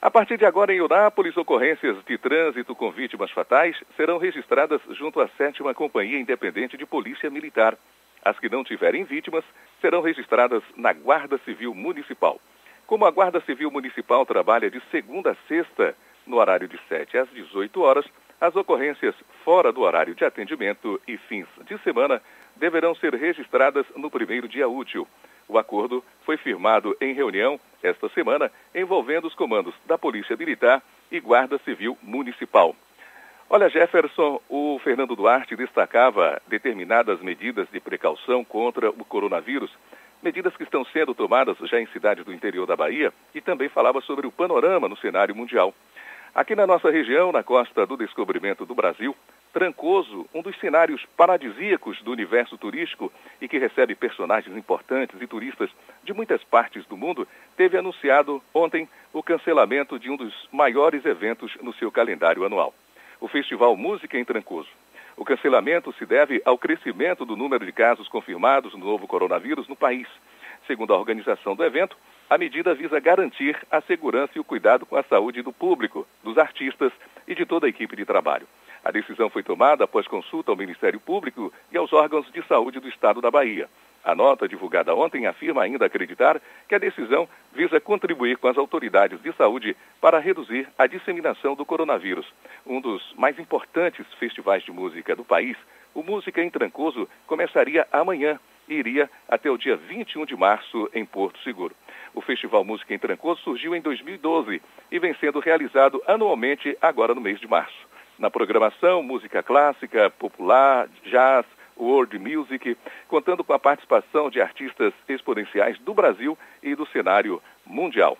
A partir de agora, em Eunápolis, ocorrências de trânsito com vítimas fatais serão registradas junto à sétima Companhia Independente de Polícia Militar. As que não tiverem vítimas serão registradas na Guarda Civil Municipal. Como a Guarda Civil Municipal trabalha de segunda a sexta, no horário de 7 às 18 horas, as ocorrências fora do horário de atendimento e fins de semana deverão ser registradas no primeiro dia útil. O acordo foi firmado em reunião esta semana envolvendo os comandos da Polícia Militar e Guarda Civil Municipal. Olha, Jefferson, o Fernando Duarte destacava determinadas medidas de precaução contra o coronavírus, medidas que estão sendo tomadas já em cidades do interior da Bahia, e também falava sobre o panorama no cenário mundial. Aqui na nossa região, na costa do descobrimento do Brasil, Trancoso, um dos cenários paradisíacos do universo turístico e que recebe personagens importantes e turistas de muitas partes do mundo, teve anunciado ontem o cancelamento de um dos maiores eventos no seu calendário anual o Festival Música em Trancoso. O cancelamento se deve ao crescimento do número de casos confirmados no novo coronavírus no país. Segundo a organização do evento, a medida visa garantir a segurança e o cuidado com a saúde do público, dos artistas e de toda a equipe de trabalho. A decisão foi tomada após consulta ao Ministério Público e aos órgãos de saúde do Estado da Bahia. A nota divulgada ontem afirma ainda acreditar que a decisão visa contribuir com as autoridades de saúde para reduzir a disseminação do coronavírus. Um dos mais importantes festivais de música do país, o Música em Trancoso, começaria amanhã e iria até o dia 21 de março em Porto Seguro. O Festival Música em Trancoso surgiu em 2012 e vem sendo realizado anualmente agora no mês de março. Na programação, música clássica, popular, jazz, World Music, contando com a participação de artistas exponenciais do Brasil e do cenário mundial.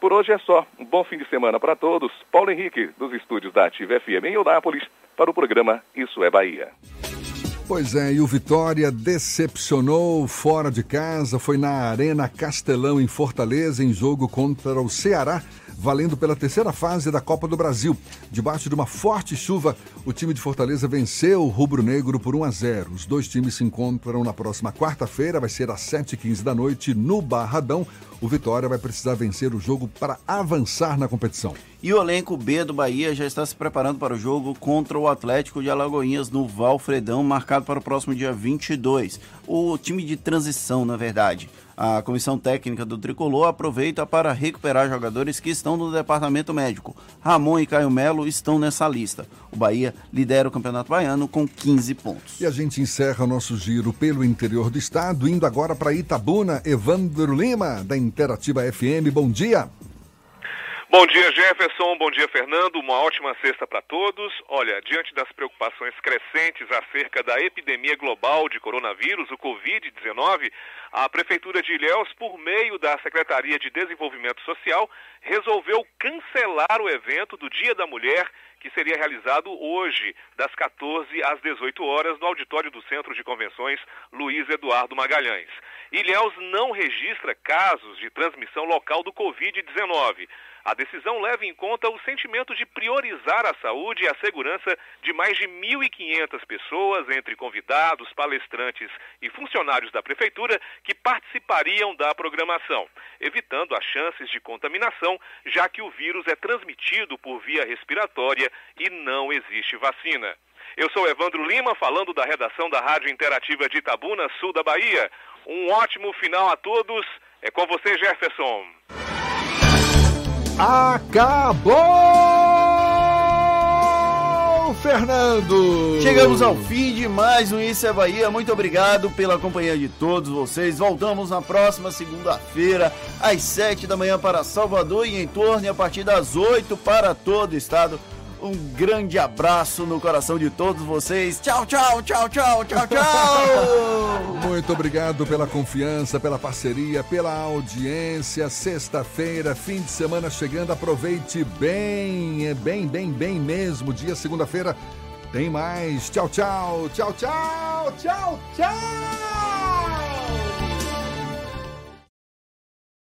Por hoje é só. Um bom fim de semana para todos. Paulo Henrique, dos estúdios da Ativa FM em Eunápolis, para o programa Isso é Bahia. Pois é, e o Vitória decepcionou fora de casa, foi na Arena Castelão em Fortaleza em jogo contra o Ceará valendo pela terceira fase da Copa do Brasil. Debaixo de uma forte chuva, o time de Fortaleza venceu o Rubro Negro por 1 a 0. Os dois times se encontram na próxima quarta-feira, vai ser às 7h15 da noite, no Barradão. O Vitória vai precisar vencer o jogo para avançar na competição. E o elenco B do Bahia já está se preparando para o jogo contra o Atlético de Alagoinhas no Valfredão, marcado para o próximo dia 22. O time de transição, na verdade. A comissão técnica do Tricolor aproveita para recuperar jogadores que estão no departamento médico. Ramon e Caio Melo estão nessa lista. O Bahia lidera o Campeonato Baiano com 15 pontos. E a gente encerra nosso giro pelo interior do estado, indo agora para Itabuna. Evandro Lima, da Interativa FM. Bom dia. Bom dia, Jefferson. Bom dia, Fernando. Uma ótima sexta para todos. Olha, diante das preocupações crescentes acerca da epidemia global de coronavírus, o Covid-19, a Prefeitura de Ilhéus, por meio da Secretaria de Desenvolvimento Social, resolveu cancelar o evento do Dia da Mulher, que seria realizado hoje, das 14 às 18 horas, no auditório do Centro de Convenções Luiz Eduardo Magalhães. Ilhéus não registra casos de transmissão local do Covid-19. A decisão leva em conta o sentimento de priorizar a saúde e a segurança de mais de 1.500 pessoas, entre convidados, palestrantes e funcionários da Prefeitura, que participariam da programação, evitando as chances de contaminação, já que o vírus é transmitido por via respiratória e não existe vacina. Eu sou Evandro Lima, falando da redação da Rádio Interativa de Itabuna, sul da Bahia. Um ótimo final a todos. É com você, Jefferson. Acabou! Fernando! Chegamos ao fim de mais um Isso é Bahia. Muito obrigado pela companhia de todos vocês. Voltamos na próxima segunda-feira, às sete da manhã para Salvador e em torno, e a partir das oito para todo o estado. Um grande abraço no coração de todos vocês. Tchau, tchau, tchau, tchau, tchau, tchau. *laughs* Muito obrigado pela confiança, pela parceria, pela audiência. Sexta-feira, fim de semana chegando. Aproveite bem, é bem, bem, bem mesmo. Dia segunda-feira tem mais. Tchau, tchau, tchau, tchau, tchau, tchau.